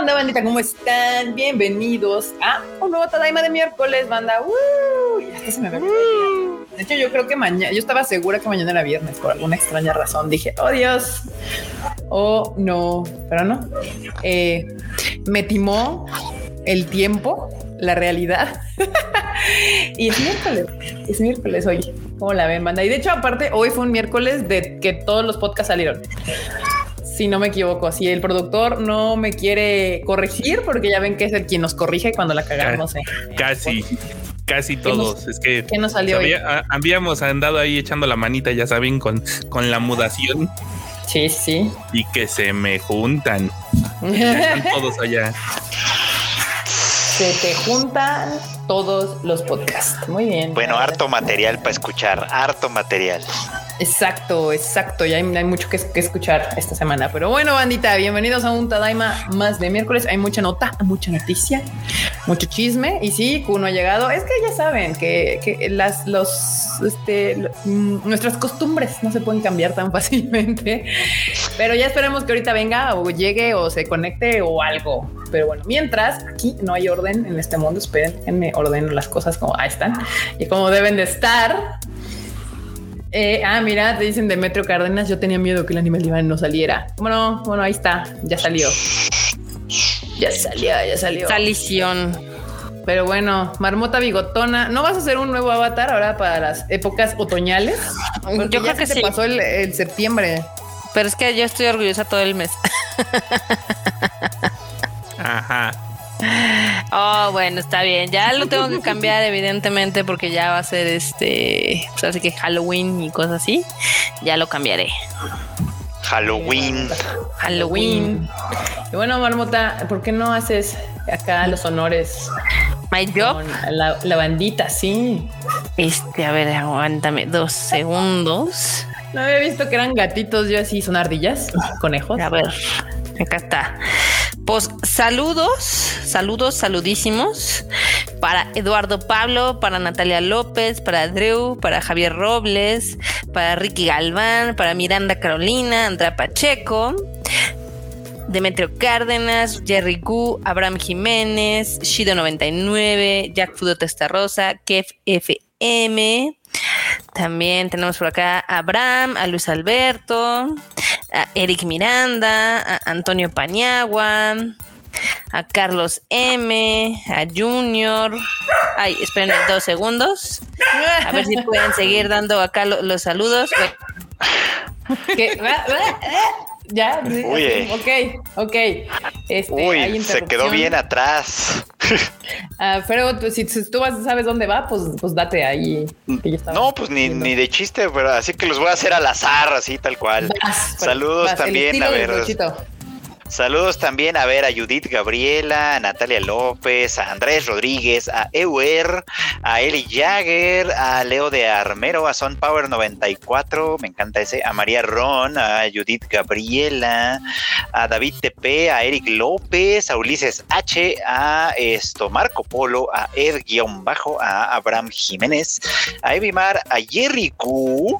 onda, bandita? ¿Cómo están? Bienvenidos a un nuevo Tadaima de miércoles, banda. De hecho, yo creo que mañana, yo estaba segura que mañana era viernes por alguna extraña razón. Dije, oh Dios, oh no, pero no. Eh, me timó el tiempo, la realidad. y es miércoles, es miércoles hoy. ¿Cómo la ven, banda? Y de hecho, aparte, hoy fue un miércoles de que todos los podcasts salieron si no me equivoco. Así el productor no me quiere corregir porque ya ven que es el quien nos corrige cuando la cagamos. ¿eh? Casi. Casi todos. es que ¿qué nos salió habíamos andado ahí echando la manita, ya saben, con, con la mudación. Sí, sí. Y que se me juntan. están todos allá. Se te juntan todos los podcasts. Muy bien. Bueno, harto material para escuchar, harto material. Exacto, exacto. Ya hay, mucho que, escuchar esta semana. Pero bueno, bandita, bienvenidos a un Tadaima más de miércoles. Hay mucha nota, mucha noticia, mucho chisme. Y sí, Kuno ha llegado. Es que ya saben que, las, los, este, mm, nuestras costumbres no se pueden cambiar tan fácilmente. Pero ya esperemos que ahorita venga o llegue o se conecte o algo. Pero bueno, mientras aquí no hay orden en este mundo, esperen, me ordeno las cosas como ahí están y como deben de estar. Eh, ah, mira, te dicen Demetrio Cárdenas. Yo tenía miedo que el animal diván no saliera. Bueno, bueno, ahí está. Ya salió. Ya salió, ya salió. Salición. Pero bueno, Marmota Bigotona, ¿no vas a hacer un nuevo avatar ahora para las épocas otoñales? yo creo que se pasó el, septiembre. Pero es que yo estoy orgullosa todo el mes. Ajá. Oh, bueno, está bien. Ya lo tengo que cambiar, evidentemente, porque ya va a ser este. Pues así que Halloween y cosas así. Ya lo cambiaré. Halloween. Halloween. Y bueno, Marmota, ¿por qué no haces acá los honores? My job. La, la, bandita, sí. Este, a ver, aguántame dos segundos. No había visto que eran gatitos, yo así son ardillas, conejos. A ver, acá está. Pues saludos, saludos, saludísimos para Eduardo Pablo, para Natalia López, para Drew, para Javier Robles, para Ricky Galván, para Miranda Carolina, Andrea Pacheco, Demetrio Cárdenas, Jerry Gu, Abraham Jiménez, Shido99, Jack Fudo Rosa, Kef FM. También tenemos por acá a Abraham, a Luis Alberto, a Eric Miranda, a Antonio Pañagua, a Carlos M, a Junior. Ay, esperen dos segundos. A ver si pueden seguir dando acá los saludos. Ya, ok, ok. Este, Uy, se quedó bien atrás. Ah, pero si, tú sabes dónde va, pues, pues date ahí. no, pues ni, ni, de chiste, pero así que los voy a hacer al azar, así tal cual. Saludos también, a ver. Saludos también a ver a Judith Gabriela, a Natalia López, a Andrés Rodríguez, a Euer, a Eli Jagger, a Leo de Armero, a Son Power 94, me encanta ese, a María Ron, a Judith Gabriela, a David TP, a Eric López, a Ulises H, a esto Marco Polo, a Ed-Bajo, a Abraham Jiménez, a Evimar, a Jerry Q,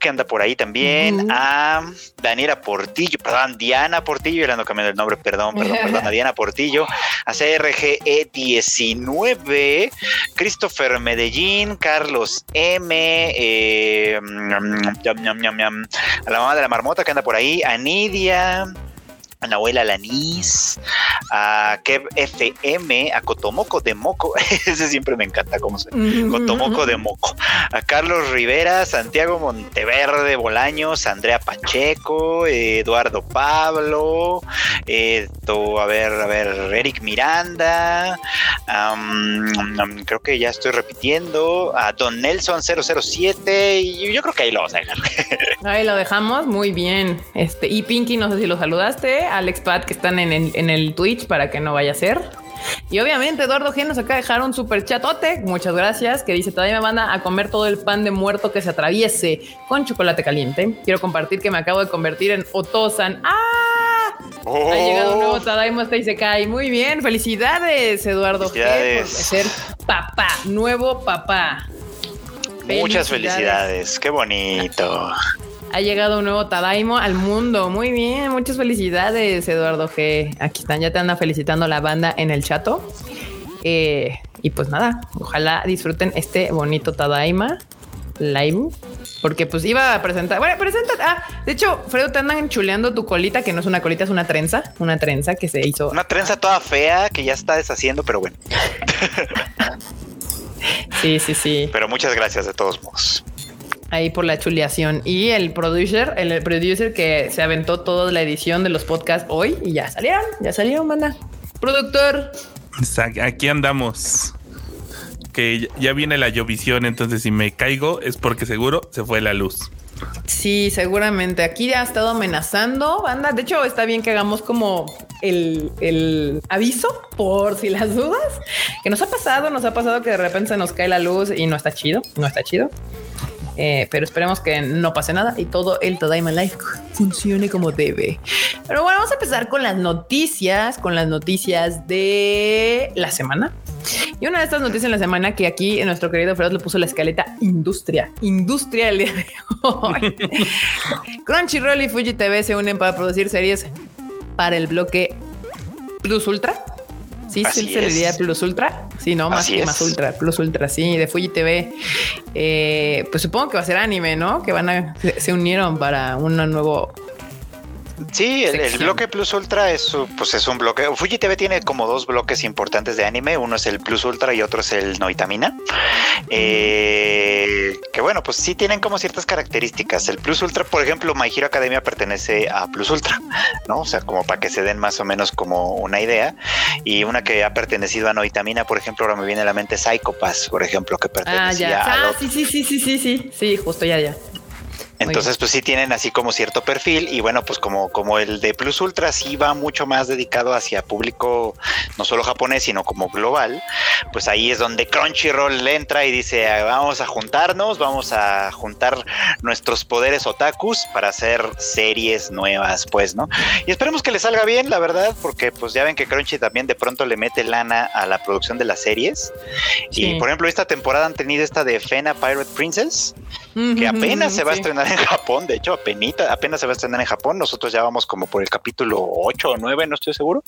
que anda por ahí también, a Daniela Portillo, perdón, Diana Portillo, le ando cambiando el nombre, perdón, perdón, perdón, a Diana Portillo, a CRGE19, Christopher Medellín, Carlos M, eh, a la mamá de la marmota que anda por ahí, a Nidia, a Nahuela Lanís, a Kev FM, a Cotomoco de Moco, ese siempre me encanta cómo se Cotomoco de Moco, a Carlos Rivera, Santiago Monteverde Bolaños, Andrea Pacheco, Eduardo Pablo, esto, a ver, a ver, Eric Miranda, creo que ya estoy repitiendo, a Don Nelson 007, y yo creo que ahí lo vamos a dejar. Ahí lo dejamos, muy bien. Este, y Pinky, no sé si lo saludaste, Alex Pat, que están en el, en el Twitch para que no vaya a ser. Y obviamente Eduardo G nos acaba de dejar un super chatote, muchas gracias, que dice, todavía me manda a comer todo el pan de muerto que se atraviese con chocolate caliente. Quiero compartir que me acabo de convertir en Otosan. ¡Ah! Ha llegado un nuevo Tadaima hasta y se cae. Muy bien, felicidades Eduardo G por ser papá, nuevo papá. Muchas felicidades, qué bonito. Ha llegado un nuevo Tadaimo al mundo. Muy bien, muchas felicidades, Eduardo G. Aquí están, ya te anda felicitando la banda en el chato. Eh, y pues nada, ojalá disfruten este bonito Tadaima live. Porque pues iba a presentar. Bueno, presenta. Ah, de hecho, Fredo, te andan chuleando tu colita, que no es una colita, es una trenza. Una trenza que se hizo. Una trenza toda fea que ya está deshaciendo, pero bueno. sí, sí, sí. Pero muchas gracias de todos modos ahí por la chuleación. Y el producer, el, producer que se aventó toda la edición de los podcasts hoy y ya salieron, ya salieron, manda. Productor. Aquí andamos. Que ya viene la llovisión, entonces si me caigo es porque seguro se fue la luz. Sí, seguramente. Aquí ya ha estado amenazando, banda. De hecho, está bien que hagamos como el, el, aviso por si las dudas. Que nos ha pasado, nos ha pasado que de repente se nos cae la luz y no está chido, no está chido. Eh, pero esperemos que no pase nada y todo el Tadaima Life funcione como debe. Pero bueno, vamos a empezar con las noticias, con las noticias de la semana. Y una de estas noticias en la semana que aquí nuestro querido Fred le puso la escaleta industria, industria el día de hoy. Crunchyroll y Fuji TV se unen para producir series para el bloque Plus Ultra Sí, sí, se le diría Plus Ultra. Sí, no, más, más Ultra, Plus Ultra, sí, de Fuji TV. Eh, pues supongo que va a ser anime, ¿no? Que van a, se unieron para un nuevo Sí, el, bloque Plus Ultra es, pues es un bloque. Fuji TV tiene como dos bloques importantes de anime. Uno es el Plus Ultra y otro es el Noitamina. Eh, que bueno, pues sí tienen como ciertas características. El Plus Ultra, por ejemplo, My Hero Academia pertenece a Plus Ultra, ¿no? O sea, como para que se den más o menos como una idea. Y una que ha pertenecido a Noitamina, por ejemplo, ahora me viene a la mente Psycho Pass, por ejemplo, que pertenecía ah, ya. Ah, sí, sí, sí, sí, sí, sí, sí, justo ya, ya. Entonces, pues sí tienen así como cierto perfil y bueno, pues como, como el de Plus Ultra sí va mucho más dedicado hacia público no solo japonés, sino como global, pues ahí es donde Crunchyroll le entra y dice, vamos a juntarnos, vamos a juntar nuestros poderes otakus para hacer series nuevas, pues, ¿no? Y esperemos que le salga bien, la verdad, porque pues ya ven que Crunchy también de pronto le mete lana a la producción de las series. Y por ejemplo, esta temporada han tenido esta de Fena Pirate Princess, que apenas se va a estrenar en Japón, de hecho, apenas, apenas se va a estrenar en Japón. Nosotros ya vamos como por el capítulo 8 o 9, no estoy seguro.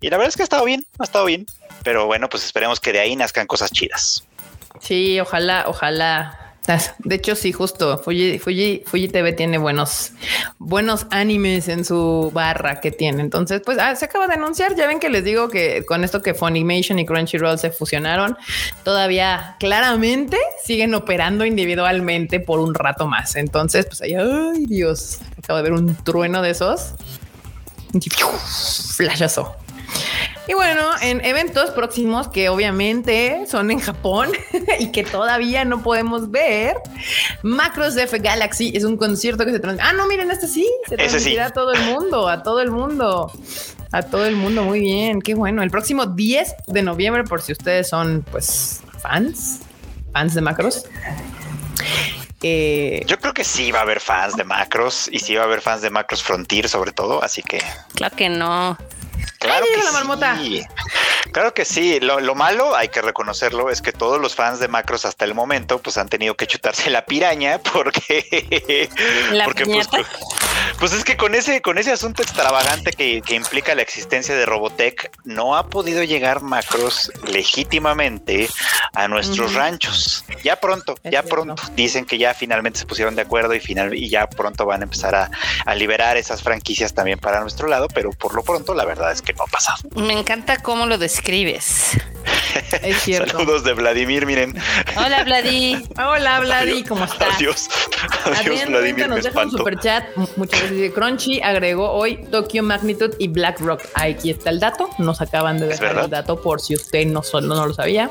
Y la verdad es que ha estado bien, ha estado bien. Pero bueno, pues esperemos que de ahí nazcan cosas chidas. Sí, ojalá, ojalá de hecho, sí, justo Fuji, Fuji, TV tiene buenos, buenos animes en su barra que tiene. Entonces, pues ah, se acaba de anunciar. Ya ven que les digo que con esto que Funimation y Crunchyroll se fusionaron, todavía claramente siguen operando individualmente por un rato más. Entonces, pues ahí, ay Dios, acabo de ver un trueno de esos. Flashazo. Y bueno, en eventos próximos que obviamente son en Japón y que todavía no podemos ver, Macros F Galaxy es un concierto que se transmite. Ah, no, miren, este sí, se transmitirá a todo el mundo, a todo el mundo. A todo el mundo, muy bien, qué bueno. El próximo 10 de noviembre, por si ustedes son pues fans, fans de Macros. Eh, Yo creo que sí va a haber fans de Macros y sí va a haber fans de Macros Frontier sobre todo, así que... Claro que no. Claro que sí. Claro que sí. Lo, malo, hay que reconocerlo, es que todos los fans de Macros hasta el momento, pues han tenido que chutarse la piraña porque, porque pues, pues, es que con ese, con ese asunto extravagante que, implica la existencia de Robotech, no ha podido llegar Macros legítimamente a nuestros ranchos. Ya pronto, ya pronto. Dicen que ya finalmente se pusieron de acuerdo y final y ya pronto van a empezar a, a liberar esas franquicias también para nuestro lado, pero por lo pronto la verdad es que no ha pasado. Me encanta cómo lo describes. Es cierto. Saludos de Vladimir, miren. Hola, Vladi. Hola, Vladi, ¿cómo estás? Adiós. Adiós, Vladimir. Nos deja un. Muchas. Crunchy agregó hoy Tokyo Magnitude y BlackRock. Aquí está el dato. Nos acaban de dejar el dato por si usted no, solo, no lo sabía.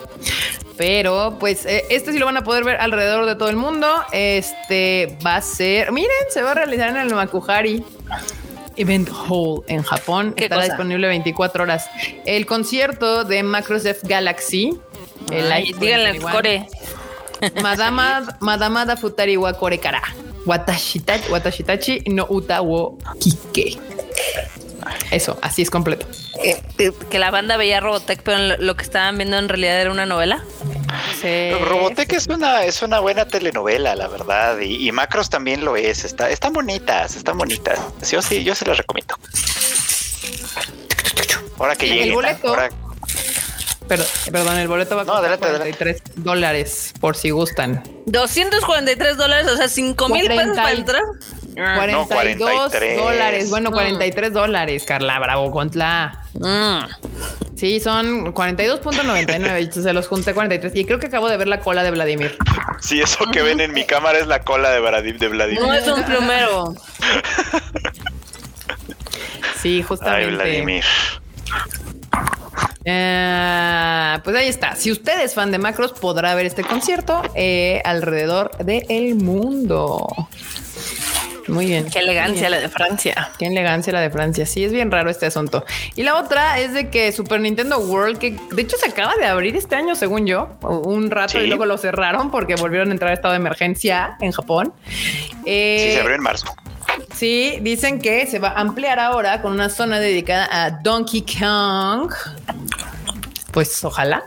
Pero pues eh, este sí lo van a poder ver alrededor de todo el mundo. Este va a ser, miren, se va a realizar en el Makuhari. Event Hall en Japón. Estará disponible 24 horas. El concierto de Microsoft Galaxy. El díganle core. Madama, Madama da Futari wa Kore Kara. Watashitachi, Watashitachi no Uta wo Kike. Eso, así es completo. Eh, que la banda veía Robotech, pero lo que estaban viendo en realidad era una novela. Robotech es una, es una buena telenovela, la verdad. Y, Macros también lo es. Está, están bonitas, están bonitas. Yo sí, yo se las recomiendo. Ahora que llegue. Perdón, el boleto va a costar 43 dólares por si gustan. 243 dólares, o sea, 5 mil pesos para entrar. 42 dólares. Bueno, 43 mm. dólares, Carla Bravo contra. Mm. Sí, son 42.99. Se los junté 43. Y creo que acabo de ver la cola de Vladimir. Sí, eso que ven en mi cámara es la cola de Vladimir. De Vladimir. No es un plumero. sí, justamente. Ay, Vladimir. Eh, pues ahí está. Si usted es fan de Macros, podrá ver este concierto eh, alrededor del mundo. Muy bien. Qué elegancia la de Francia. Qué elegancia la de Francia. Sí, es bien raro este asunto. Y la otra es de que Super Nintendo World, que de hecho se acaba de abrir este año, según yo, un rato y luego lo cerraron porque volvieron a entrar a estado de emergencia en Japón. Eh, sí, se abrió en marzo. Sí, dicen que se va a ampliar ahora con una zona dedicada a Donkey Kong pues ojalá.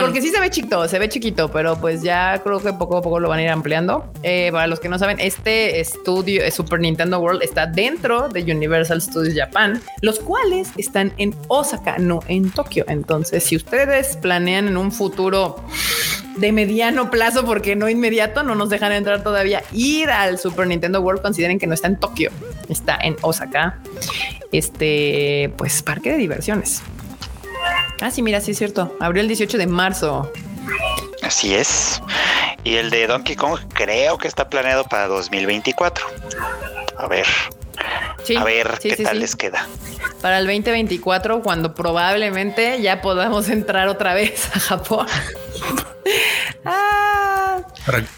Porque sí se ve chiquito, se ve chiquito, pero pues ya creo que poco a poco lo van a ir ampliando. Eh, para los que no saben, este estudio, eh, Super Nintendo World, está dentro de Universal Studios Japan, los cuales están en Osaka, no en Tokio. Entonces, si ustedes planean en un futuro de mediano plazo, porque no inmediato, no nos dejan entrar todavía, ir al Super Nintendo World, consideren que no está en Tokio, está en Osaka. Este, pues parque de diversiones. Ah, sí, mira, sí es cierto. Abrió el 18 de marzo. Así es. Y el de Donkey Kong creo que está planeado para 2024. A ver. a ver qué tal les queda. Para el 2024, cuando probablemente ya podamos entrar otra vez a Japón. ah,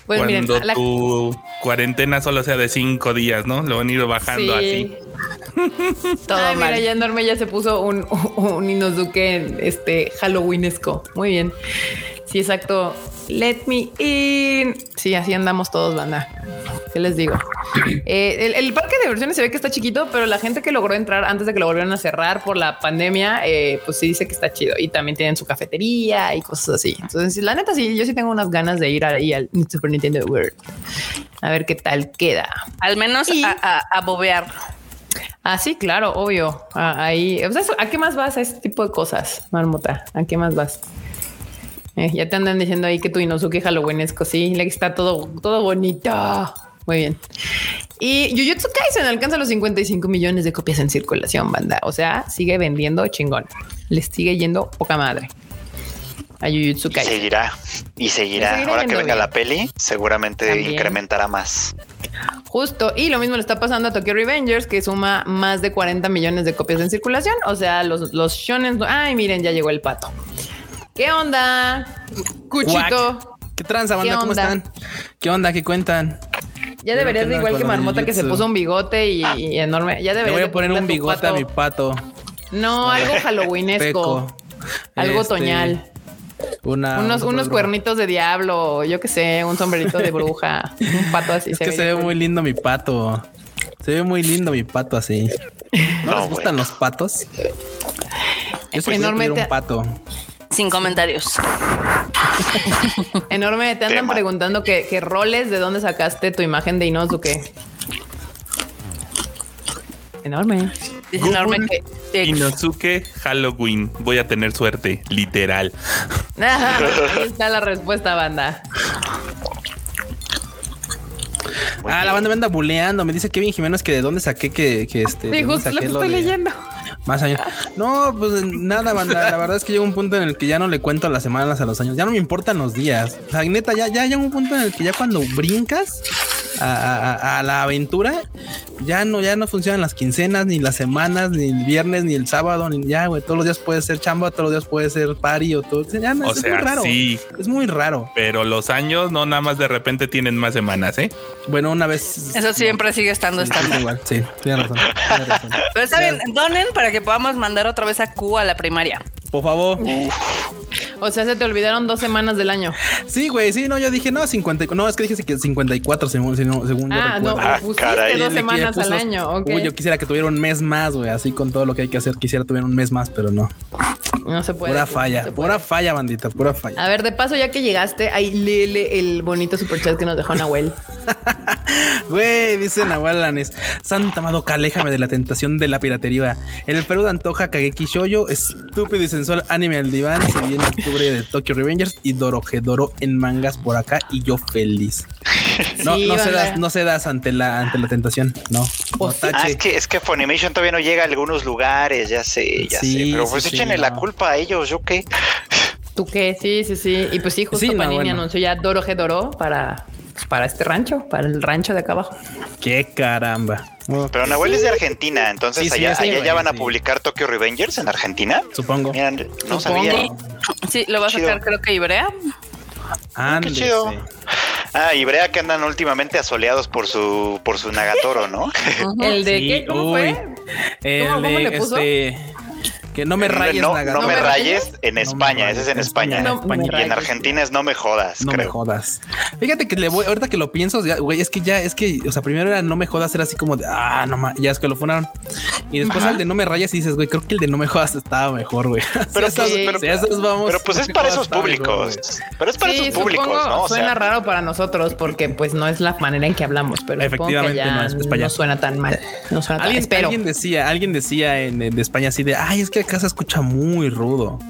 pues cuando tu cuarentena solo sea de cinco días, ¿no? Lo han ido bajando así. Todo Ay, mira, ya enorme ya se puso un, un Inosuke este Halloweenesco. Muy bien. Sí, exacto. Let me in. Sí, así andamos todos, banda. ¿Qué les digo? Eh, el, parque de diversiones se ve que está chiquito, pero la gente que logró entrar antes de que lo volvieran a cerrar por la pandemia, eh, pues sí dice que está chido. Y también tienen su cafetería y cosas así. Entonces, la neta, sí, yo sí tengo unas ganas de ir ahí al Super Nintendo World. A ver qué tal queda. Al menos a, a bobear. Ah, sí, claro, obvio. Ah, ahí, o sea, ¿a qué más vas a este tipo de cosas, Marmota? ¿A qué más vas? Eh, ya te andan diciendo ahí que tu Inosuke Halloweenesco, sí, le está todo, todo bonito. Muy bien. Y Jujutsu Kaisen alcanza los 55 millones de copias en circulación, banda. O sea, sigue vendiendo chingón. Le sigue yendo poca madre a Jujutsu Kaisen. Y seguirá, y seguirá. Ahora que venga la peli, seguramente incrementará más. Justo. Y lo mismo le está pasando a Tokyo Revengers, que suma más de 40 millones de copias en circulación. O sea, los, los shonen. Ay, miren, ya llegó el pato. ¿Qué onda? Cuchito. ¿Qué tranza, banda? ¿Cómo están? ¿Qué onda? ¿Qué cuentan? Ya deberías de igual que Marmota que se puso un bigote y, enorme. Ya deberías. Le voy a poner un bigote a mi pato. No, algo halloweenesco. Algo este, toñal unos, unos cuernitos de diablo, yo qué sé, un sombrerito de bruja, un pato así. Es que se ve muy lindo mi pato. Se ve muy lindo mi pato así. ¿No, les gustan los patos? Yo enorme un pato. Sin comentarios. Enorme, te andan preguntando qué, roles, de dónde sacaste tu imagen de Inosuke. Enorme. Es enorme Inosuke Halloween. Voy a tener suerte, literal. Ahí está la respuesta, banda. ah, la banda me anda buleando. Me dice Kevin Jiménez que de dónde saqué que, que este. Sí, justo lo estoy leyendo. Más años. No, pues nada. La verdad es que llega un punto en el que ya no le cuento las semanas a los años. Ya no me importan los días. O ya, ya llega un punto en el que ya cuando brincas a, la aventura, ya no, ya no funcionan las quincenas, ni las semanas, ni el viernes, ni el sábado, ni ya, güey. Todos los días puede ser chamba, todos los días puede ser party o todo. Ya, no, es muy raro. Sí, es muy raro. Pero los años no nada más de repente tienen más semanas, ¿eh? Bueno, una vez. Eso siempre sigue estando estándar. Igual, sí, tiene razón. Pero está bien, donen para que podamos mandar otra vez a Q a la primaria. Por favor. O sea, se te olvidaron dos semanas del año. Sí, güey. Sí, no, yo dije, no, 50. No, es que dije que 54 según, según ah, yo recuerdo. No, ah, pusiste dos semanas al año. Uy, yo quisiera que tuviera un mes más, güey. Así con todo lo que hay que hacer, quisiera tuviera un mes más, pero no. No se puede. Pura falla, pura falla, bandita, pura falla. A ver, de paso, ya que llegaste, ahí léele el bonito superchat que nos dejó Nahuel. Güey, dice Nahuel Lanes. Santa Madoka, aléjame de la tentación de la piratería. En el Perú de Antoja, Kageki Shoyo, estúpido y sensual anime al diván. Se viene octubre de Tokyo Revengers y Dorojedoro en mangas por acá y yo feliz. No, no, se das, no se das ante la, ante la tentación. No. ah, es que, es que Funimation todavía no llega a algunos lugares, ya sé, ya sé. Pero pues échenle la culpa a ellos, yo qué. ¿Tú qué? Sí, sí, sí. Y pues sí, justo Panini anunció ya Doro Doro para para este rancho, para el rancho de acá abajo. Qué caramba. Pero Nahuel es de Argentina, entonces allá, ya van a publicar Tokyo Revengers en Argentina. Supongo. no sabía. Sí, lo va a sacar creo que Ibrea. Ah, qué chido. Ah, Ibrea que andan últimamente asoleados por su por su Nagatoro, ¿no? ¿El de qué? ¿Cómo fue? El ¿Cómo, de, le puso? Este, que no me rayes. No, no me rayes en España, ese es en España. y en Argentina es no me jodas. No me jodas. Fíjate que le voy, ahorita que lo pienso, güey, es que ya, es que, o sea, primero era no me jodas, era así como de, ah, no ya es que lo funaron. Y después el de no me rayes y dices, güey, creo que el de no me jodas estaba mejor, güey. Pero, pues, pero, pues es para esos públicos. pero es para esos públicos, ¿no? suena raro para nosotros porque pues no es la manera en que hablamos, pero efectivamente no, es, no suena tan mal. No suena ¿Alguien, tan, alguien decía, alguien decía en, de España así de, ay, es que casa escucha muy rudo.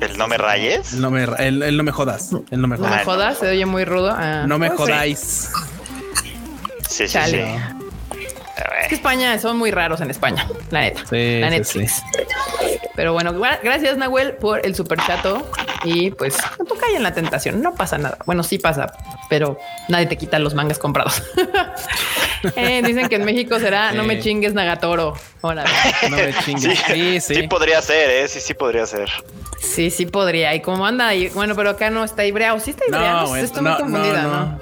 ¿El no me rayes? El no me, el, no me jodas. El no me jodas. ¿No me jodas? ¿Se oye muy rudo? Ah, no me jodáis. Sí, sí, sí. Es que España son muy raros en España, la neta. Sí, la neta. Pero bueno, gracias Nahuel por el super chato y pues no toca en la tentación, no pasa nada. Bueno, sí pasa, pero nadie te quita los mangas comprados. Eh, dicen que en México será no me chingues Nagatoro. Hola. No me chingues. Sí, sí, sí. podría ser, ¿eh? Sí, sí podría ser. Sí, sí podría. ¿Y cómo anda? Y, bueno, pero acá no está Ibrea. sí está Ibrea? No, no, estoy muy confundida, ¿no?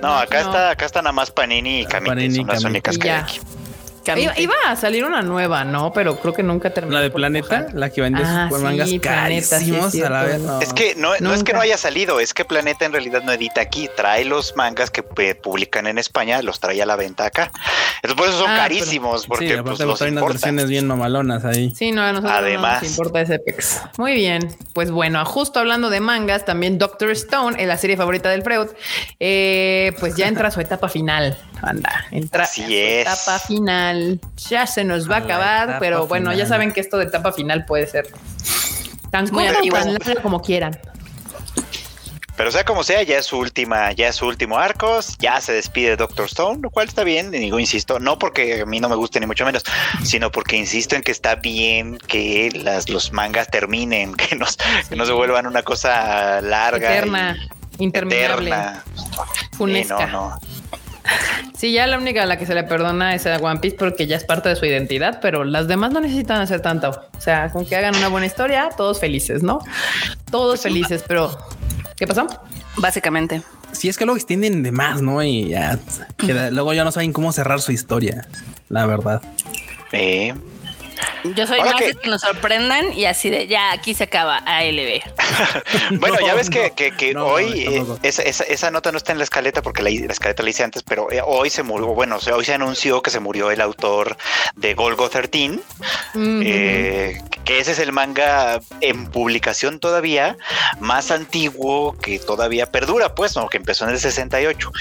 No, acá está, acá está nada más Panini y Kamite, son las únicas que hay aquí. Iba, a salir una nueva, ¿no? Pero creo que nunca terminó. La de Planeta, la que vende ah, mangas carísimos a la vez. Es que no, no, es que no haya salido, es que Planeta en realidad no edita aquí, trae los mangas que publican en España, los trae a la venta acá. Entonces, por eso son ah, carísimos, porque sí, pues, los traen unas versiones bien mamalonas ahí. Sí, no, a nosotros Además, no nos importa ese pex. Muy bien, pues bueno, justo hablando de mangas, también Doctor Stone, en la serie favorita del Freud, eh, pues ya entra a su etapa final. Anda, entra a su etapa final. Ya se nos va a, acabar, pero bueno, ya saben que esto de etapa final puede ser tan como quieran. Pero sea como sea, ya es su última, ya es su último arco, ya se despide Doctor Stone, lo cual está bien, digo, insisto, no porque a mí no me guste ni mucho menos, sino porque insisto en que está bien que las, los mangas terminen, que, nos, que no se vuelvan una cosa larga. Eterna, interminable. Funesca. no, no. Sí, ya la única a la que se le perdona es a One Piece porque ya es parte de su identidad, pero las demás no necesitan hacer tanto. O sea, con que hagan una buena historia, todos felices, ¿no? Todos felices, pero ¿qué pasó? Básicamente. Sí, es que luego extienden de más, ¿no? Y ya, luego ya no saben cómo cerrar su historia, la verdad. Eh, yo soy más que... nos sorprendan y así de ya aquí se acaba ALB. bueno, ya ves que, hoy eh, esa, nota no está en la escaleta porque la, escaleta la hice antes, pero eh, hoy se murió, bueno, hoy se anunció que se murió el autor de Golgo 13, eh, que ese es el manga en publicación todavía más antiguo que todavía perdura, pues, ¿no? que empezó en el 68.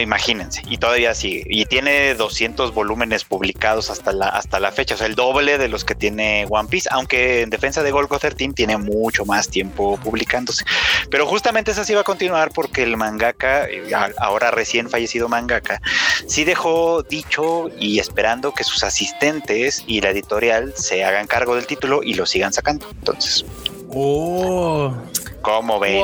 imagínense, y todavía sigue. Y tiene 200 volúmenes publicados hasta la, hasta la fecha, o sea, el doble de los que tiene One Piece, aunque en defensa de Golgo 13 tiene mucho más tiempo publicándose. Pero justamente esa sí va a continuar porque el mangaka, eh, ahora recién fallecido mangaka, sí dejó dicho y esperando que sus asistentes y la editorial se hagan cargo del título y lo sigan sacando. Entonces. Oh. ¿Cómo ven?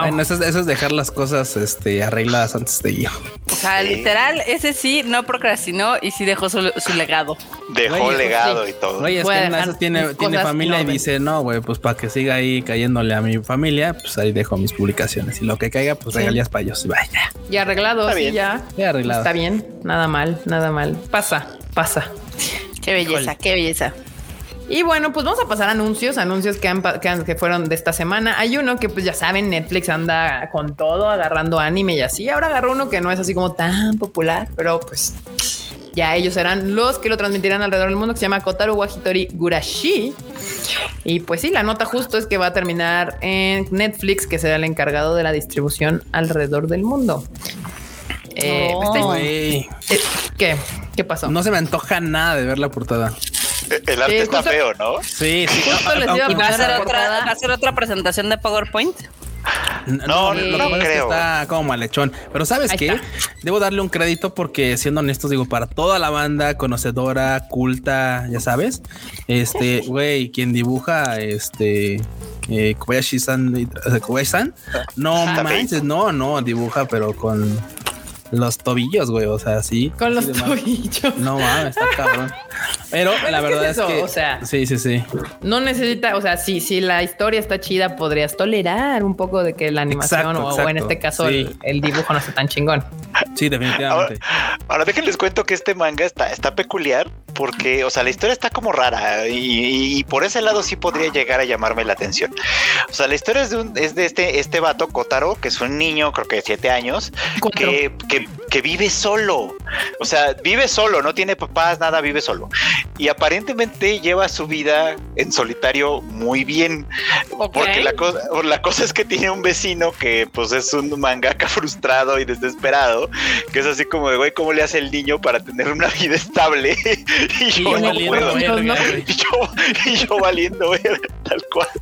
Bueno, eso es, dejar las cosas este, arregladas antes de ir. O sea, literal, ese sí no procrastinó y sí dejó su, legado. Dejó legado y todo. Oye, es que tiene, tiene familia y dice, no, güey, pues para que siga ahí cayéndole a mi familia, pues ahí dejo mis publicaciones. Y lo que caiga, pues regalías para ellos. Y vaya. Y arreglado, sí, ya. Ya arreglado. Está bien, nada mal, nada mal. Pasa, pasa. Qué belleza, qué belleza. Y bueno, pues vamos a pasar anuncios, anuncios que, han, que, fueron de esta semana. Hay uno que pues ya saben, Netflix anda con todo, agarrando anime y así. Ahora agarró uno que no es así como tan popular, pero pues ya ellos serán los que lo transmitirán alrededor del mundo, que se llama Kotaru Wahitori Gurashi. Y pues sí, la nota justo es que va a terminar en Netflix, que será el encargado de la distribución alrededor del mundo. Eh, pues, eh, ¿Qué? ¿Qué pasó? No se me antoja nada de ver la portada. El arte está feo, ¿no? Sí, sí. va, a hacer otra, ¿Va a hacer otra presentación de PowerPoint? No, no, creo. está como malhechón. Pero ¿sabes qué? Debo darle un crédito porque, siendo honestos, digo, para toda la banda conocedora, culta, ya sabes, este, güey, quien dibuja, este, eh, Kobayashi-san, Kobayashi-san, no manches, no, no, dibuja, pero con los tobillos, güey. O sea, sí. Con los tobillos. No mames, está cabrón. Pero la verdad es, que. O sea, sí, sí, sí. No necesita, o sea, si, si la historia está chida, podrías tolerar un poco de que la animación o, en este caso el, dibujo no esté tan chingón. Sí, definitivamente. Ahora, déjenles cuento que este manga está, está peculiar porque, o sea, la historia está como rara y, por ese lado sí podría llegar a llamarme la atención. O sea, la historia es de, un, es de este, este vato, Kotaro, que es un niño, creo que de siete años, que, que, que, vive solo. O sea, vive solo, no tiene papás, nada, vive solo. Y aparentemente lleva su vida en solitario muy bien. Porque la, cosa, la cosa es que tiene un vecino que pues es un mangaka frustrado y desesperado, que es así como de, güey, ¿cómo le hace el niño para tener una vida estable? y yo no puedo. Y yo, valiendo ver, tal cual.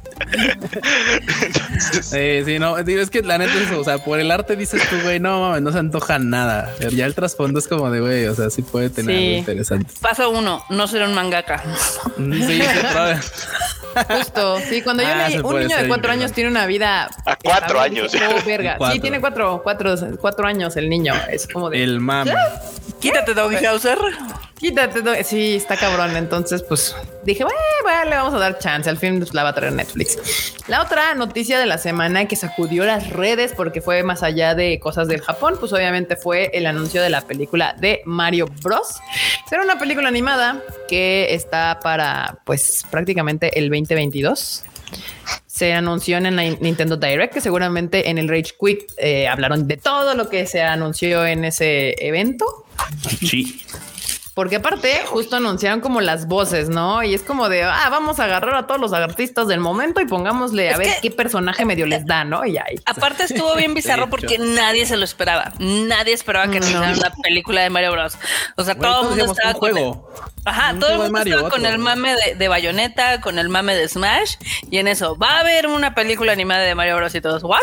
Eh, sí, no, es que la neta es eso, o sea, por el arte dices tú, güey, no mames, no se antoja nada. Ya el trasfondo es como de, güey, o sea, sí puede tener algo interesante. Paso uno, no ser un mangaka. Sí, sí, Justo, sí, cuando yo ah, leí, un niño de cuatro años tiene una vida. A cuatro años. verga. Sí, tiene cuatro, cuatro, cuatro años el niño. Es como de. El mame. Quítate, Doggy Hauser. Quítate, sí, está cabrón. Entonces, pues dije, bueno, le vamos a dar chance. Al fin pues, la va a traer Netflix. La otra noticia de la semana que sacudió las redes porque fue más allá de cosas del Japón, pues obviamente fue el anuncio de la película de Mario Bros. Será una película animada que está para, pues, prácticamente el 2022 se anunció en la Nintendo Direct, que seguramente en el Rage Quit eh, hablaron de todo lo que se anunció en ese evento. Sí. Porque aparte, justo anunciaron como las voces, ¿no? Y es como de, ah, vamos a agarrar a todos los artistas del momento y pongámosle a ver qué personaje medio les da, ¿no? Y ahí. Aparte estuvo bien bizarro porque nadie se lo esperaba. Nadie esperaba que no. una película de Mario Bros. O sea, todo el mundo estaba con juego. Ajá, todo el mundo estaba con el mame de, de Bayonetta, con el mame de Smash, y en eso, va a haber una película animada de Mario Bros. y todos, ¿what?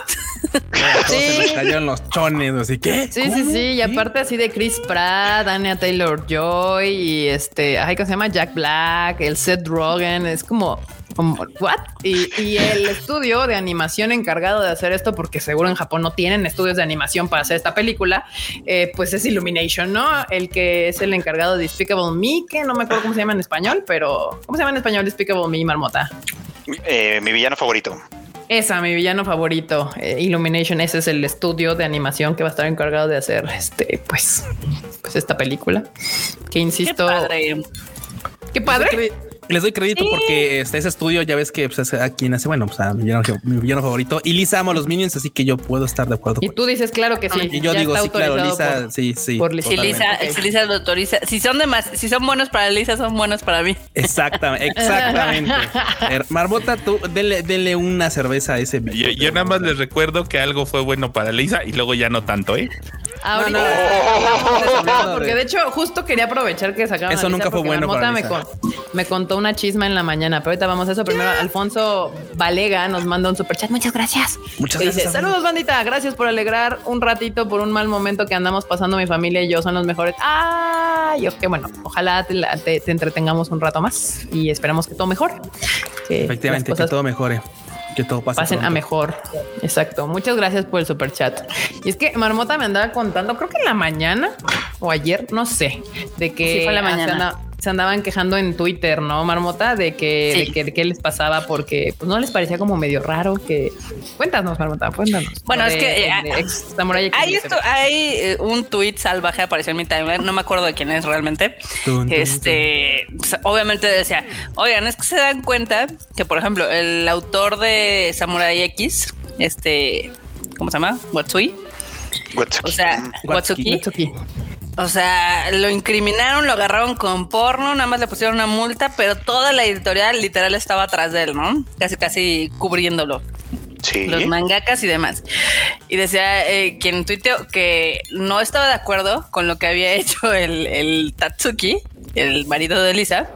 sí. Se los chones, así que. Sí, sí, sí. Y aparte así de Chris Pratt, Anya Taylor Joy y este, ay, ¿cómo se llama? Jack Black, el Seth Rogen. Es como, como ¿what? Y, el estudio de animación encargado de hacer esto, porque seguro en Japón no tienen estudios de animación para hacer esta película, eh, pues es Illumination, ¿no? El que es el encargado de Despicable Me, que no me acuerdo cómo se llama en español, pero ¿cómo se llama en español Despicable Me, Marmota? Eh, mi villano favorito. Esa, mi villano favorito, eh, Illumination, ese es el estudio de animación que va a estar encargado de hacer este, pues, pues esta película. Que insisto. Qué padre. Qué padre. Les doy crédito porque este, ese estudio ya ves que pues, a quien hace, bueno, pues a mi villano, favorito. Y Lisa amo los Minions, así que yo puedo estar de acuerdo. Y tú dices, claro que sí. Y yo digo, sí, claro, Lisa, sí, sí. Por si Lisa, si Lisa lo autoriza. Si son de más, si son buenos para Lisa, son buenos para mí. Exactamente, exactamente. Marmota, tú denle, una cerveza a ese. Yo, yo nada más les recuerdo que algo fue bueno para Lisa y luego ya no tanto, ¿eh? Ahorita porque de hecho justo quería aprovechar que sacaron Eso nunca fue bueno para me, me, contó una chisma en la mañana, pero ahorita vamos a eso. Primero, Alfonso Valega nos manda un super chat. Muchas gracias. Muchas gracias. Dice, Saludos, bandita. Gracias por alegrar un ratito por un mal momento que andamos pasando mi familia y yo. Son los mejores. Ay, qué bueno. Ojalá te, entretengamos un rato más y esperamos que todo mejore. Efectivamente, que todo mejore que todo pase pasen a mejor. Exacto. Muchas gracias por el super chat. Y es que Marmota me andaba contando, creo que en la mañana o ayer, no sé, de que fue la mañana se andaban quejando en Twitter, ¿no, Marmota? De que, de qué les pasaba porque pues, no les parecía como medio raro que... Cuéntanos, Marmota, cuéntanos. Bueno, es que hay, hay un tweet salvaje apareció en mi timeline, no me acuerdo de quién es realmente. este, obviamente decía, oigan, es que se dan cuenta que, por ejemplo, el autor de Samurai X, este, ¿cómo se llama? Watsui. Watsuki. O sea, Watsuki O sea, lo incriminaron, lo agarraron con porno, nada más le pusieron una multa, pero toda la editorial literal estaba atrás de él, ¿no? Casi, casi cubriéndolo. Sí. Los mangakas y demás. Y decía eh, quien tuiteó que no estaba de acuerdo con lo que había hecho el, el Tatsuki, el marido de Lisa,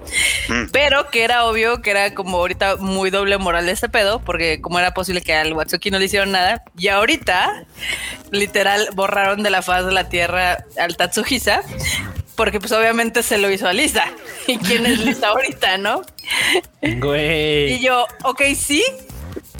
mm. pero que era obvio que era como ahorita muy doble moral de este pedo, porque como era posible que al Watsuki no le hicieron nada, y ahorita literal borraron de la faz de la tierra al Tatsuhisa, porque pues obviamente se lo hizo a Lisa. ¿Y quién es Lisa ahorita, no? Güey. Y yo, ok, sí,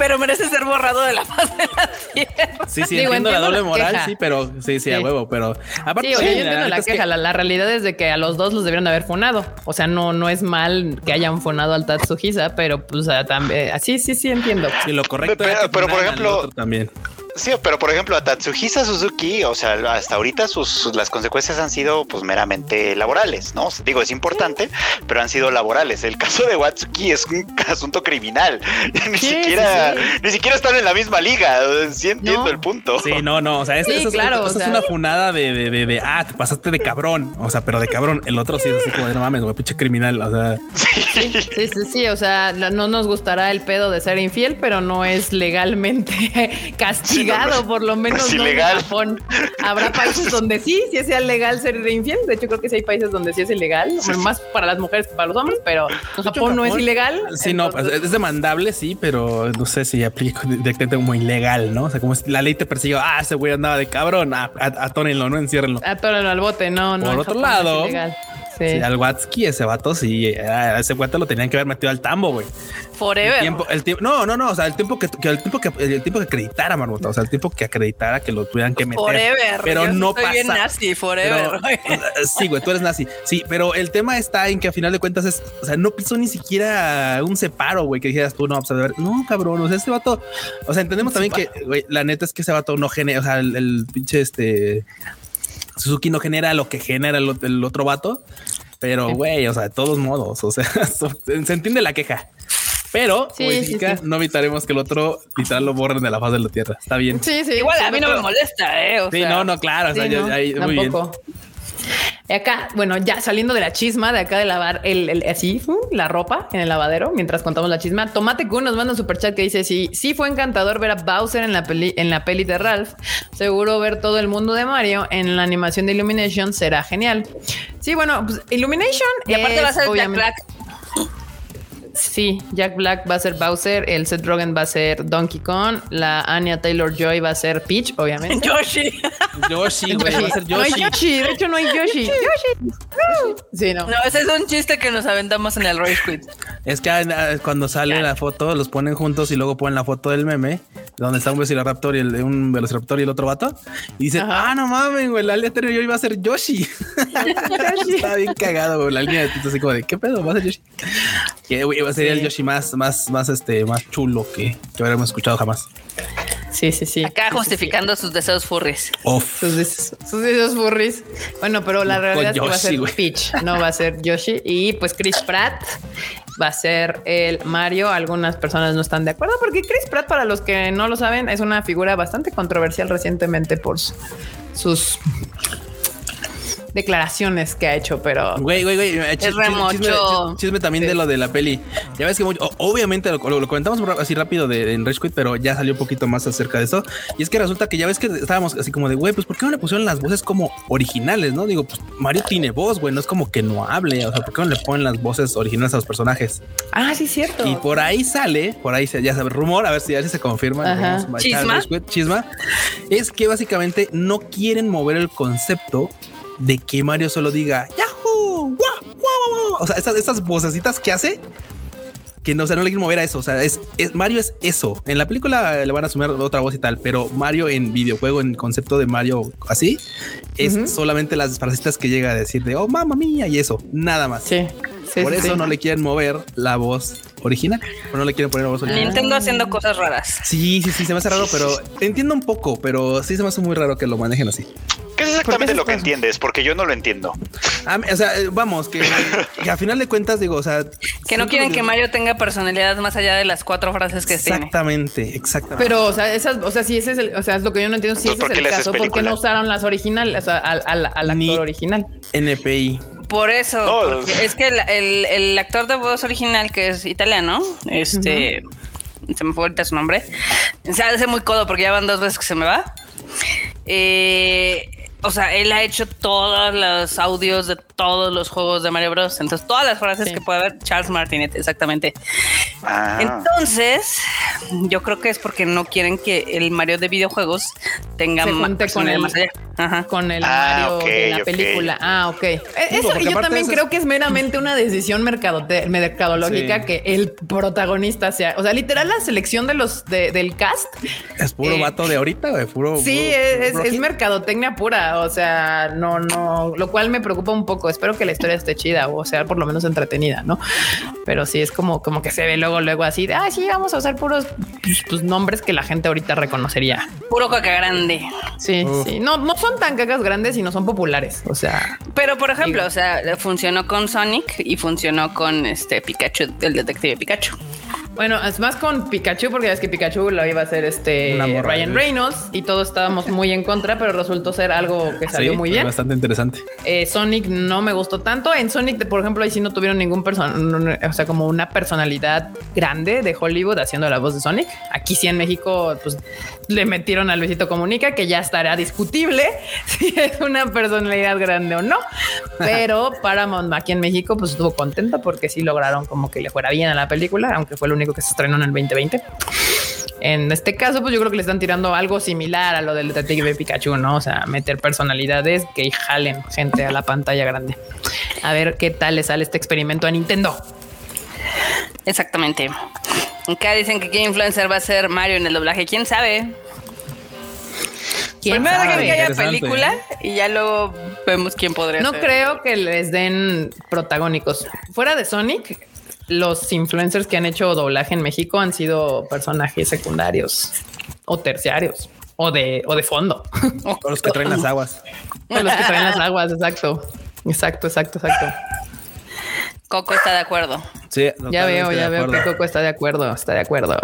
pero merece ser borrado de la faz de la tierra. Sí, sí, entiendo, la doble moral, sí, pero sí, sí, a huevo, pero aparte sí, yo entiendo la, queja. La, realidad es de que a los dos los debieron haber funado. O sea, no, no es mal que hayan funado al Tatsuhisa, pero pues también así sí, sí entiendo. Sí, lo correcto. Pero, pero por ejemplo, también. Sí, pero por ejemplo a Tatsuhisa Suzuki, o sea, hasta ahorita sus, las consecuencias han sido pues meramente laborales, ¿no? Digo, es importante, pero han sido laborales. El caso de Watsuki es un asunto criminal. ni siquiera ni siquiera están en la misma liga. Sí entiendo el punto. Sí, no, no, o sea, eso, es, una funada de, de, de, ah, te pasaste de cabrón, o sea, pero de cabrón. El otro sí es así como de no mames, güey, pinche criminal, o sea. Sí, sí, sí, o sea, no nos gustará el pedo de ser infiel, pero no es legalmente castigado por lo menos. Es ilegal. Habrá países donde sí, sí sea legal ser infiel. De hecho, creo que sí hay países donde sí es ilegal, más para las mujeres que para los hombres, pero Japón, no es ilegal. Sí, no, pues, es demandable, sí, pero no sé si aplica directamente como ilegal, ¿no? O sea, como si la ley te persiguió, ah, ese güey andaba de cabrón, atónenlo, no enciérrenlo. Atónenlo al bote, no, no. Por otro lado, Sí. al Watsky, ese vato, sí, ese vato lo tenían que haber metido al tambo, güey. Forever. El tiempo, el tiempo, no, no, no, o sea, el tiempo que, el tiempo que el tiempo que acreditara, Marmota, o sea, el tiempo que acreditara que lo tuvieran que meter. Forever. Pero Yo no pasa. nazi, forever. sí, güey, tú eres nazi. Sí, pero el tema está en que a final de cuentas es, o sea, no pisó ni siquiera un separo, güey, que dijeras tú, no, pues a ver, no, cabrón, o sea, este vato, o sea, entendemos también que, güey, la neta es que ese vato no genera, o sea, el, el pinche este Suzuki no genera lo que genera el, el otro vato. Pero, güey, o sea, de todos modos, o sea, se entiende la queja. Pero, no evitaremos que el otro literal lo borren de la faz de la tierra. Está bien. Sí, sí. Igual a mí no me molesta, ¿eh? sí, no, no, claro. O sea, ahí, muy bien. Y acá, bueno, ya saliendo de la chisma, de acá de lavar el, así, la ropa en el lavadero, mientras contamos la chisma, Tomate Kun nos manda un super chat que dice: Sí, sí fue encantador ver a Bowser en la peli, en la peli de Ralph. Seguro ver todo el mundo de Mario en la animación de Illumination será genial. Sí, bueno, pues Illumination. Y aparte va a ser. Sí, Jack Black va a ser Bowser, el Seth Rogen va a ser Donkey Kong, la Anya Taylor Joy va a ser Peach, obviamente. Yoshi. Yoshi, güey, va a ser Yoshi. No hay Yoshi, de hecho no hay Yoshi. Yoshi. Sí, no. No, ese es un chiste que nos aventamos en el Rage Quit. Es que ah, cuando sale la foto, los ponen juntos y luego ponen la foto del meme, donde está un Velociraptor y el, un Velociraptor y el otro vato. Y dicen, ah, no mames, güey, la Anya Taylor Joy va a ser Yoshi. Está bien cagado, güey, la línea de Tito así como de, ¿qué pedo? Va a ser Yoshi. Que, sería el Yoshi más, más, más, este, más chulo que, que hubiéramos escuchado jamás. Sí, sí, sí. Acá justificando sus deseos furries. Sus, deseos, furries. Bueno, pero la realidad es que va a ser Peach, no va a ser Yoshi. Y pues Chris Pratt va a ser el Mario. Algunas personas no están de acuerdo porque Chris Pratt, para los que no lo saben, es una figura bastante controversial recientemente por sus declaraciones que ha hecho, pero. Güey, güey, güey. Es chisme, chisme, también de lo de la peli. Ya ves que obviamente lo, comentamos así rápido de, en Rage Quit, pero ya salió un poquito más acerca de eso. Y es que resulta que ya ves que estábamos así como de, güey, pues ¿por qué no le pusieron las voces como originales? No digo, pues Mario tiene voz, güey, no es como que no hable. O sea, ¿por qué no le ponen las voces originales a los personajes? Ah, sí, cierto. Y por ahí sale, por ahí ya sabe, rumor, a ver si ya se confirma. Chisma. chisma. Es que básicamente no quieren mover el concepto de que Mario solo diga Yahoo, o sea, esas, esas vocecitas que hace que no, o sea, no le quieren mover a eso. O sea, es, Mario es eso. En la película le van a sumar otra voz y tal, pero Mario en videojuego, en concepto de Mario así, es solamente las frasecitas que llega a decir de oh mamá mía y eso, nada más. Sí. Por eso no le quieren mover la voz original, o no le quieren poner la voz original. Nintendo haciendo cosas raras. Sí, sí, sí, se me hace raro, pero entiendo un poco, pero sí se me hace muy raro que lo manejen así ¿Qué es exactamente lo que entiendes? Porque yo no lo entiendo. Ah, o sea, eh, vamos, que, a final de cuentas digo, o sea... Que no quieren que Mario tenga personalidad más allá de las cuatro frases que exactamente, tiene. Exactamente, exactamente. Pero, o sea, esas, o sea, si ese es el, o sea, es lo que yo no entiendo, si ese es el caso, ¿por qué no usaron las originales, o sea, al, al, actor original? NPI. Por eso, es que el, el, actor de voz original, que es italiano, este, se me fue ahorita su nombre, se hace muy codo porque ya van dos veces que se me va. Eh, o sea, él ha hecho todos los audios de todos los juegos de Mario Bros. Entonces, todas las frases que puede haber, Charles Martinet, exactamente. Ah. Entonces, yo creo que es porque no quieren que el Mario de videojuegos tenga más con el más allá. Con el ah, Mario de la película. Ah, ok. E, eso yo también creo que es meramente una decisión mercadológica que el protagonista sea. O sea, literal, la selección de los del cast es puro eh, vato de ahorita, de puro. Sí, es, es mercadotecnia pura. O sea, no, no, lo cual me preocupa un poco espero que la historia esté chida o sea por lo menos entretenida, ¿no? Pero sí es como, como que se ve luego, luego así de, ah, sí, vamos a usar puros pues, pues, nombres que la gente ahorita reconocería. Puro caca grande. Sí, sí. No, no son tan cacas grandes y no son populares. O sea, pero por ejemplo, o sea, funcionó con Sonic y funcionó con este Pikachu, el detective Pikachu. Bueno, es más con Pikachu, porque es que Pikachu lo iba a hacer este Ryan Reynolds y todos estábamos muy en contra, pero resultó ser algo que salió muy bien. Bastante interesante. Eh, Sonic no me gustó tanto. En Sonic, por ejemplo, ahí sí no tuvieron ningún persona, o sea, como una personalidad grande de Hollywood haciendo la voz de Sonic. Aquí sí en México, pues le metieron a Luisito Comunica, que ya estará discutible si es una personalidad grande o no. Pero Paramount aquí en México, pues estuvo contento porque sí lograron como que le fuera bien a la película, aunque fue lo único que se estrenó en el 2020. En este caso, pues yo creo que le están tirando algo similar a lo del detective Pikachu, ¿no? O sea, meter personalidades que jalen gente a la pantalla grande. A ver qué tal le sale este experimento a Nintendo. Exactamente. Acá dicen que qué influencer va a ser Mario en el doblaje. ¿Quién sabe? Primero que haya película y ya luego vemos quién podría No creo que les den protagónicos. Fuera de Sonic, los influencers que han hecho doblaje en México han sido personajes secundarios o terciarios o de, o de fondo. O los que traen las aguas. O los que traen las aguas, exacto. Exacto, exacto, exacto. Coco está de acuerdo. Sí, ya veo, ya veo que Coco está de acuerdo, está de acuerdo.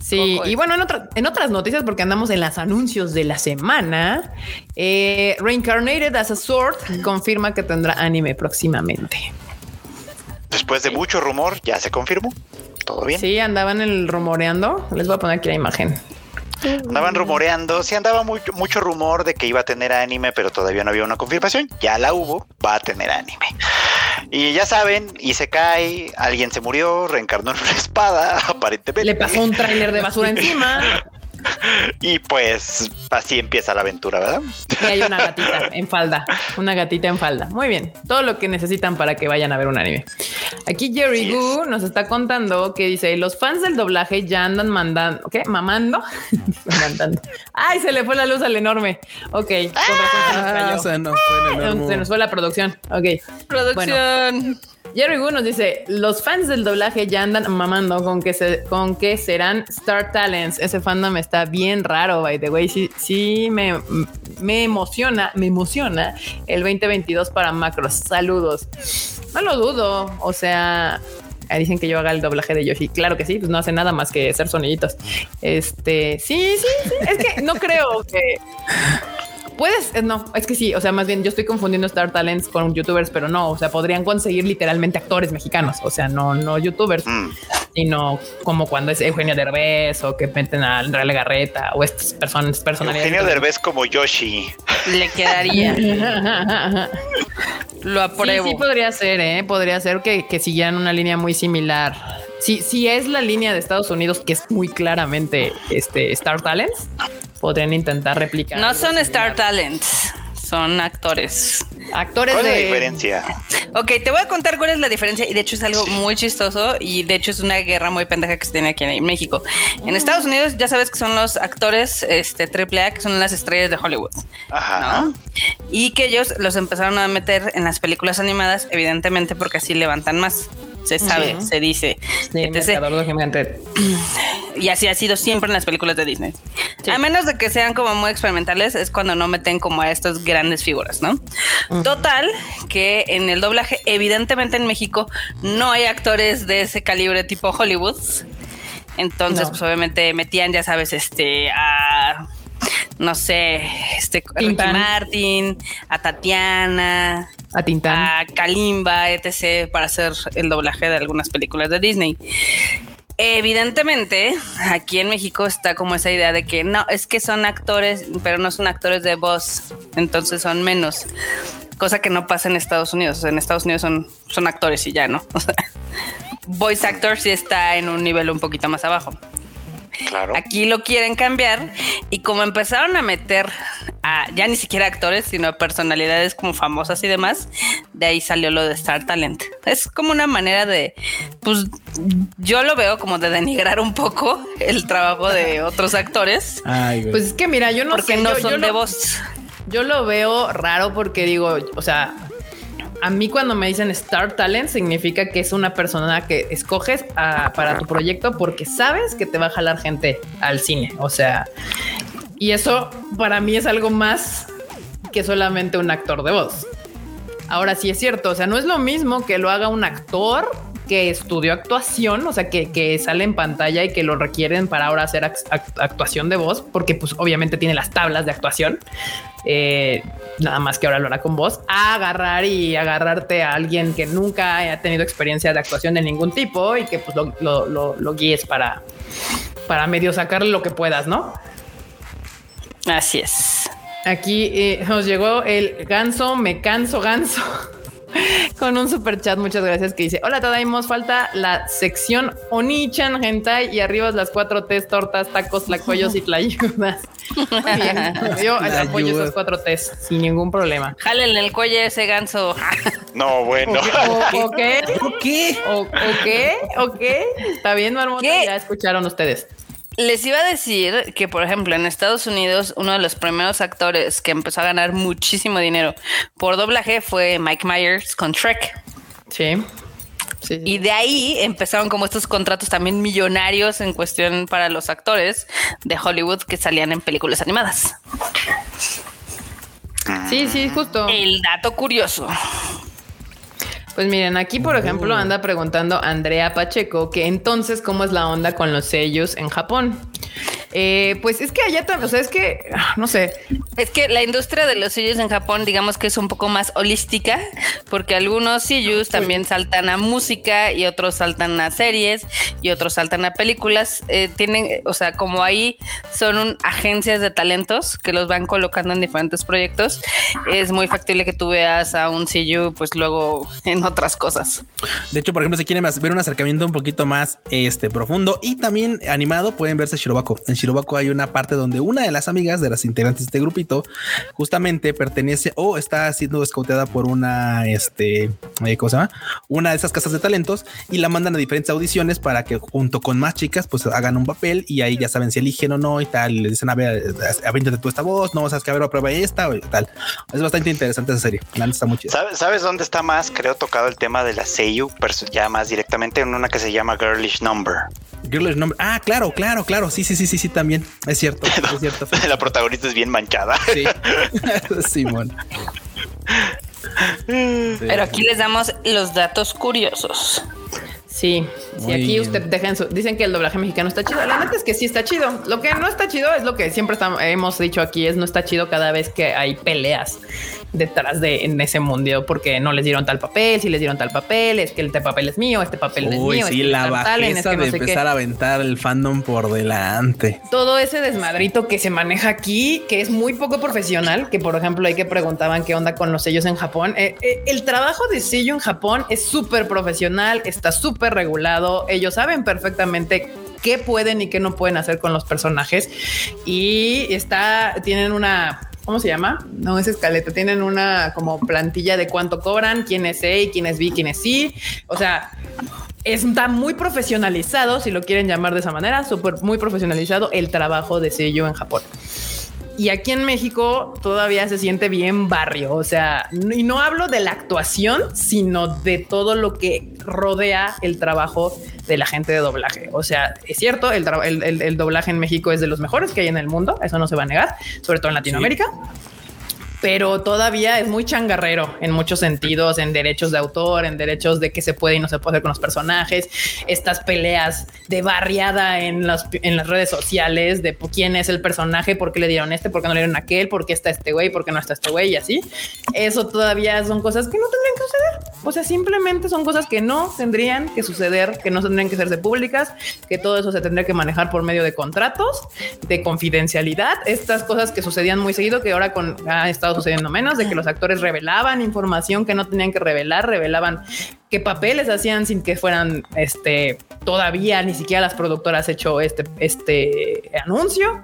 Sí, y bueno, en, en otras noticias, porque andamos en los anuncios de la semana, eh, Reincarnated as a Sword confirma que tendrá anime próximamente. Después de mucho rumor, ya se confirmó. ¿Todo bien? Sí, andaban el rumoreando. Les voy a poner aquí la imagen. Andaban rumoreando, sí andaba mucho, mucho rumor de que iba a tener anime, pero todavía no había una confirmación. Ya la hubo, va a tener anime. Y ya saben, y se cae, alguien se murió, reencarnó en una espada, aparentemente. Le pasó un tráiler de basura encima. Y pues así empieza la aventura, ¿verdad? Y hay una gatita en falda, una gatita en falda. Muy bien, todo lo que necesitan para que vayan a ver un anime. Aquí Jerry Gu nos está contando que dice, los fans del doblaje ya andan mandando, ¿qué? Mamando. mandando. Ay, se le fue la luz al enorme. Ok, ah, se, nos se nos fue la producción. Ok. Producción. Jerry Wu nos dice: Los fans del doblaje ya andan mamando con que, con que serán Star Talents. Ese fandom está bien raro, by the way. Sí, sí me, me emociona, me emociona el 2022 para macros. Saludos. No lo dudo. O sea, dicen que yo haga el doblaje de Yoshi. Claro que sí, pues no hace nada más que hacer soniditos. Este, sí, sí, sí. es que no creo que Puedes, no, es que sí, o sea, más bien yo estoy confundiendo Star Talents con youtubers, pero no, o sea, podrían conseguir literalmente actores mexicanos, o sea, no, no youtubers, mm. sino como cuando es Eugenio Derbez o que meten a Real Garreta o estas personas, personalidades. Eugenio Derbez como Yoshi. Le quedaría. Lo apruebo. Sí, sí podría ser, ¿eh? Podría ser que, que siguieran una línea muy similar. Si, si es la línea de Estados Unidos, que es muy claramente este Star Talents, podrían intentar replicar. No son Star Talents, son actores. Actores ¿Cuál de... es la diferencia? Ok, te voy a contar cuál es la diferencia y de hecho es algo muy chistoso y de hecho es una guerra muy pendeja que se tiene aquí en México. En Estados Unidos ya sabes que son los actores este AAA que son las estrellas de Hollywood. Ajá. Y que ellos los empezaron a meter en las películas animadas evidentemente porque así levantan más se sabe, se dice. Sí, y así ha sido siempre en las películas de Disney. A menos de que sean como muy experimentales, es cuando no meten como a estas grandes figuras, ¿no? Total, que en el doblaje, evidentemente en México no hay actores de ese calibre tipo Hollywood. Entonces, pues obviamente metían, ya sabes, este, a no sé, este Ricky Martin, a Tatiana, a Tintán, a Kalimba, etc. para hacer el doblaje de algunas películas de Disney. Evidentemente, aquí en México está como esa idea de que no, es que son actores, pero no son actores de voz, entonces son menos. Cosa que no pasa en Estados Unidos. en Estados Unidos son, son actores y ya, ¿no? O sea, voice actor sí está en un nivel un poquito más abajo. Claro. Aquí lo quieren cambiar y como empezaron a meter a ya ni siquiera actores, sino a personalidades como famosas y demás, de ahí salió lo de Star Talent. Es como una manera de, pues yo lo veo como de denigrar un poco el trabajo de otros actores. pues es que mira, yo no porque no son de voz. Yo lo veo raro porque digo, o sea, a mí cuando me dicen Star Talent significa que es una persona que escoges para tu proyecto porque sabes que te va a jalar gente al cine. O sea, y eso para mí es algo más que solamente un actor de voz. Ahora sí es cierto, o sea, no es lo mismo que lo haga un actor que estudió actuación, o sea, que, sale en pantalla y que lo requieren para ahora hacer actuación de voz, porque pues obviamente tiene las tablas de actuación, eh, nada más que ahora lo hará con voz, a agarrar y agarrarte a alguien que nunca haya tenido experiencia de actuación de ningún tipo y que pues lo, guíes para, para medio sacarle lo que puedas, ¿no? Así es. Aquí eh, nos llegó el ganso, me canso ganso. Con un super chat. Muchas gracias. Que dice: Hola, Tadaimos. Falta la sección Onichan, Hentai y arriba las cuatro T's, tortas, tacos, tlacoyos y tlayudas. Muy bien. Yo apoyo esos cuatro T's sin ningún problema. Jálenle el cuello ese ganso. No, bueno. ¿O, qué? ¿O qué? ¿O, qué? ¿O qué? Está bien, Marmota. Ya escucharon ustedes. Les iba a decir que, por ejemplo, en Estados Unidos, uno de los primeros actores que empezó a ganar muchísimo dinero por doblaje fue Mike Myers con Shrek. Sí. Y de ahí empezaron como estos contratos también millonarios en cuestión para los actores de Hollywood que salían en películas animadas. Sí, sí, justo. El dato curioso. Pues miren, aquí por ejemplo anda preguntando Andrea Pacheco que entonces cómo es la onda con los sellos en Japón. Eh, pues es que allá también, o sea, es que, no sé. Es que la industria de los sellos en Japón, digamos que es un poco más holística, porque algunos sellos también saltan a música y otros saltan a series y otros saltan a películas. Eh, tienen, o sea, como ahí son agencias de talentos que los van colocando en diferentes proyectos, es muy factible que tú veas a un sello, pues luego en otras cosas. De hecho, por ejemplo, si quieren ver un acercamiento un poquito más este, profundo y también animado, pueden verse Shirobako. En Shirobako hay una parte donde una de las amigas de las integrantes de este grupito justamente pertenece o está siendo escauteada por una, este, eh, ¿cómo se llama? Una de esas casas de talentos y la mandan a diferentes audiciones para que junto con más chicas pues hagan un papel y ahí ya saben si eligen o no y tal. Y le dicen, a ver, de tú esta voz, no, sabes que a ver, prueba esta o tal. Es bastante interesante esa serie. La está muy ¿Sabes dónde está más? Creo tocado el tema de la Seiyu, pero ya más directamente en una que se llama Girlish Number. Girlish Number. Ah, claro, claro, claro. Sí, sí, sí, sí, sí, también. Es cierto, es cierto. La protagonista es bien manchada. Sí. Simón. Pero aquí les damos los datos curiosos. Sí, sí, aquí usted dejen su, dicen que el doblaje mexicano está chido. La neta es que sí está chido. Lo que no está chido es lo que siempre hemos dicho aquí, es no está chido cada vez que hay peleas detrás de en ese mundo porque no les dieron tal papel, si les dieron tal papel, es que este papel es mío, este papel es mío. Sí, la bajeza de empezar a aventar el fandom por delante. Todo ese desmadrito que se maneja aquí, que es muy poco profesional, que por ejemplo hay que preguntaban qué onda con los sellos en Japón. Eh, eh, el trabajo de sello en Japón es súper profesional, está súper regulado, ellos saben perfectamente qué pueden y qué no pueden hacer con los personajes y está, tienen una ¿cómo se llama? No es escaleta, tienen una como plantilla de cuánto cobran, quién es A, quién es B, quién es C. O sea, está muy profesionalizado, si lo quieren llamar de esa manera, súper muy profesionalizado el trabajo de sello en Japón. Y aquí en México todavía se siente bien barrio. O sea, y no hablo de la actuación, sino de todo lo que rodea el trabajo de la gente de doblaje. O sea, es cierto, el, el, doblaje en México es de los mejores que hay en el mundo. Eso no se va a negar, sobre todo en Latinoamérica pero todavía es muy changarrero en muchos sentidos, en derechos de autor, en derechos de qué se puede y no se puede hacer con los personajes, estas peleas de barriada en las, en las redes sociales de quién es el personaje, por qué le dieron este, por qué no le dieron aquel, por qué está este güey, por qué no está este güey y así. Eso todavía son cosas que no tendrían que suceder. O sea, simplemente son cosas que no tendrían que suceder, que no tendrían que hacerse públicas, que todo eso se tendría que manejar por medio de contratos, de confidencialidad, estas cosas que sucedían muy seguido, que ahora con ha estado sucediendo menos, de que los actores revelaban información que no tenían que revelar, revelaban qué papeles hacían sin que fueran este todavía ni siquiera las productoras hecho este este anuncio.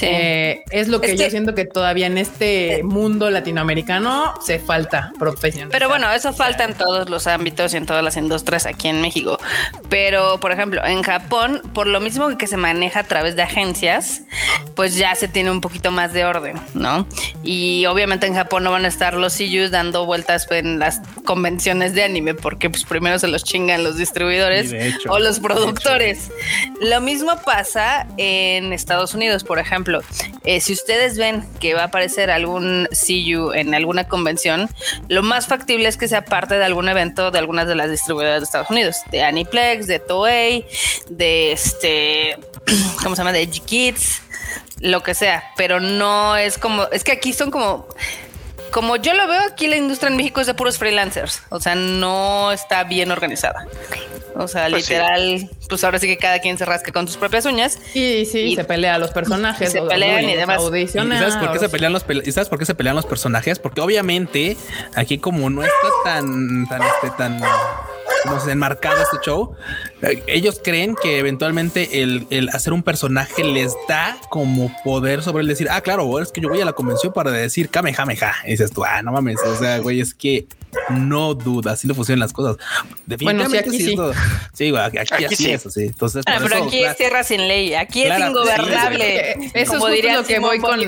Eh, es lo que yo siento que todavía en este mundo latinoamericano se falta profesional. Pero bueno, eso falta en todos los ámbitos y en todas las industrias aquí en México. Pero por ejemplo, en Japón, por lo mismo que se maneja a través de agencias, pues ya se tiene un poquito más de orden, ¿no? Y obviamente en Japón no van a estar los CUs dando vueltas en las convenciones de anime porque pues primero se los chingan los distribuidores o los productores. Lo mismo pasa en Estados Unidos, por ejemplo. Eh, si ustedes ven que va a aparecer algún CU en alguna convención, lo más factible es que sea parte de algún evento de algunas de las distribuidoras de Estados Unidos, de Aniplex, de Toei, de este, ¿cómo se llama? De G-Kids, lo que sea, pero no es como, es que aquí son como como yo lo veo aquí la industria en México es de puros freelancers, o sea, no está bien organizada. O sea, pues literal, pues ahora sí que cada quien se rasca con sus propias uñas. Y sí, se pelea a los personajes. Se pelean y demás. ¿Y sabes por qué se pelean los ¿Y sabes por qué se pelean los personajes? Porque obviamente aquí como no está tan tan este tan como se enmarcado este show, eh, ellos creen que eventualmente el, el, hacer un personaje les da como poder sobre el decir, ah, claro, es que yo voy a la convención para decir Kamehameha. Y dices tú, ah, no mames, o sea, güey, es que no duda, así no funcionan las cosas. Definitivamente bueno, sí, aquí sí. sí, aquí, aquí, así es, sí. Entonces, ah, pero aquí es tierra sin ley, aquí es ingobernable. eso es diría lo que voy con.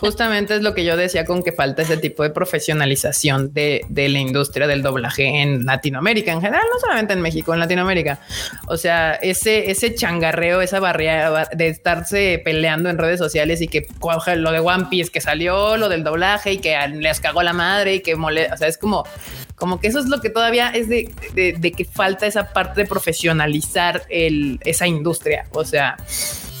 Justamente es lo que yo decía con que falta ese tipo de profesionalización de, de la industria del doblaje en Latinoamérica en general, no solamente en México, en Latinoamérica. O sea, ese, ese changarreo, esa barrera de estarse peleando en redes sociales y que lo de One Piece que salió, lo del doblaje y que les cagó la madre y que mole, o sea, es como como, que eso es lo que todavía es de, que falta esa parte de profesionalizar esa industria. O sea,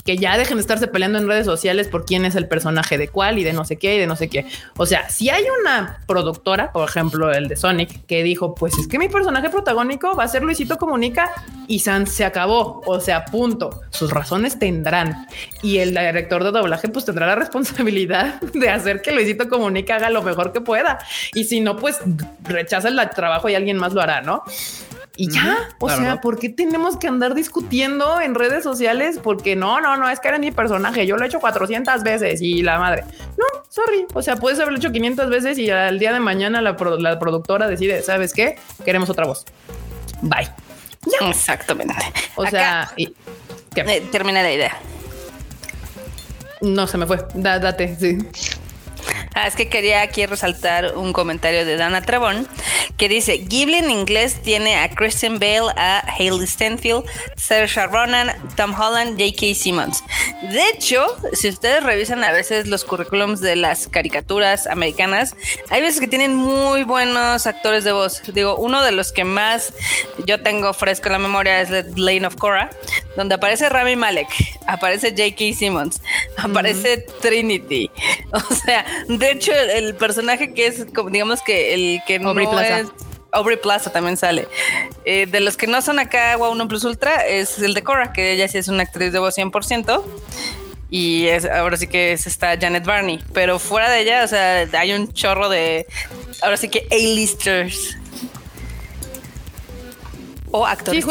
que ya dejen de estarse peleando en redes sociales por quién es el personaje de cuál y de no sé qué y de no sé qué. O sea, si hay una productora, por ejemplo, el de Sonic, que dijo, pues es que mi personaje protagónico va a ser Luisito Comunica y San se acabó. O sea, punto. Sus razones tendrán. Y el director de doblaje pues tendrá la responsabilidad de hacer que Luisito Comunica haga lo mejor que pueda. Y si no, pues rechaza el trabajo y alguien más lo hará, ¿no? Y ya, o sea, ¿por qué tenemos que andar discutiendo en redes sociales? Porque no, no, no, es que era mi personaje, yo lo he hecho 400 veces y la madre. No, sorry, o sea, puedes haberlo hecho 500 veces y al día de mañana la, productora decide, ¿sabes qué? Queremos otra voz. Bye. Exactamente. O sea, y, eh, termina la idea. No, se me fue. date, sí. Ah, es que quería aquí resaltar un comentario de Dana Trabón que dice: Ghibli en inglés tiene a Christian Bale, a Hayley Stenfield, Saoirse Ronan, Tom Holland, J.K. Simmons. De hecho, si ustedes revisan a veces los currículums de las caricaturas americanas, hay veces que tienen muy buenos actores de voz. Digo, uno de los que más yo tengo fresco en la memoria es The Lane of Korra, donde aparece Rami Malek, aparece J.K. Simmons, aparece Trinity. O sea, de hecho, el, personaje que es, digamos que el que no Plaza. es... Aubrey Plaza también sale. Eh, de los que no son acá Wow 1 Plus Ultra es el de Cora, que ella sí es una actriz de voz 100%. Y es, ahora sí que es esta Janet Barney. Pero fuera de ella, o sea, hay un chorro de. Ahora sí que A-listers. O actores. Sí,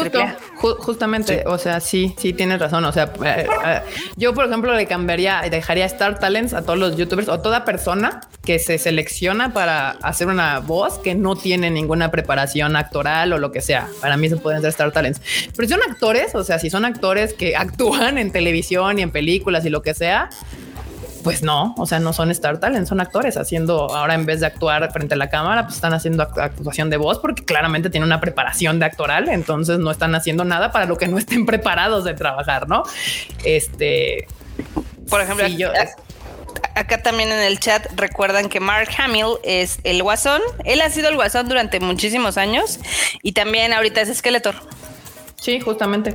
justamente, o sea, sí, sí tienes razón. O sea, eh, eh, yo, por ejemplo, le cambiaría, dejaría Star Talents a todos los youtubers o toda persona que se selecciona para hacer una voz que no tiene ninguna preparación actoral o lo que sea. Para mí se pueden ser Star Talents. Pero si son actores, o sea, si son actores que actúan en televisión y en películas y lo que sea, pues no, o sea, no son Star Talent, son actores haciendo ahora en vez de actuar frente a la cámara, pues están haciendo actuación de voz porque claramente tienen una preparación de actoral, entonces no están haciendo nada para lo que no estén preparados de trabajar, ¿no? Este, por ejemplo, acá también en el chat recuerdan que Mark Hamill es el guasón. Él ha sido el guasón durante muchísimos años y también ahorita es Skeletor. Sí, justamente.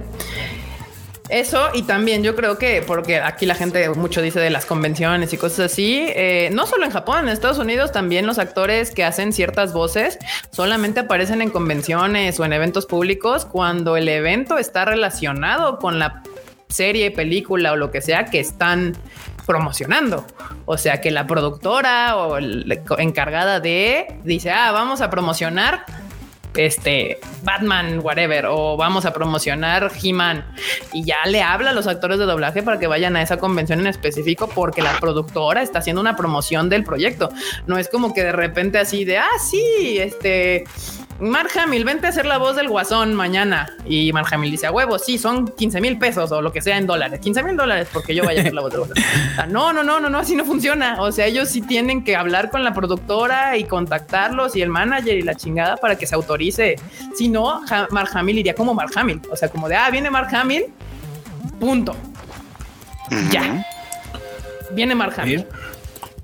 Eso y también yo creo que porque aquí la gente mucho dice de las convenciones y cosas así, eh, no solo en Japón, en Estados Unidos también los actores que hacen ciertas voces solamente aparecen en convenciones o en eventos públicos cuando el evento está relacionado con la serie, película o lo que sea que están promocionando. O sea que la productora o la encargada de dice, ah, vamos a promocionar este Batman, whatever, o vamos a promocionar He-Man y ya le habla a los actores de doblaje para que vayan a esa convención en específico porque la productora está haciendo una promoción del proyecto. No es como que de repente así de, ah, sí, este Mark Hamill, vente a hacer la voz del guasón mañana. Y Mark Hamill dice a huevo, sí, son 15 mil pesos o lo que sea en dólares, 15 mil dólares porque yo vaya a hacer la voz del guasón. no, no, no, no, no, así no funciona. O sea, ellos sí tienen que hablar con la productora y contactarlos y el manager y la chingada para que se autorice. Si no, Mark Hamill iría como Mark Hamill. O sea, como de, ah, viene Mark Hamill, punto. Ya. Viene Mark Hamill.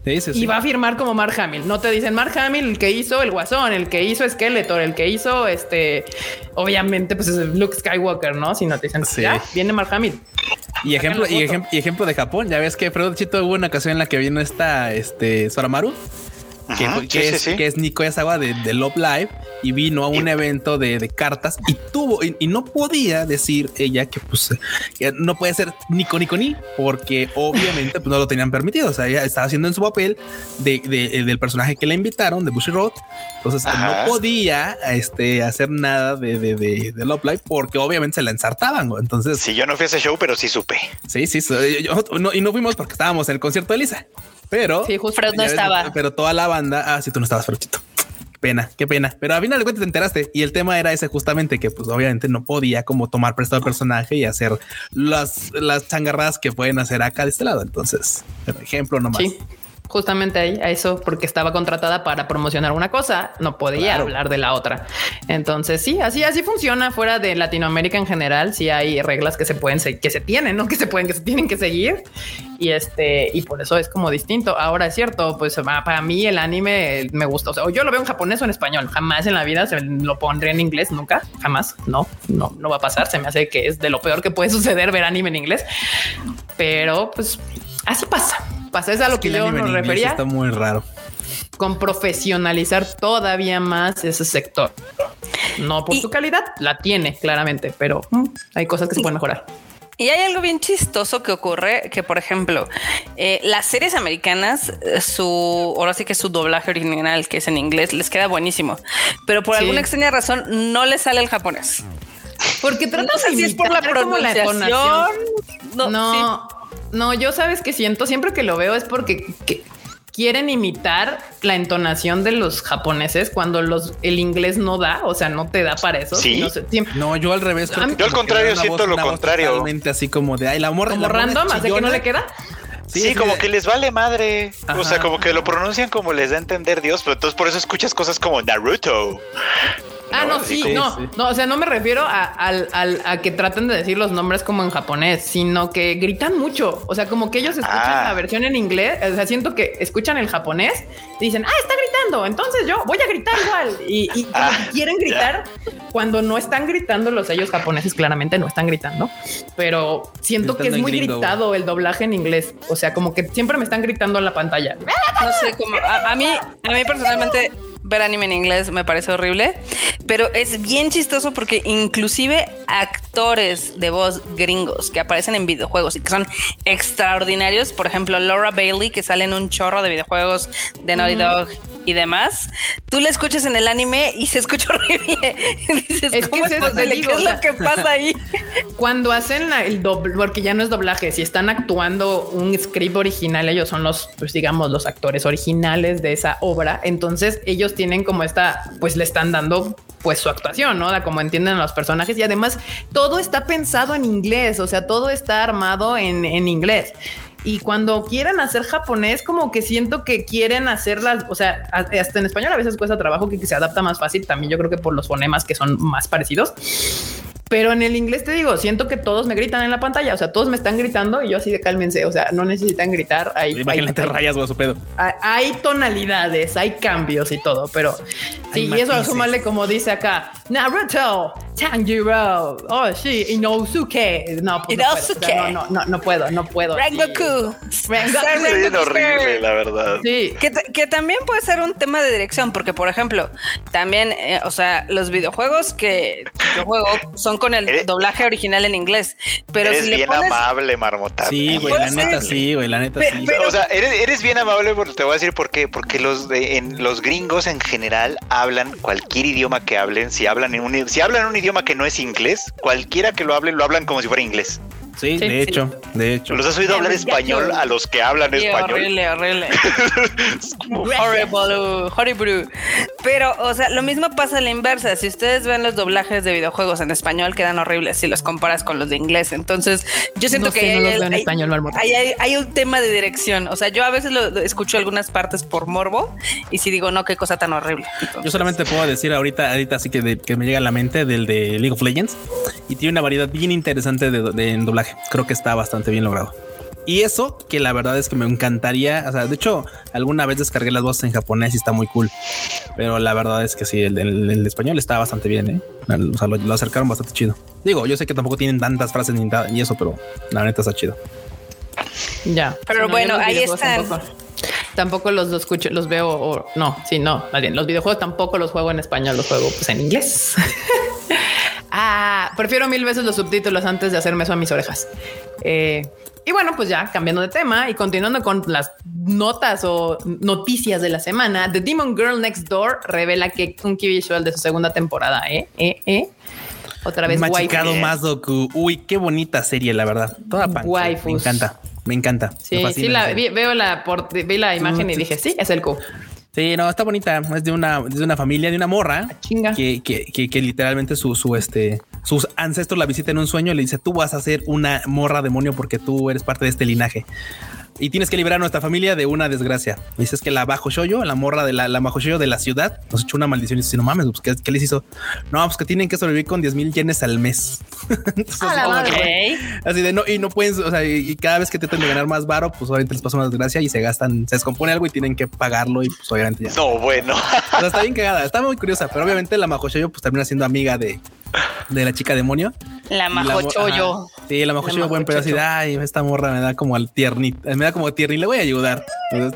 Y va a firmar como Mark Hamill. No te dicen Mark Hamill, el que hizo el Guasón, el que hizo Skeletor, el que hizo este. Obviamente, pues es Luke Skywalker, ¿no? Si no te dicen, ya, viene Mark Hamill. Y ejemplo, y, ejemplo de Japón, ya ves que Fredo Chito hubo una ocasión en la que vino esta este Soramaru que, es, que es Nico Yasawa de, de, Love Live y vino a un evento de, cartas y tuvo y, no podía decir ella que pues no puede ser Nico Nico ni porque obviamente pues, no lo tenían permitido. O sea, ella estaba haciendo en su papel de, del personaje que le invitaron de Bushy Road. Entonces no podía este, hacer nada de, de, Love Live porque obviamente se la ensartaban. Entonces, si yo no fui a ese show, pero sí supe. Sí, sí, y no fuimos porque estábamos en el concierto de Lisa. Pero sí, justo no estaba. Pero toda la banda, ah, sí, tú no estabas, Ferochito. Pena, qué pena. Pero a final de cuentas te enteraste. Y el tema era ese justamente que, pues, obviamente no podía como tomar prestado el personaje y hacer las, las changarradas que pueden hacer acá de este lado. Entonces, por ejemplo, nomás. Sí justamente ahí a eso porque estaba contratada para promocionar una cosa, no podía hablar de la otra. Entonces, sí, así así funciona fuera de Latinoamérica en general, sí hay reglas que se pueden que se tienen, no que se pueden que se tienen que seguir y este y por eso es como distinto. Ahora es cierto, pues para mí el anime me gusta, o sea, yo lo veo en japonés o en español, jamás en la vida se lo pondré en inglés, nunca, jamás. No, no no va a pasar, se me hace que es de lo peor que puede suceder ver anime en inglés. Pero pues así pasa pasa. Es a lo que, yo me refería. Está muy raro. Con profesionalizar todavía más ese sector. No por su calidad, la tiene claramente, pero mm, hay cosas que se pueden mejorar. Y hay algo bien chistoso que ocurre, que por ejemplo, eh, las series americanas, eh, su, ahora sí que su doblaje original, que es en inglés, les queda buenísimo, pero por alguna extraña razón no les sale el japonés. Porque tratan no si es por la pronunciación. no, no no, yo sabes que siento siempre que lo veo es porque quieren imitar la entonación de los japoneses cuando los el inglés no da, o sea, no te da para eso. Sí. No, yo al revés. yo al contrario siento lo contrario. Totalmente así como de ay, la amor. Como random, así que no le queda. Sí, como que les vale madre. O sea, como que lo pronuncian como les da a entender Dios, pero entonces por eso escuchas cosas como Naruto. Ah, no, sí, no, no, o sea, no me refiero a, que traten de decir los nombres como en japonés, sino que gritan mucho. O sea, como que ellos escuchan ah. la versión en inglés. O sea, siento que escuchan el japonés y dicen, ah, está gritando. Entonces yo voy a gritar igual. Y, ah, quieren gritar cuando no están gritando los ellos japoneses, claramente no están gritando, pero siento que es muy gritado el doblaje en inglés. O sea, como que siempre me están gritando en la pantalla. No sé, como a, a mí, a mí personalmente ver anime en inglés me parece horrible, pero es bien chistoso porque inclusive actores de voz gringos que aparecen en videojuegos y que son extraordinarios, por ejemplo Laura Bailey que sale en un chorro de videojuegos de Naughty Dog y demás, tú la escuchas en el anime y se escucha horrible. Dices, es ¿cómo es, ¿Qué es lo que pasa ahí? Cuando hacen el doble, porque ya no es doblaje, si están actuando un script original, ellos son los, pues digamos, los actores originales de esa obra, entonces ellos tienen como esta, pues le están dando pues su actuación, ¿no? como entienden los personajes y además todo está pensado en inglés, o sea, todo está armado en, en inglés. Y cuando quieren hacer japonés, como que siento que quieren hacerlas, o sea, hasta en español a veces cuesta trabajo que, que se adapta más fácil, también yo creo que por los fonemas que son más parecidos. Pero en el inglés te digo, siento que todos me gritan en la pantalla, o sea, todos me están gritando y yo así de cálmense, o sea, no necesitan gritar. Hay, Imagínate rayas o su pedo. Hay, tonalidades, hay cambios y todo, pero sí, y eso sumarle como dice acá, Naruto, Tanjiro, oh sí, Inosuke. No, pues no, no, no, no, puedo, no puedo. Rengoku. Es horrible, la verdad. Sí. Que, que, también puede ser un tema de dirección, porque por ejemplo, también, eh, o sea, los videojuegos que yo juego son con el doblaje original en inglés. Pero eres si le bien amable, Marmota. Sí, güey, la neta sí, güey, la neta sí. o sea, eres, eres, bien amable porque te voy a decir por qué. Porque los de, en, los gringos en general hablan cualquier idioma que hablen. Si hablan en un, si hablan un idioma que no es inglés, cualquiera que lo hable, lo hablan como si fuera inglés. Sí, de hecho, de hecho. ¿Los has oído hablar español a los que hablan español? Horrible, horrible. horrible, horrible. Pero, o sea, lo mismo pasa a la inversa. Si ustedes ven los doblajes de videojuegos en español, quedan horribles si los comparas con los de inglés. Entonces, yo siento que hay, un tema de dirección. O sea, yo a veces lo, escucho algunas partes por morbo y si digo, no, qué cosa tan horrible. yo solamente puedo decir ahorita, ahorita así que, que me llega a la mente del de League of Legends y tiene una variedad bien interesante de, de doblaje Creo que está bastante bien logrado. Y eso que la verdad es que me encantaría, o sea, de hecho, alguna vez descargué las voces en japonés y está muy cool, pero la verdad es que sí, el, español está bastante bien, ¿eh? O sea, lo, acercaron bastante chido. Digo, yo sé que tampoco tienen tantas frases ni, eso, pero la neta está chido. Ya. Pero bueno, ahí están. Tampoco, los, escucho, los veo, o no, sí, no, más bien, los videojuegos tampoco los juego en español, los juego pues en inglés. Ah, prefiero mil veces los subtítulos antes de hacerme eso a mis orejas. Eh, y bueno, pues ya cambiando de tema y continuando con las notas o noticias de la semana, The Demon Girl Next Door revela que un key visual de su segunda temporada, ¿eh? ¿Eh? ¿Eh? Otra vez Machicado más Doku. Uy, qué bonita serie, la verdad. Toda pan. Me encanta. Me encanta. Sí, sí, la, veo la, vi la imagen y dije, sí, es el Q. Sí, no, está bonita. Es de una, de una familia, de una morra ah, que, que, que, que, literalmente su, su, este, sus ancestros la visitan en un sueño y le dice, tú vas a ser una morra demonio porque tú eres parte de este linaje y tienes que liberar a nuestra familia de una desgracia. Dices que la bajo yo, la morra de la, la bajo yo de la ciudad, nos echó una maldición y dice, no mames, pues, ¿qué, les hizo? No, pues que tienen que sobrevivir con 10 mil yenes al mes. Así de no, y no pueden, o sea, y, cada vez que tratan de ganar más varo, pues obviamente les pasa una desgracia y se gastan, se descompone algo y tienen que pagarlo y pues obviamente ya. No, bueno. O sea, está bien cagada, está muy curiosa, pero obviamente la yo pues termina siendo amiga de, de la chica demonio. La majochoyo. Sí, la majochoyo, buen pedazo. Y ay, esta morra me da como al tierni. Me da como tierni. Le voy a ayudar.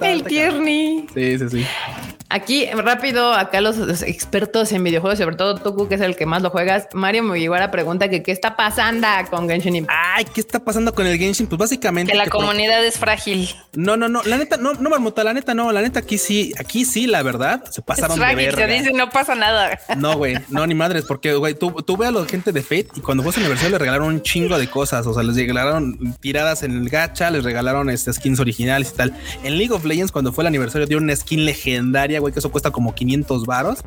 el tierni. Sí, sí, sí. Aquí rápido, acá los, expertos en videojuegos, sobre todo Toku, que es el que más lo juegas, Mario Mugiwara pregunta que qué está pasando con Genshin Impact. Ay, ¿qué está pasando con el Genshin? Pues básicamente que la comunidad es frágil. No, no, no, la neta, no, no marmota, la neta, no, la neta aquí sí, aquí sí, la verdad, se pasaron de verga. dice no pasa nada. No, güey, no, ni madres, porque güey, tú, tú ve a la gente de Fate y cuando fue su aniversario le regalaron un chingo de cosas, o sea, les regalaron tiradas en el gacha, les regalaron este, skins originales y tal. En League of Legends cuando fue el aniversario dio una skin legendaria, güey, que eso cuesta como 500 varos.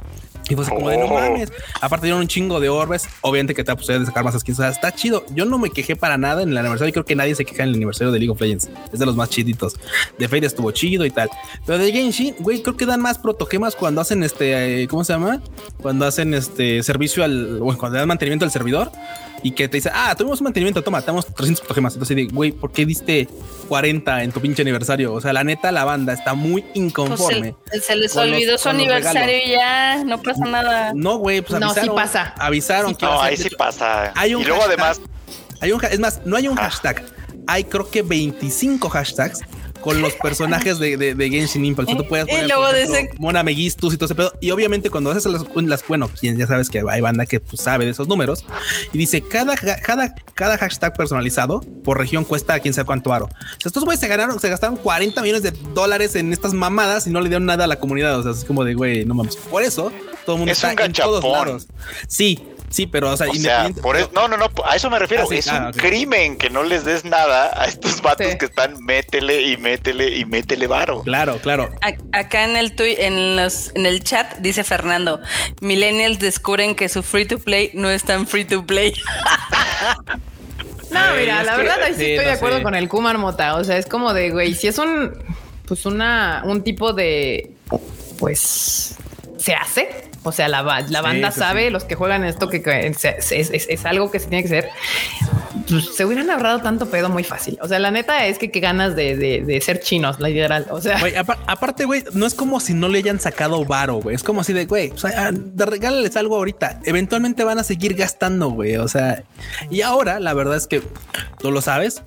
Y pues como de no oh. mames. Aparte dieron un chingo de orbes. Obviamente que te va a sacar más skins. O sea, está chido. Yo no me quejé para nada en el aniversario. Y creo que nadie se queja en el aniversario de League of Legends. Es de los más chiditos. De Fate estuvo chido y tal. Pero de Genshin, güey, creo que dan más protogemas cuando hacen este, eh, ¿cómo se llama? Cuando hacen este servicio al, bueno, cuando dan mantenimiento al servidor y que te dice, ah, tuvimos un mantenimiento, toma, tenemos 300 protogemas. Entonces, güey, ¿por qué diste 40 en tu pinche aniversario? O sea, la neta, la banda está muy inconforme. Pues se, les olvidó su aniversario y ya, no pasa nada. No, güey, pues avisaron. No, sí pasa. Avisaron que. No, ahí sí pasa. Hay un y luego además. Hay un, es más, no hay un ah. hashtag. Hay creo que 25 hashtags con los personajes de, de, Genshin Impact. Tú puedes poner, y luego Mona Megistus y todo ese pedo. Y obviamente cuando haces las, las bueno, quien ya sabes que hay banda que pues, sabe de esos números y dice cada, cada, cada hashtag personalizado por región cuesta quién sabe cuánto aro. estos güeyes se ganaron, se gastaron 40 millones de dólares en estas mamadas y no le dieron nada a la comunidad. O sea, es como de güey, no mames. Por eso todo el mundo está en todos lados. Sí, Sí, pero o sea, por no, no, no, a eso me refiero. Ah, es ah, un crimen que no les des nada a estos vatos que están métele y métele y métele varo. Claro, claro. acá en el en los en el chat dice Fernando, millennials descubren que su free to play no es tan free to play. No, mira, la verdad ahí sí, estoy de acuerdo con el Kumar Mota. O sea, es como de, güey, si es un, pues una, un tipo de, pues, se hace. O sea, la, la banda sabe, los que juegan esto, que, es, algo que se tiene que hacer. Pues, se hubieran ahorrado tanto pedo muy fácil. O sea, la neta es que qué ganas de, ser chinos, la literal. O sea, aparte, güey, no es como si no le hayan sacado varo, güey. Es como si de, güey, o sea, ah, regálales algo ahorita. Eventualmente van a seguir gastando, güey. O sea, y ahora la verdad es que tú lo sabes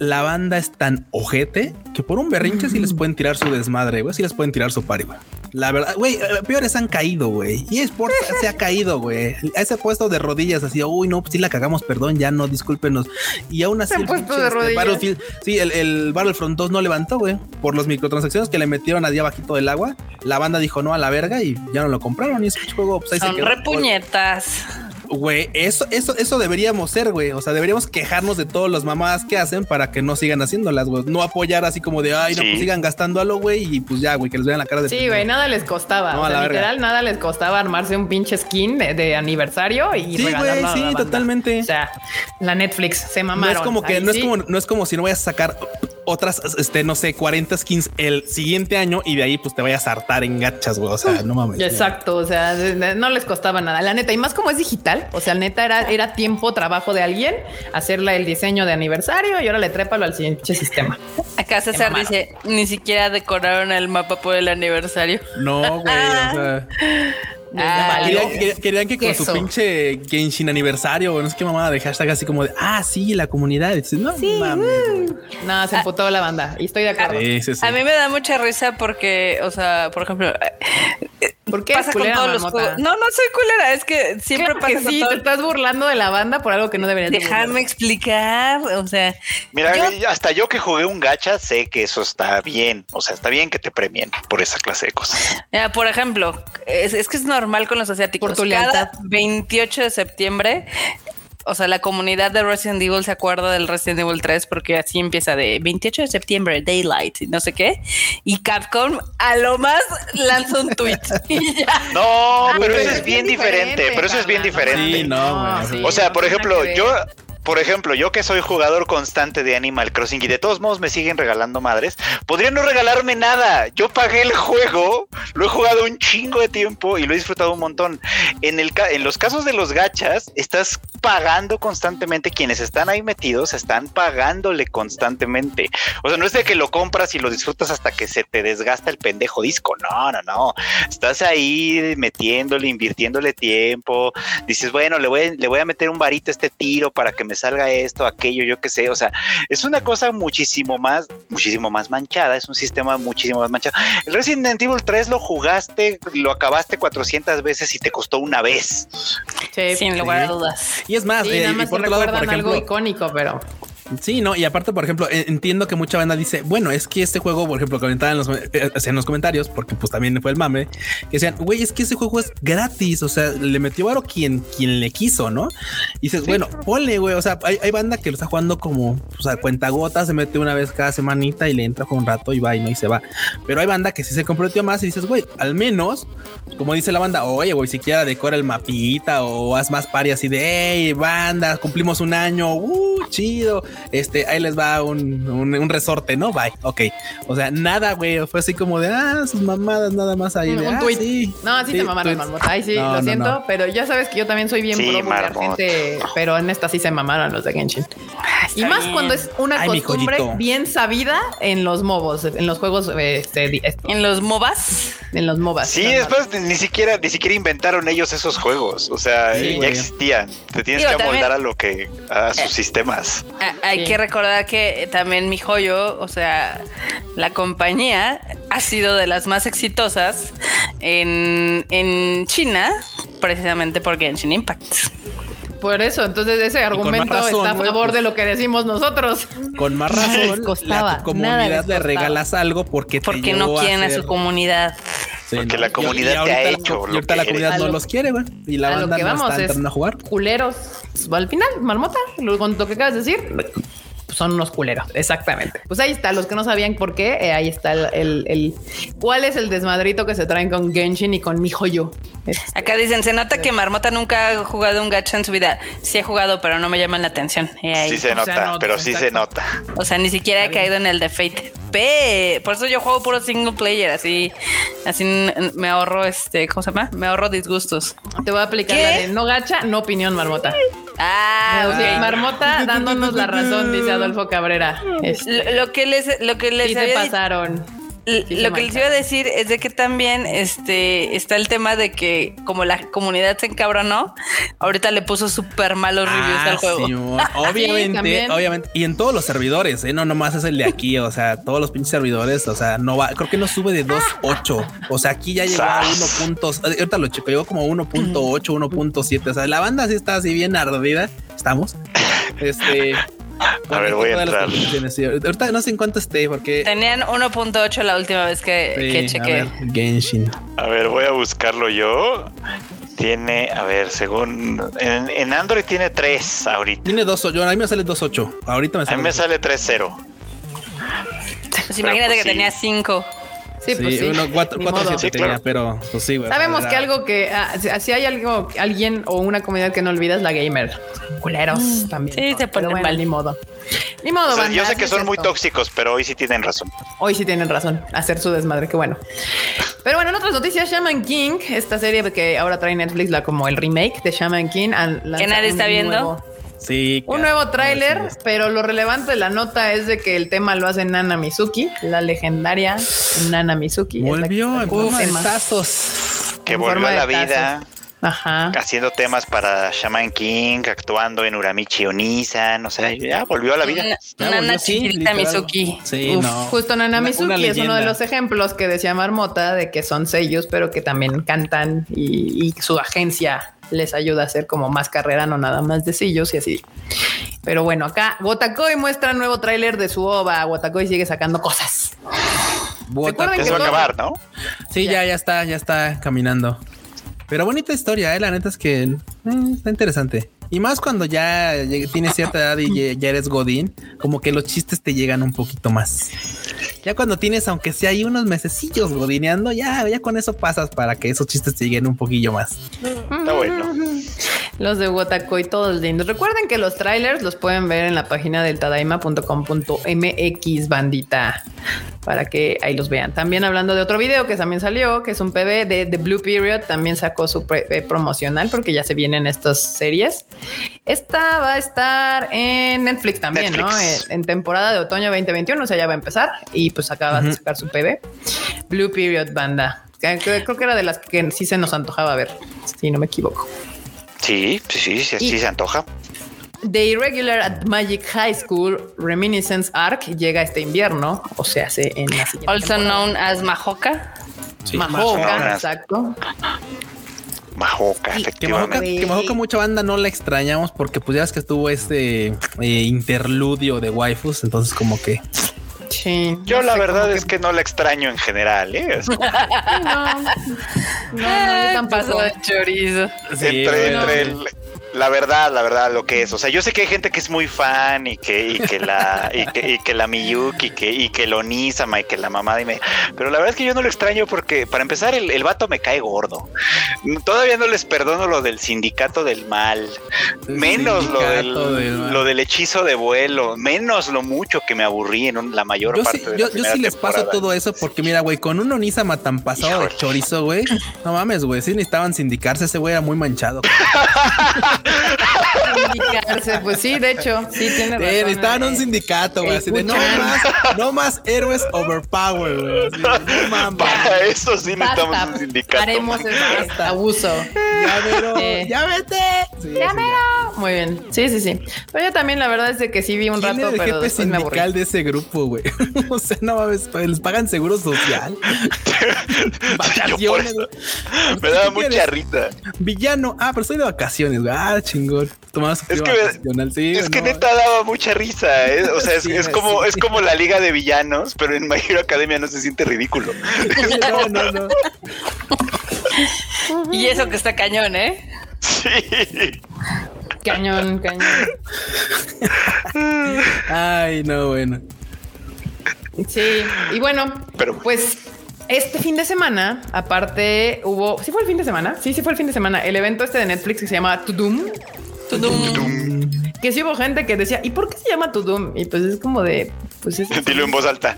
la banda es tan ojete que por un berrinche sí les pueden tirar su desmadre, güey. Sí les pueden tirar su pari, güey. La verdad, güey, eh, peores han caído, güey. Y Sport se ha caído, güey. Ese puesto de rodillas así, uy, no, pues sí la cagamos, perdón, ya no, discúlpenos. Y aún así, el puesto de este, rodillas. sí, el, el Battlefront 2 no levantó, güey. Por los microtransacciones que le metieron allá bajito del agua. La banda dijo no a la verga y ya no lo compraron. Y ese juego, pues ahí Son se repuñetas. Güey, eso, eso, eso deberíamos ser, güey. O sea, deberíamos quejarnos de todas las mamadas que hacen para que no sigan haciéndolas, güey. No apoyar así como de, ay, no, pues sigan gastando a lo, güey, y pues ya, güey, que les vean la cara de. Sí, güey, nada les costaba. o sea, literal, nada les costaba armarse un pinche skin de, aniversario y Sí, güey, sí, totalmente. O sea, la Netflix se mamaron. No es como que, no es como, no es como si no vayas a sacar otras, este, no sé, 40 skins el siguiente año y de ahí pues te vayas a hartar en gachas, güey. O sea, no mames. Exacto. O sea, no les costaba nada. La neta, y más como es digital, o sea, neta era, era tiempo, trabajo de alguien, hacerle el diseño de aniversario y ahora le trépalo al siguiente sistema. Acá César dice, ni siquiera decoraron el mapa por el aniversario. No, güey. o sea. Ah, querían, que con su pinche Genshin aniversario no sé qué mamada de hashtag así como de ah, sí, la comunidad. no mames. No, se emputó la banda y estoy de acuerdo. A mí me da mucha risa porque, o sea, por ejemplo, ¿Por qué pasa con todos los juegos? No, no soy culera, es que siempre pasa que sí, te estás burlando de la banda por algo que no deberías Dejarme explicar, o sea. Mira, hasta yo que jugué un gacha sé que eso está bien, o sea, está bien que te premien por esa clase de cosas. por ejemplo, es, es que es normal con los asiáticos. Por tu Cada 28 de septiembre o sea, la comunidad de Resident Evil se acuerda del Resident Evil 3 porque así empieza de 28 de septiembre, Daylight, y no sé qué. Y Capcom a lo más lanza un tweet. No, pero eso es bien diferente, pero eso es bien diferente. Sí, no, o sea, por ejemplo, yo por ejemplo, yo que soy jugador constante de Animal Crossing y de todos modos me siguen regalando madres, podría no regalarme nada. Yo pagué el juego, lo he jugado un chingo de tiempo y lo he disfrutado un montón. En, el, en los casos de los gachas, estás pagando constantemente. Quienes están ahí metidos están pagándole constantemente. O sea, no es de que lo compras y lo disfrutas hasta que se te desgasta el pendejo disco. No, no, no. Estás ahí metiéndole, invirtiéndole tiempo. Dices, bueno, le voy, le voy a meter un varito a este tiro para que salga esto, aquello, yo qué sé, o sea, es una cosa muchísimo más, muchísimo más manchada, es un sistema muchísimo más manchado. El Resident Evil 3 lo jugaste, lo acabaste 400 veces y te costó una vez. Sí, sin lugar a dudas. Y es más, eh, nada más por algo icónico, pero Sí, no, y aparte, por ejemplo, entiendo que mucha banda dice, bueno, es que este juego, por ejemplo, comentaban en los, eh, en los comentarios, porque pues también fue el mame, que decían, güey, es que ese juego es gratis, o sea, le metió varo quien, quien le quiso, ¿no? Y dices, bueno, ponle, güey, o sea, hay, banda que lo está jugando como, o sea, cuenta gotas, se mete una vez cada semanita y le entra con un rato y va y no y se va. Pero hay banda que sí se comprometió más y dices, güey, al menos, como dice la banda, oye, güey, siquiera decora el mapita o haz más pari así de, hey, banda, cumplimos un año, uh, chido este, ahí les va un, un, resorte, ¿no? Bye, ok. O sea, nada, güey, fue así como de, ah, sus mamadas nada más ahí. un ah, Sí, no, así te mamaron, marmota. Ay, sí, lo siento, pero ya sabes que yo también soy bien pro gente, pero en esta sí se mamaron los de Genshin. y más cuando es una costumbre bien sabida en los mobos, en los juegos, este, este, en los MOBAs. En los MOBAs. Sí, después ni siquiera, ni siquiera inventaron ellos esos juegos. O sea, ya existían. Te tienes que amoldar a lo que, a sus eh, sistemas. Hay que recordar que también mi joyo, o sea, la compañía ha sido de las más exitosas en, en China, precisamente por Genshin Impact. Por eso, entonces ese argumento está a favor pues. de lo que decimos nosotros. Con más razón, costaba, la comunidad le regalas algo porque porque no quieren a, su comunidad. Porque la comunidad te ha hecho. y ahorita la comunidad no los quiere, güey. Y la banda no está entrando a jugar. Culeros. Al final, marmota, con lo que acabas de decir, son unos culeros. Exactamente. Pues ahí está. Los que no sabían por qué, eh, ahí está el, el, cuál es el desmadrito que se traen con Genshin y con mi joyo. Este, Acá dicen, se nota que Marmota nunca ha jugado un gacha en su vida. Sí he jugado, pero no me llaman la atención. Sí se nota, pero sí se nota. O sea, ni siquiera he caído en el de Fate. P. Por eso yo juego puro single player, así, así me ahorro este, ¿cómo se llama? Me ahorro disgustos. Te voy a aplicar la de no gacha, no opinión, Marmota. Ah, Marmota dándonos la razón, dice Adolfo Cabrera. Este, lo, que les, lo que les sí pasaron lo que les iba a decir es de que también este está el tema de que como la comunidad se encabronó, ahorita le puso súper malos reviews al ah, juego. obviamente, obviamente. Y en todos los servidores, ¿eh? no nomás es el de aquí, o sea, todos los pinches servidores, o sea, no va, creo que no sube de 2.8. O sea, aquí ya llegó a 1. Ahorita lo checo, llegó como 1.8, 1.7. O sea, la banda sí está así bien ardida. Estamos. Este a ver, voy a entrar. Ahorita no sé en cuánto esté, porque. Tenían 1.8 la última vez que, que chequé. Genshin. A ver, voy a buscarlo yo. Tiene, a ver, según. En, Android tiene 3 ahorita. Tiene 2.8. A mí me sale 2.8. Ahorita me sale. A mí me sale 3.0 Pues imagínate que tenía 5. Sí, pues sí. Uno, cuatro, cuatro sí, tenía, pero pues sí, güey. Sabemos que algo que, ah, si hay algo, alguien o una comunidad que no olvidas, la gamer. Culeros mm, también. Sí, se ponen bueno, mal, ni modo. Ni modo, Yo sé que son muy tóxicos, pero hoy sí tienen razón. Hoy sí tienen razón. Hacer su desmadre, qué bueno. Pero bueno, en otras noticias, Shaman King, esta serie que ahora trae Netflix, la como el remake de Shaman King. Que nadie está viendo. Sí. Un nuevo tráiler, pero lo relevante de la nota es de que el tema lo hace Nana Mizuki, la legendaria Nana Mizuki. Volvió en forma de Que volvió a la vida. Ajá. Haciendo temas para Shaman King, actuando en Uramichi Onisan, o sea, ya volvió a la vida. Nana Mizuki. Sí, no. Justo Nana Mizuki es uno de los ejemplos que decía Marmota de que son sellos, pero que también cantan y su agencia les ayuda a hacer como más carrera, no nada más de sillos y así. Pero bueno, acá Wotakoi muestra nuevo tráiler de su ova. Wotakoi sigue sacando cosas. Wotakoi se va a acabar, ¿no? Sí, ya. ya, está, ya está caminando. Pero bonita historia, ¿eh? la neta es que eh, está interesante. Y más cuando ya tienes cierta edad y ya eres Godín, como que los chistes te llegan un poquito más. Ya cuando tienes, aunque sea ahí unos mesecillos godineando, ya, ya con eso pasas para que esos chistes te lleguen un poquillo más. Está bueno. Los de Wotakoi, todos lindos. Recuerden que los trailers los pueden ver en la página del tadaima.com.mx, bandita, para que ahí los vean. También hablando de otro video que también salió, que es un PB de The Blue Period, también sacó su promocional porque ya se vienen estas series. Esta va a estar en Netflix también, ¿no? En, temporada de otoño 2021, o sea, ya va a empezar y pues acaba de sacar su PB. Blue Period Banda. Creo que era de las que sí se nos antojaba ver, si no me equivoco. Sí, sí, sí, sí, se antoja. The Irregular at Magic High School Reminiscence Arc llega este invierno, o sea, se en la Also known as Majoka. Sí, Majoka, exacto. Majoka, efectivamente. Que Majoka, mucha banda no la extrañamos porque pues ya es que estuvo este eh, interludio de waifus, entonces como que Sí, yo la verdad es que no la extraño en general, ¿eh? no, no, no, yo tampoco. de chorizo. entre, entre el, la verdad, la verdad, lo que es. O sea, yo sé que hay gente que es muy fan y que, y que la, y que, y que la Miyuki y que, y que lo Nisama y que la mamá dime. Pero la verdad es que yo no lo extraño porque, para empezar, el, el vato me cae gordo. Todavía no les perdono lo del sindicato del mal. Menos lo del, lo del hechizo de vuelo. Menos lo mucho que me aburrí en la mayor parte de yo, yo sí les paso todo eso porque, mira, güey, con un Onisama tan pasado de chorizo, güey. No mames, güey. Sí necesitaban sindicarse. Ese güey era muy manchado. Sindicarse, pues sí, de hecho, sí tiene razón. Estaban en un sindicato, güey, así de no más, no más héroes overpower, güey. No Para eso sí necesitamos un sindicato. Haremos este abuso. Ya vero, ya vete. ya vero. Muy bien. Sí, sí, sí. Pero yo también la verdad es de que sí vi un rato, pero me aburrí. de ese grupo, güey. o sea, no mames, les pagan seguro social. vacaciones. Me daba mucha risa. Villano. Ah, pero estoy de vacaciones, güey. Ah, chingón. Tomás es que, es que neta daba mucha risa. ¿eh? O sea, es, como, es como la liga de villanos, pero en My Hero Academia no se siente ridículo. no, no, no. y eso que está cañón, ¿eh? Sí. Cañón, cañón. Ay, no, bueno. Sí, y bueno, Pero... pues este fin de semana, aparte hubo, ¿sí fue el fin de semana? Sí, sí fue el fin de semana, el evento este de Netflix que se llama Tudum. Tudum. Que sí hubo gente que decía, ¿y por qué se llama Tudum? Y pues es como de, pues es... Dilo en voz alta.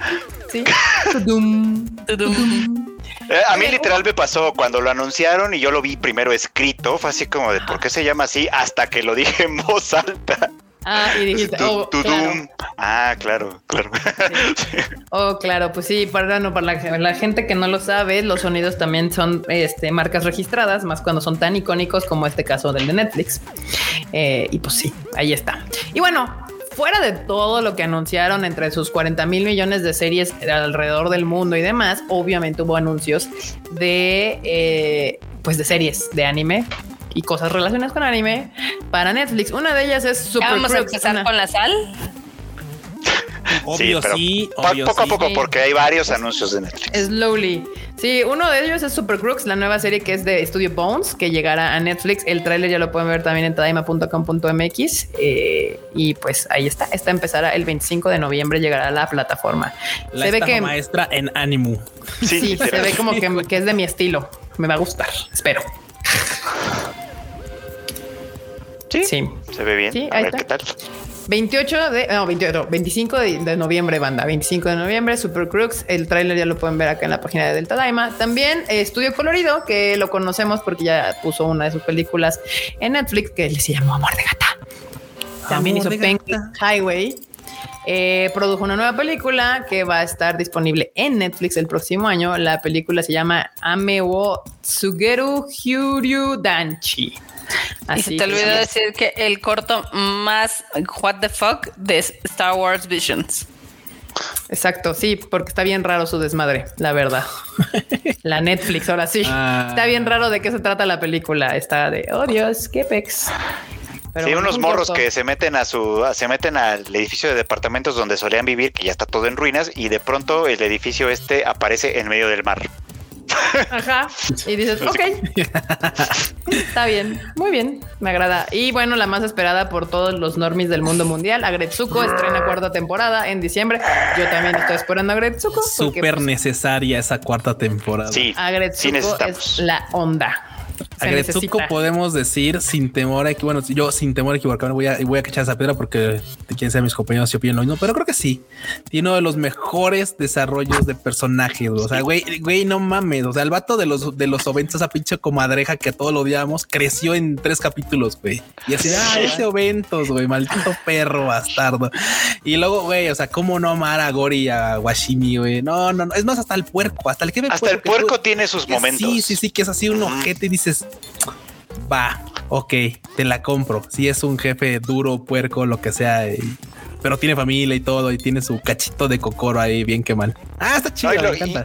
Sí. Tudum. Tudum. Eh, a mí literal me pasó cuando lo anunciaron y yo lo vi primero escrito, fue así como de ¿por qué se llama así? Hasta que lo dije en voz alta. Ah, y dijiste, oh, claro. Ah, claro, claro. Oh, claro, pues sí, para, no, para la, gente que no lo sabe, los sonidos también son este, marcas registradas, más cuando son tan icónicos como este caso del de Netflix. Eh, y pues sí, ahí está. Y bueno, fuera de todo lo que anunciaron entre sus 40 mil millones de series alrededor del mundo y demás, obviamente hubo anuncios de, eh, pues de series de anime y cosas relacionadas con anime para Netflix. Una de ellas es Super Vamos a empezar con la sal. Obvio, sí, poco a poco, porque hay varios anuncios de Netflix. Slowly. Sí, uno de ellos es Super Crooks, la nueva serie que es de Studio Bones, que llegará a Netflix. El tráiler ya lo pueden ver también en tadaima.com.mx. Eh, y pues ahí está. Esta empezará el 25 de noviembre, llegará a la plataforma. se ve que maestra en Animu. Sí, se ve como que, que es de mi estilo. Me va a gustar, espero. Sí, se ve bien. a ver qué tal. 28 de, no, 28, 25 de, noviembre, banda. 25 de noviembre, Super Crooks. El tráiler ya lo pueden ver acá en la página de Delta Daima. También eh, Estudio Colorido, que lo conocemos porque ya puso una de sus películas en Netflix que se llamó Amor de Gata. También hizo Penguin Highway. Eh, produjo una nueva película que va a estar disponible en Netflix el próximo año. La película se llama Amewo Tsugeru Hyuryu Danchi. Y se te olvidó decir que el corto más what the fuck de Star Wars Visions. Exacto, sí, porque está bien raro su desmadre, la verdad. la Netflix, ahora sí. Ah. Está bien raro de qué se trata la película. Está de, oh Dios, qué pex. sí, unos morros que se meten a su, se meten al edificio de departamentos donde solían vivir, que ya está todo en ruinas, y de pronto el edificio este aparece en medio del mar. Ajá. Y dices, ok. Está bien. Muy bien. Me agrada. Y bueno, la más esperada por todos los normis del mundo mundial. Agretsuko estrena cuarta temporada en diciembre. Yo también estoy esperando a Agretsuko. Súper pues, necesaria esa cuarta temporada. Sí. Agretsuko es la onda. Agretsuko podemos decir sin temor a que, bueno, yo sin temor a equivocarme voy a, voy a cachar esa piedra porque quién sea mis compañeros si opinan lo mismo, pero creo que sí. Tiene uno de los mejores desarrollos de personajes. O sea, güey, güey, no mames. O sea, el vato de los de los oventos, esa pinche comadreja que todos lo odiamos, creció en tres capítulos, güey. Y así, ah, ese oventos, güey, maldito perro bastardo. Y luego, güey, o sea, cómo no amar a Gori y a Washimi, güey. No, no, no. Es más, hasta el puerco, hasta el que Hasta el puerco tiene sus momentos. Sí, sí, sí, que es así un ojete y va, ok, te la compro. Si es un jefe duro, puerco, lo que sea, pero tiene familia y todo, y tiene su cachito de cocoro ahí, bien que mal. Ah, está chido.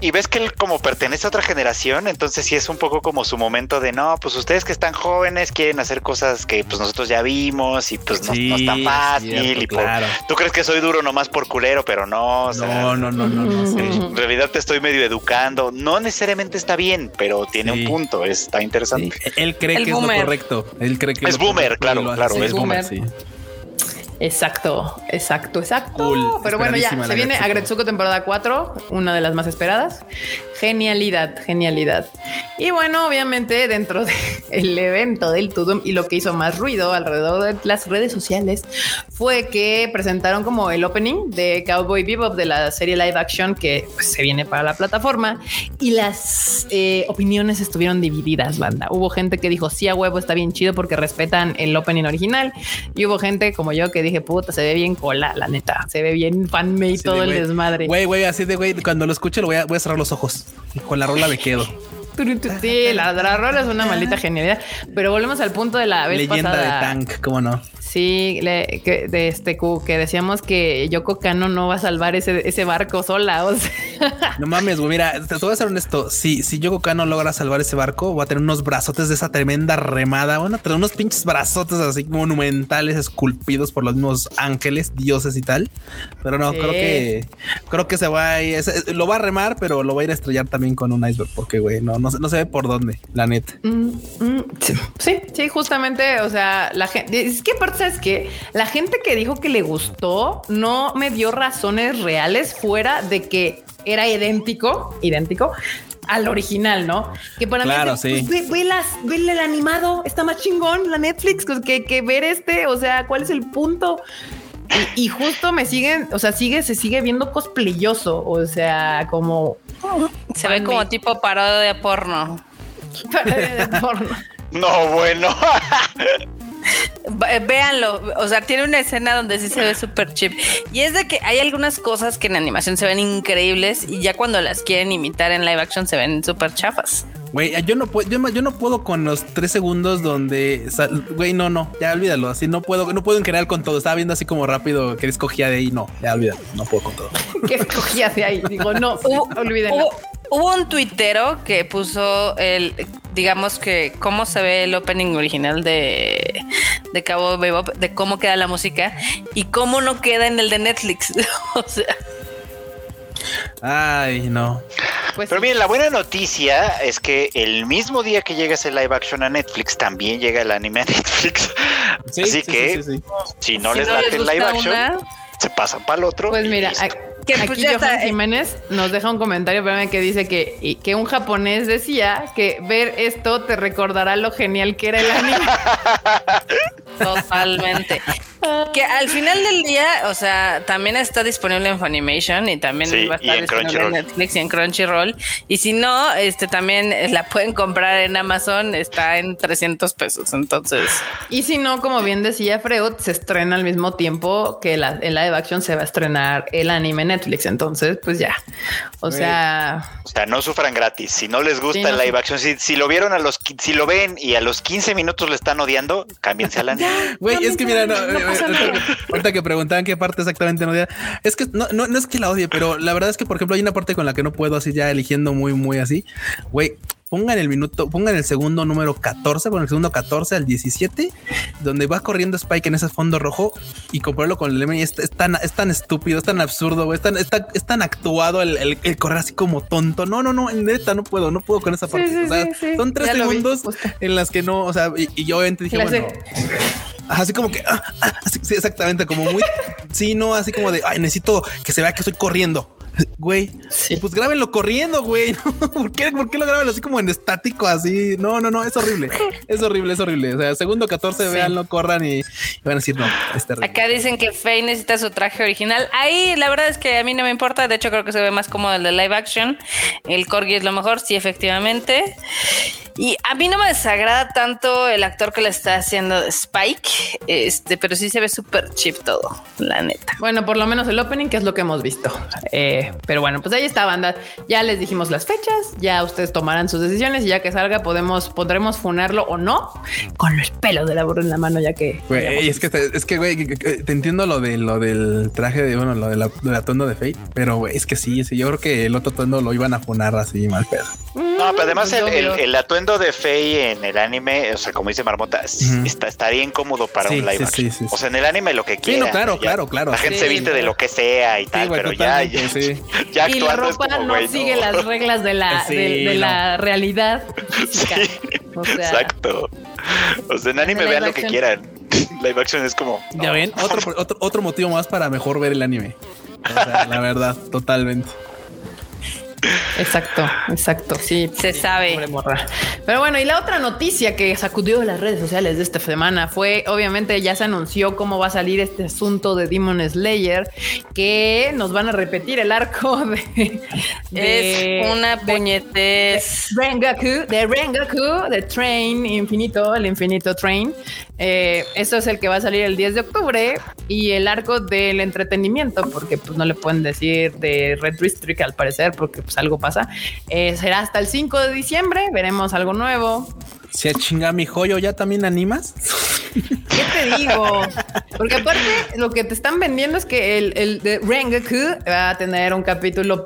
y, ves que él como pertenece a otra generación, entonces sí es un poco como su momento de no, pues ustedes que están jóvenes quieren hacer cosas que pues nosotros ya vimos y pues no, está fácil. y claro. Tú crees que soy duro nomás por culero, pero no. no, no, no, no, En realidad te estoy medio educando. No necesariamente está bien, pero tiene un punto. Está interesante. Él cree que es lo correcto. Él cree que es boomer, claro, claro, es boomer. Sí. Exacto, exacto, exacto. Pero bueno, ya se viene Agretsuko temporada 4, una de las más esperadas. Genialidad, genialidad. Y bueno, obviamente dentro del evento del Tudum y lo que hizo más ruido alrededor de las redes sociales fue que presentaron como el opening de Cowboy Bebop de la serie live action que pues, se viene para la plataforma y las eh, opiniones estuvieron divididas, banda. Hubo gente que dijo sí a huevo está bien chido porque respetan el opening original y hubo gente como yo que dije puta se ve bien cola, la neta, se ve bien fanmade todo el desmadre. Güey, güey, así de güey, cuando lo escuche lo voy a, voy a cerrar los ojos. Con la rola me quedo. Sí, la, la rola es una maldita genialidad. Pero volvemos al punto de la vez Leyenda de Tank, ¿cómo no? Sí, que, de este que decíamos que Yoko Kano no va a salvar ese, ese barco sola. O No mames, güey. Mira, te, voy a ser honesto. Si, si Yoko Kano logra salvar ese barco, va a tener unos brazotes de esa tremenda remada. Bueno, tener unos pinches brazotes así monumentales, esculpidos por los mismos ángeles, dioses y tal. Pero no, creo que creo que se va a ir, lo va a remar, pero lo va a ir a estrellar también con un iceberg, porque güey, no, no, no se ve por dónde, la neta. Mm, mm, sí, sí, justamente. O sea, la gente es que aparte, ¿sabes que La gente que dijo que le gustó no me dio razones reales fuera de que era idéntico, idéntico al original, ¿no? Que para claro, mí, sí. Pues, ve, ve, el animado, está más chingón la Netflix que, que ver este, o sea, ¿cuál es el punto? Y, justo me siguen, o sea, sigue, se sigue viendo cosplayoso, o sea, como... Se ve como tipo parodia de porno. Parodia de porno. No, bueno. Véanlo, o sea, tiene una escena donde sí se ve súper chip. Y es de que hay algunas cosas que en animación se ven increíbles y ya cuando las quieren imitar en live action se ven súper chafas. Güey, yo no puedo, yo, no puedo con los tres segundos donde, güey, no, no, ya olvídalo, así no puedo, no puedo en general con todo. Estaba viendo así como rápido que escogía de ahí, no, ya olvídalo, no puedo con todo. ¿Qué escogía de ahí? Digo, no, olvídalo. Hubo un tuitero que puso el, digamos que cómo se ve el opening original de, de Cabo Bebop, de cómo queda la música y cómo no queda en el de Netflix. o sea. Ay, no. Pues Pero miren, la buena noticia es que el mismo día que llega ese live action a Netflix, también llega el anime a Netflix. Así que, si no les late el live action, se pasan para el otro. Pues mira, que Aquí pues Johan Jiménez nos deja un comentario que dice que, que un japonés decía que ver esto te recordará lo genial que era el anime. Totalmente. que al final del día, o sea, también está disponible en Funimation y también va a estar disponible en Netflix y en Crunchyroll. Y si no, este también la pueden comprar en Amazon, está en 300 pesos. Entonces, y si no, como bien decía Freud, se estrena al mismo tiempo que la, en live action se va a estrenar el anime Netflix. Entonces, pues ya, o sea, o sea, no sufran gratis. Si no les gusta el live action, si, lo vieron a los, si lo ven y a los 15 minutos le están odiando, cámbiense al anime. Güey, es que mira, no, ahorita que preguntaban qué parte exactamente no odia, es que no, no, no es que la odie, pero la verdad es que, por ejemplo, hay una parte con la que no puedo así ya eligiendo muy, muy así. Güey, pongan el minuto, pongan el segundo número 14, con el segundo 14 al 17, donde va corriendo Spike en ese fondo rojo y compararlo con el M es, es, tan, es tan estúpido, es tan absurdo, es tan, es tan, actuado el, correr así como tonto. No, no, no, en neta no puedo, no puedo con esa parte. o sea, son tres segundos en las que no, o sea, y, yo obviamente dije, bueno, así como que, ah, ah, sí, exactamente, como muy, sí, no, así como de, ay, necesito que se vea que estoy corriendo. Güey, pues grábenlo corriendo, güey. ¿Por qué, ¿Por qué lo graban así como en estático, así? No, no, no, es horrible. Es horrible, es horrible. O sea, segundo 14, veanlo, corran y, van a decir, no, es terrible. Acá dicen que Faye necesita su traje original. Ahí la verdad es que a mí no me importa. De hecho, creo que se ve más cómodo el de live action. El corgi es lo mejor, sí, efectivamente. Y a mí no me desagrada tanto el actor que le está haciendo Spike, este, pero sí se ve súper chip todo, la neta. Bueno, por lo menos el opening, que es lo que hemos visto. Eh, pero bueno, pues ahí está, banda. Ya les dijimos las fechas, ya ustedes tomarán sus decisiones y ya que salga podemos, podremos funarlo o no con los pelos de la burro en la mano, ya que. Güey, es que, es que, güey, te entiendo lo de lo del traje de, bueno, lo de la, del atuendo de Fate, pero güey, es que sí, sí, yo creo que el otro atuendo lo iban a funar así mal pedo. No, pero además el, el, atuendo de Faye en el anime, o sea, como dice Marmota, está, estaría incómodo para un live action. o sea, en el anime lo que quiera. Sí, no, claro, claro, claro. La gente se viste de lo que sea y tal, pero ya, ya, ya, y la ropa no sigue las reglas de la, de, la realidad física. Exacto. O sea, en anime vean lo que quieran. Live action es como. Ya ven, otro, otro, otro motivo más para mejor ver el anime. O sea, la verdad, totalmente. Exacto, exacto. Sí, se sabe. Pero bueno, y la otra noticia que sacudió las redes sociales de esta semana fue, obviamente, ya se anunció cómo va a salir este asunto de Demon Slayer, que nos van a repetir el arco de. es una puñetez. De Rengaku, de Rengaku, de Train Infinito, el Infinito Train. Eh, eso es el que va a salir el 10 de octubre y el arco del entretenimiento, porque pues no le pueden decir de Red District al parecer, porque pues algo pasa. Eh, será hasta el 5 de diciembre, veremos algo nuevo. A chinga mi joyo, ¿ya también animas? ¿Qué te digo? Porque aparte lo que te están vendiendo es que el, el de Rengaku va a tener un capítulo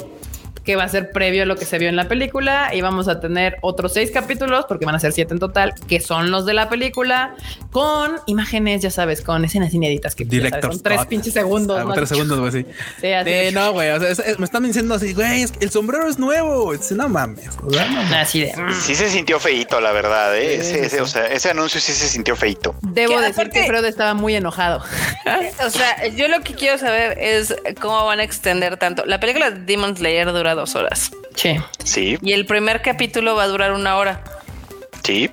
que va a ser previo a lo que se vio en la película y vamos a tener otros seis capítulos porque van a ser siete en total que son los de la película con imágenes, ya sabes, con escenas inéditas que Director son tres pinches segundos. Ah, tres segundos, güey, sí. sí así no, güey, o sea, me están diciendo así, güey, el sombrero es nuevo. No mames. Así de. Mm. Sí se sintió feito, la verdad. ¿eh? ese, o sea, ese anuncio sí se sintió feito. Debo decir que Freud estaba muy enojado. o sea, yo lo que quiero saber es cómo van a extender tanto. La película de Demon Slayer dura dos horas. Sí. Sí. Y el primer capítulo va a durar una hora. Sí.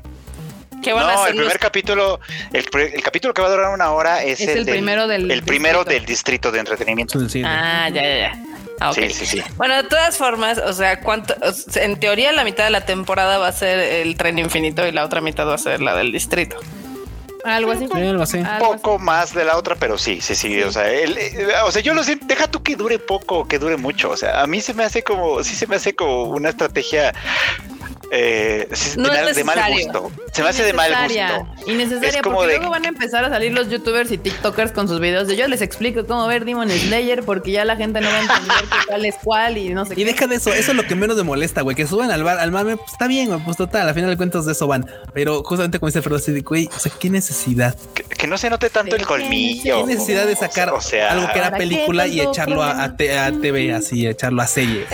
¿Qué van no, a hacer el primer capítulo, el, capítulo que va a durar una hora es, el, primero del, el primero del distrito de entretenimiento. Ah, ya, ya, ya. Ah, sí, sí, sí. Bueno, de todas formas, o sea, cuánto, en teoría la mitad de la temporada va a ser el tren infinito y la otra mitad va a ser la del distrito. Algo así. Un poco más de la otra, pero sí, sí, sí. O sea, el, eh, o sea, yo lo sé, deja tú que dure poco, que dure mucho. O sea, a mí se me hace como, sí se me hace como una estrategia eh, de, mal gusto. Se me hace de mal gusto. Innecesaria, porque luego van a empezar a salir los youtubers y tiktokers con sus videos de yo les explico cómo ver Demon Slayer porque ya la gente no va a entender cuál es cuál y no sé y deja de eso, eso es lo que menos me molesta, güey, que suban al bar, al mame, pues está bien, pues total, al final de cuentas de eso van. Pero justamente como dice Frodo, así güey, o sea, qué necesidad. Que, no se note tanto el colmillo. Qué necesidad de sacar o sea, algo que era película y echarlo a, TV así, echarlo a serie.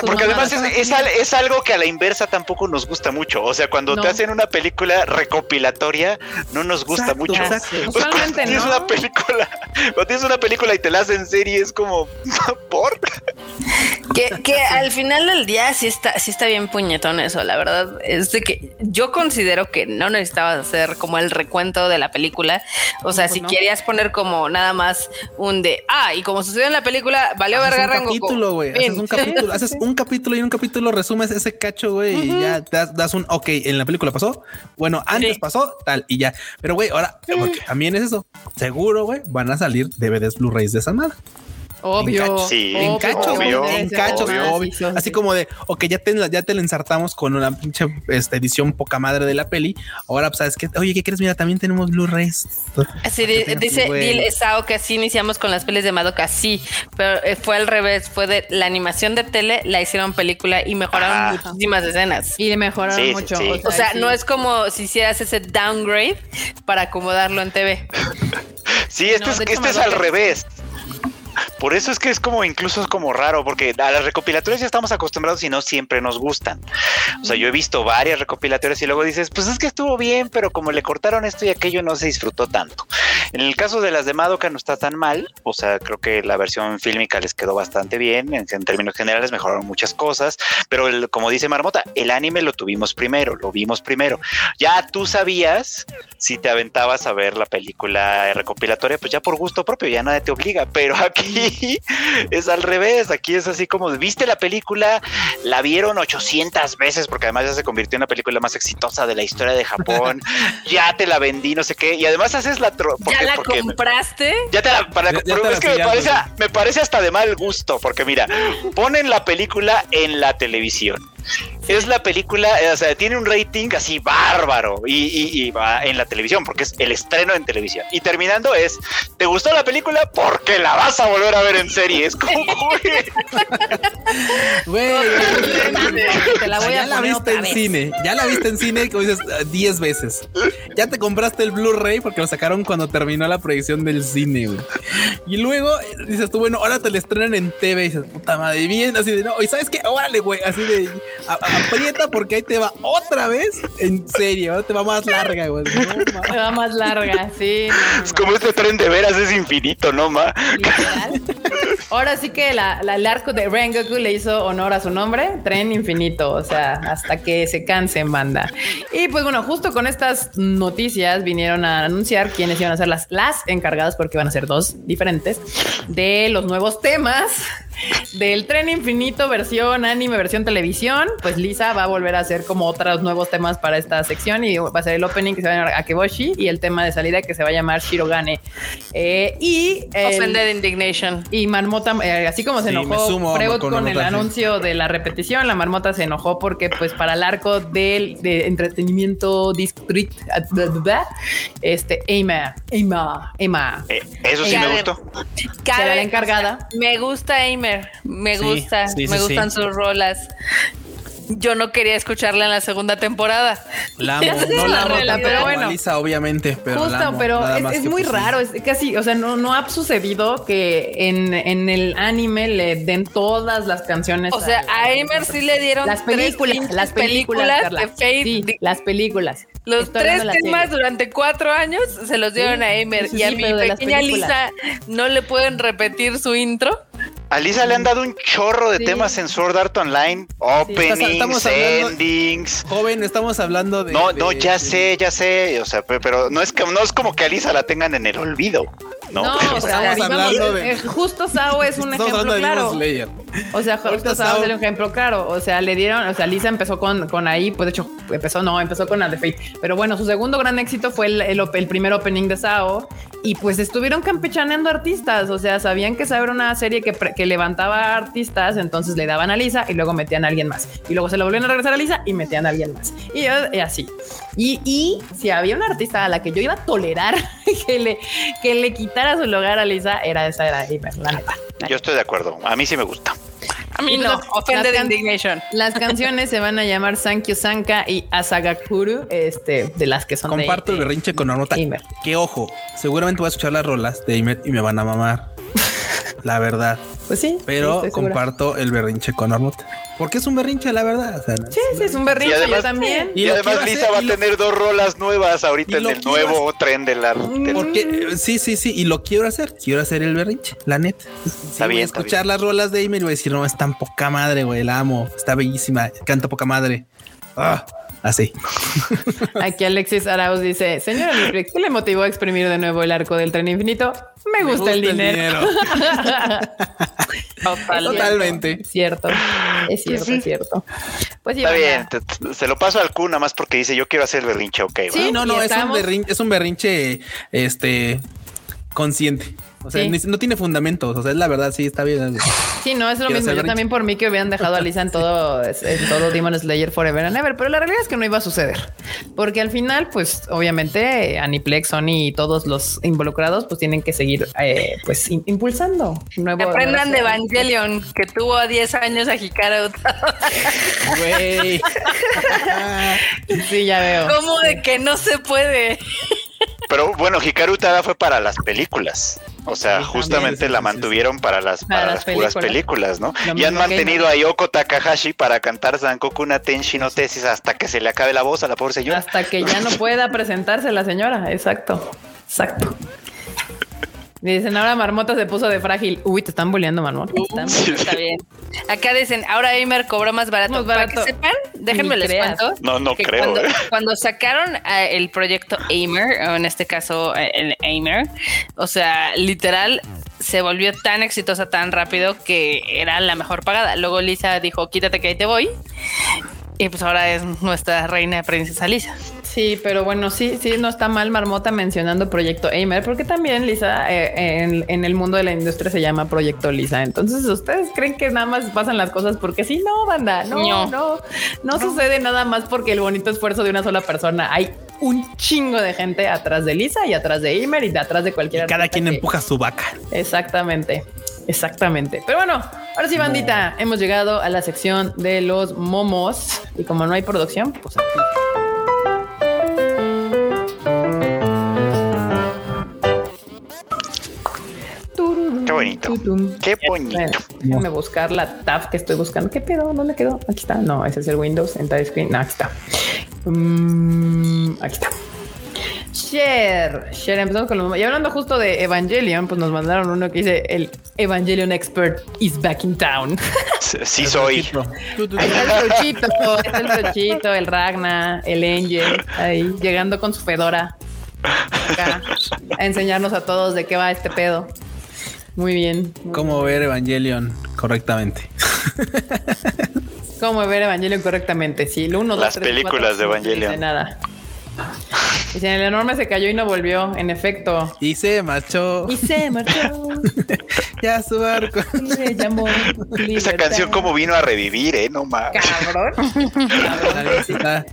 porque, además es, es algo que a la inversa tampoco nos gusta mucho. O sea, cuando te hacen una película recopilatoria, no nos gusta mucho. cuando tienes una película, cuando tienes una película y te la hacen serie, es como ¿por? Que, al final del día sí está, sí está bien puñetón eso, la verdad. Es de que yo considero que no necesitabas hacer como el recuento de la película. O sea, pues si querías poner como nada más un de ah, y como sucedió en la película, valió verga un capítulo, güey. Haces un capítulo, haces un capítulo y un capítulo resumes ese cacho, güey, y ya das, un ok, en la película pasó. Bueno, antes pasó, tal, y ya. Pero güey, ahora también es eso. Seguro, güey, van a salir DVDs Blu-rays de esa madre. Obvio. Sí, en cachos, en cachos, obvio. Así como de, ok, ya te, ya te la ensartamos con una pinche esta edición poca madre de la peli. Ahora, pues, ¿sabes qué? Oye, ¿qué crees? Mira, también tenemos Blu-rays. Así dice Dil Sao que así iniciamos con las pelis de Madoka. Sí, pero eh, fue al revés. Fue de la animación de tele, la hicieron película y mejoraron muchísimas escenas. Y mejoraron mucho. o sea, no es como si hicieras ese downgrade para acomodarlo en TV. Sí, este, es, este es al revés. Por eso es que es como incluso es como raro, porque a las recopilatorias ya estamos acostumbrados y no siempre nos gustan. O sea, yo he visto varias recopilatorias y luego dices, pues es que estuvo bien, pero como le cortaron esto y aquello no se disfrutó tanto. En el caso de las de Madoka no está tan mal, o sea, creo que la versión fílmica les quedó bastante bien, en, términos generales mejoraron muchas cosas, pero como dice Marmota, el anime lo tuvimos primero, lo vimos primero. Ya tú sabías si te aventabas a ver la película recopilatoria, pues ya por gusto propio, ya nadie te obliga, pero aquí es al revés, aquí es así como, viste la película, la vieron 800 veces, porque además ya se convirtió en la película más exitosa de la historia de Japón, ya te la vendí, no sé qué, y además haces la... ¿Ya la compraste? Ya te la... pero es que me parece, me parece hasta de mal gusto, porque mira, ponen la película en la televisión es la película, eh, o sea, tiene un rating así bárbaro y, va en la televisión, porque es el estreno en televisión. Y terminando es, ¿te gustó la película? Porque la vas a volver a ver en serie. Es como, güey. te la voy ya la viste en cine, ya la viste en cine, como dices, 10 veces. Ya te compraste el Blu-ray porque lo sacaron cuando terminó la proyección del cine, güey. Y luego dices tú, bueno, ahora te la estrenan en TV y dices, puta madre, bien, así de, no, y sabes qué, órale, güey, así de, aprieta porque ahí te va otra vez en serio, te va más larga, güey. te va más larga, sí. es como este tren de veras es infinito, ¿no, ma? Ahora sí que la, el arco de Rengoku le hizo honor a su nombre, tren infinito, o sea, hasta que se cansen, banda. Y pues bueno, justo con estas noticias vinieron a anunciar quiénes iban a ser las, las encargadas, porque van a ser dos diferentes, de los nuevos temas del tren infinito versión anime, versión televisión, pues Lisa va a volver a hacer como otros nuevos temas para esta sección y va a ser el opening que se va a llamar Akeboshi y el tema de salida que se va a llamar Shirogane. Eh, y Offended Indignation. Y Marmota, eh, así como se enojó Freud con, el anuncio de la repetición, la Marmota se enojó porque pues para el arco del de entretenimiento discreet, este, Emma, Emma, Emma. Eh, eso sí me gustó. Será la encargada. Me gusta Emma Aimer. Me gusta, me gustan sus rolas yo no quería escucharla en la segunda temporada. La amo, no la amo pero bueno. Lisa, obviamente, pero Justo, pero es, muy raro, es casi, o sea, no, no ha sucedido que en, en, el anime le den todas las canciones. O sea, a Emer sí le dieron las películas, las películas, de Fate. las películas. Los tres temas durante cuatro años se los dieron a Emer y a mi pequeña Lisa no le pueden repetir su intro. A Lisa le han dado un chorro de temas en Sword Art Online, openings, endings. Joven, estamos hablando de. No, no, ya sé, ya sé. O sea, pero no es que no es como que a Lisa la tengan en el olvido. No, o sea, hablando de... Eh, justo Sao es un ejemplo claro. O sea, justo Sao es un ejemplo claro. O sea, le dieron, o sea, Lisa empezó con, con ahí, pues de hecho, empezó, no, empezó con la de Fate. Pero bueno, su segundo gran éxito fue el, el, primer opening de Sao. Y pues estuvieron campechaneando artistas. O sea, sabían que Sao era una serie que, que levantaba artistas, entonces le daban a Lisa y luego metían a alguien más. Y luego se lo volvieron a regresar a Lisa y metían a alguien más. Y, y así. Y, y si había una artista a la que yo iba a tolerar que le, que le quitara su lugar a Lisa, era esa, era la neta. Yo estoy de acuerdo. A mí sí me gusta. A mí no, Offended Indignation. Las canciones se van a llamar Sankyo Sanka y Asagakuru, este, de las que son Comparto el berrinche con nota. Que ojo, seguramente voy a escuchar las rolas de Imer y me van a mamar. La verdad. Pues sí. Pero comparto el berrinche con Armut. Porque es un berrinche, la verdad. sí, sí, es un berrinche. Y además, yo también. Y, además Lisa va a tener dos rolas nuevas ahorita en el nuevo tren de la. Porque sí, sí, sí. Y lo quiero hacer. Quiero hacer el berrinche, la neta. está bien. escuchar las rolas de Imer y voy a decir, no, es tan poca madre, güey. La amo. Está bellísima. Canta poca madre. Ah. Así. Aquí Alexis Arauz dice, señora ¿qué le motivó a exprimir de nuevo el arco del tren infinito? Me gusta, el dinero. Totalmente. Cierto. Es cierto, es cierto. Pues Está bien, se lo paso al Q nada más porque dice yo quiero hacer berrinche, ok. Sí, no, no, es un, berrinche, es un berrinche este consciente. O sea, no tiene fundamentos. O sea, es la verdad, sí, está bien. Sí, no, es lo mismo. Yo también por mí que hubieran dejado a Lisa en todo, en todo Demon Slayer Forever and Ever. Pero la realidad es que no iba a suceder. Porque al final, pues, obviamente, Aniplex, Sony y todos los involucrados, pues tienen que seguir, eh, pues, impulsando. Nuevo, Aprendan de Evangelion, que tuvo a 10 años a Hikaru. Güey. sí, ya veo. ¿Cómo de que no se puede? Pero bueno, Hikaru Tada fue para las películas. O sea, justamente la mantuvieron para las, para, las, puras películas, ¿no? y han mantenido a Yoko Takahashi para cantar Sankoku no Tenshi no Tesis hasta que se le acabe la voz a la pobre señora. Hasta que ya no pueda presentarse la señora. Exacto. Exacto. Dicen, ahora Marmota se puso de frágil. Uy, te están boleando, Marmota. Está bien. Acá dicen, ahora Aimer cobró más barato. Para que sepan, déjenme les cuento. No, no creo. ¿eh? Cuando, sacaron eh, el proyecto Aimer, o en este caso eh, el Aimer, o sea, literal, se volvió tan exitosa tan rápido que era la mejor pagada. Luego Lisa dijo, quítate que ahí te voy. Y pues ahora es nuestra reina princesa Lisa. Sí, pero bueno, sí, sí, no está mal Marmota mencionando Proyecto Aimer, porque también Lisa eh, en, el mundo de la industria se llama Proyecto Lisa. Entonces, ¿ustedes creen que nada más pasan las cosas porque sí? No, banda, no, no, no, no, sucede nada más porque el bonito esfuerzo de una sola persona. Hay un chingo de gente atrás de Lisa y atrás de Aimer y de atrás de cualquier. cada quien empuja su vaca. Exactamente. Exactamente. Pero bueno, ahora sí, bandita, hemos llegado a la sección de los momos. Y como no hay producción, pues aquí. Qué bonito. Qué bonito. déjame buscar la tab que estoy buscando. ¿Qué pedo? ¿Dónde quedó? Aquí está. No, ese es el Windows. Entire screen. No, aquí está. Mm, aquí está. Share. Share, empezamos con los. Y hablando justo de Evangelion, pues nos mandaron uno que dice: El Evangelion expert is back in town. Sí, soy. el Trochito, el Trochito, el Ragna, el Angel, ahí llegando con su fedora acá, a enseñarnos a todos de qué va este pedo. Muy bien. ¿Cómo ver Evangelion correctamente? ¿Cómo ver Evangelion correctamente? Sí, el uno, Las películas de Evangelion. nada. Dice, el enorme se cayó y no volvió, en efecto. Y se marchó. Y se marchó. ya su barco. Le llamó. Esa canción como vino a revivir, ¿eh? No más. Cabrón. Alguien está,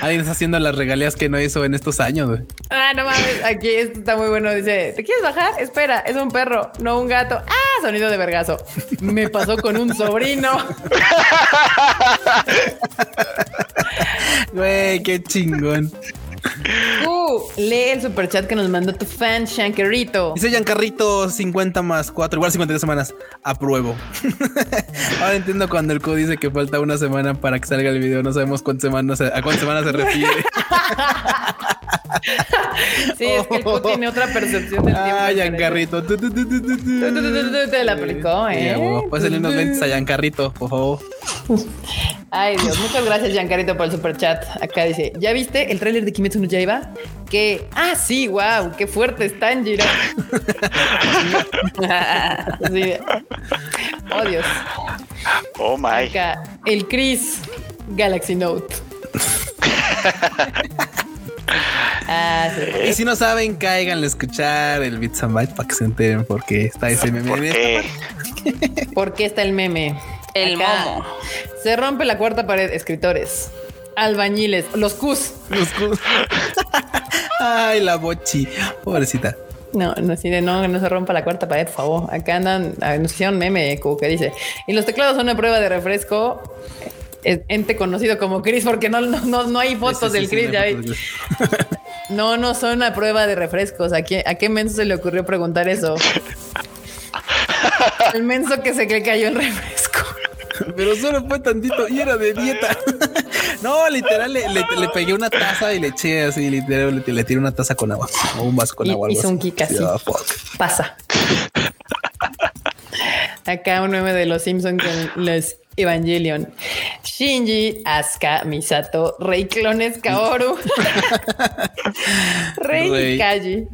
alguien está haciendo las regalías que no hizo en estos años, güey. Ah, no mames. Aquí esto está muy bueno. Dice, ¿te quieres bajar? Espera, es un perro, no un gato. Ah, sonido de vergazo. Me pasó con un sobrino. Güey, qué chingón. Lee el superchat que nos mandó tu fan, Shankerito. Dice Giancarrito 50 más 4, igual 52 semanas. Apruebo. Ahora entiendo cuando el co dice que falta una semana para que salga el video. No sabemos cuántas semanas, a cuántas semanas se refiere. sí, es que el co tiene otra percepción del tiempo. Ah, Giancarrito. Te la aplicó, ¿eh? Pásale unos lentes a Giancarrito, por favor. Ay, Dios, muchas gracias, Giancarito, por el super chat. Acá dice: ¿Ya viste el tráiler de Kimetsu no Yaiba? Que, ah, sí, wow, qué fuerte está en Giro. sí. Oh, Dios. Oh, my. Acá, el Chris Galaxy Note. Ah, sí. Y si no saben, caigan a escuchar el Bits and Bytes para que se enteren por qué está ese meme. ¿Por qué? ¿Por qué está el meme? El Acá, momo. Se rompe la cuarta pared, escritores. Albañiles, los Qs. Los cu- Ay, la bochi. Pobrecita. No, no, sí, de no, no se rompa la cuarta pared, por favor. Acá andan, ah, nos hicieron meme, como que dice. Y los teclados son una prueba de refresco. eh, Ente conocido como Chris, porque no, no, no, no hay fotos Sí, sí, del sí, Chris. sí, ya hay No, no son una prueba de refrescos. ¿A qué, a qué menso se le ocurrió preguntar eso? El menso que se cree que cayó el refresco. Pero solo fue tantito y era de dieta. No, literal, le, le- le pegué una taza y le eché así, literal, le, le tiré una taza con agua o un vaso con Y- agua. hizo un kick así. Fuck. Pasa. Acá un meme de los Simpsons con los Evangelion. Shinji, Asuka, Misato, Rey Clones, Kaoru, Rey Rey. Kaji.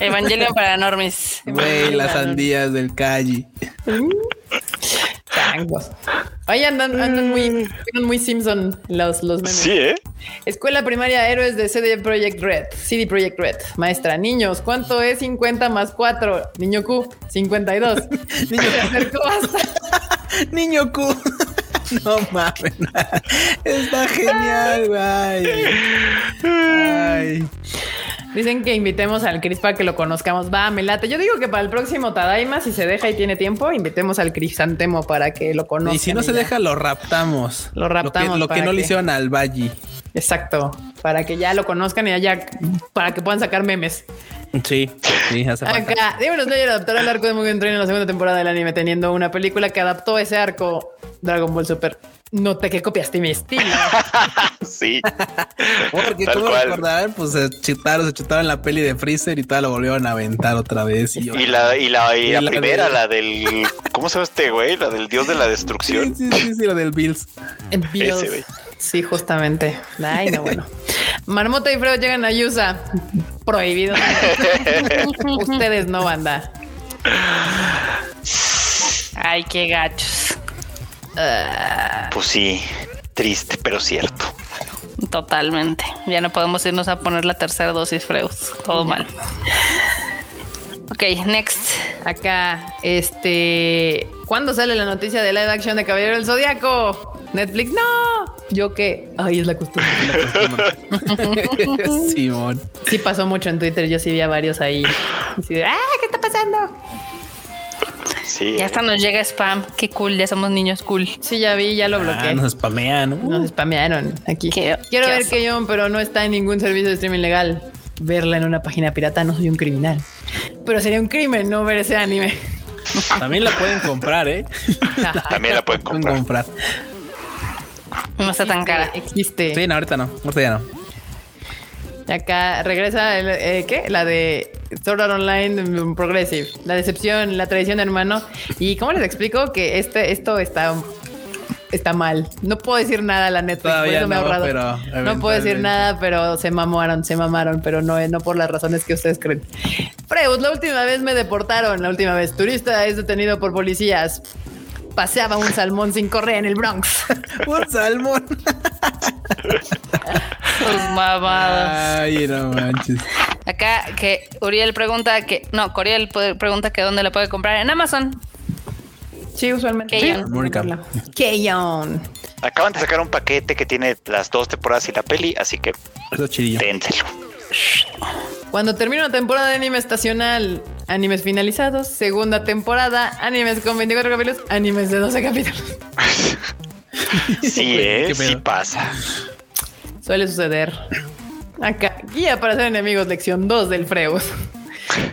Evangelion para normis. Güey, las sandías del calle. Tangos. Oye, andan, andan muy, andan muy Simpson los, los memes. Sí, ¿eh? Escuela primaria Héroes de CD Projekt Red. CD Projekt Red. Maestra, niños, ¿cuánto es 50 más 4? Niño Q, 52. Niño se acercó hasta. Niño Q. No mames. Está genial, güey. Ay. Dicen que invitemos al Chris para que lo conozcamos. Va, me late. Yo digo que para el próximo Tadaima, si se deja y tiene tiempo, invitemos al Crisantemo para que lo conozcan. Y si no se ya. deja, lo raptamos. Lo raptamos Lo que, lo que no le hicieron al Valle. Exacto. Para que ya lo conozcan y ya para que puedan sacar memes. Sí, sí, hace falta. Acá, Demon Slayer adaptará el arco de Mugen Train en la segunda temporada del anime, teniendo una película que adaptó ese arco Dragon Ball Super. Noté que copiaste mi estilo. Sí. Porque Tal como cual. recordarán, pues se chutaron, se chutaron la peli de Freezer y tal, lo volvieron a aventar otra vez. Y, Y la, y la, y Y la la primera, de- la del. ¿Cómo se llama este güey? La del dios de la sí, destrucción. sí, sí, sí, lo del Bills. En Bills. Ese, güey. Sí, justamente. Ay, no, bueno. Marmota y Freud llegan a Yusa. Prohibido. Ustedes no, banda. Ay, qué gachos. Pues sí, triste, pero cierto. Totalmente. Ya no podemos irnos a poner la tercera dosis, Freus. Todo mal. Ok, next. Acá, este. ¿Cuándo sale la noticia de live action de Caballero del Zodiaco? Netflix, no. Yo qué. Ay, es la costumbre. Simón. Sí pasó mucho en Twitter. Yo sí vi a varios ahí. Así de, ah, ¿qué está pasando? Sí. Ya hasta nos llega spam. Qué cool. Ya somos niños cool. Sí, ya vi, ya lo bloqueé. Ah, nos spamean. Uh. Nos spamearon aquí. Qué- Quiero qué ver oso. que pero no está en ningún servicio de streaming legal. Verla en una página pirata no soy un criminal. Pero sería un crimen no ver ese anime. También la pueden comprar, ¿eh? También la Pueden comprar. No está tan cara. Existe. Sí, no, ahorita no. Ahorita ya no. Y Acá regresa el, eh, ¿qué? La de Sword Art Online mm, Progressive. La decepción, la traición, hermano. Y cómo les explico que este, esto está, está mal. No puedo decir nada, la Netflix. por eso me he no, ahorrado. pero no puedo decir nada, pero se mamaron, se mamaron, pero no, no por las razones que ustedes creen. Freud, la última vez me deportaron. La última vez. Turista es detenido por policías. Paseaba un salmón sin correa en el Bronx. Un salmón. Sus mamadas. Ay, no manches. Acá que Uriel pregunta que. No, Coriel pregunta que dónde la puede comprar. En Amazon. Sí, usualmente. Keyon. Acaban de sacar un paquete que tiene las dos temporadas y la peli, así que. Eso Ténselo. Cuando termina una temporada de anime estacional, animes finalizados, segunda temporada, animes con 24 capítulos, animes de 12 capítulos. sí, ¿eh? sí pasa. Suele suceder. Acá, guía para ser enemigos, lección 2 del Freus.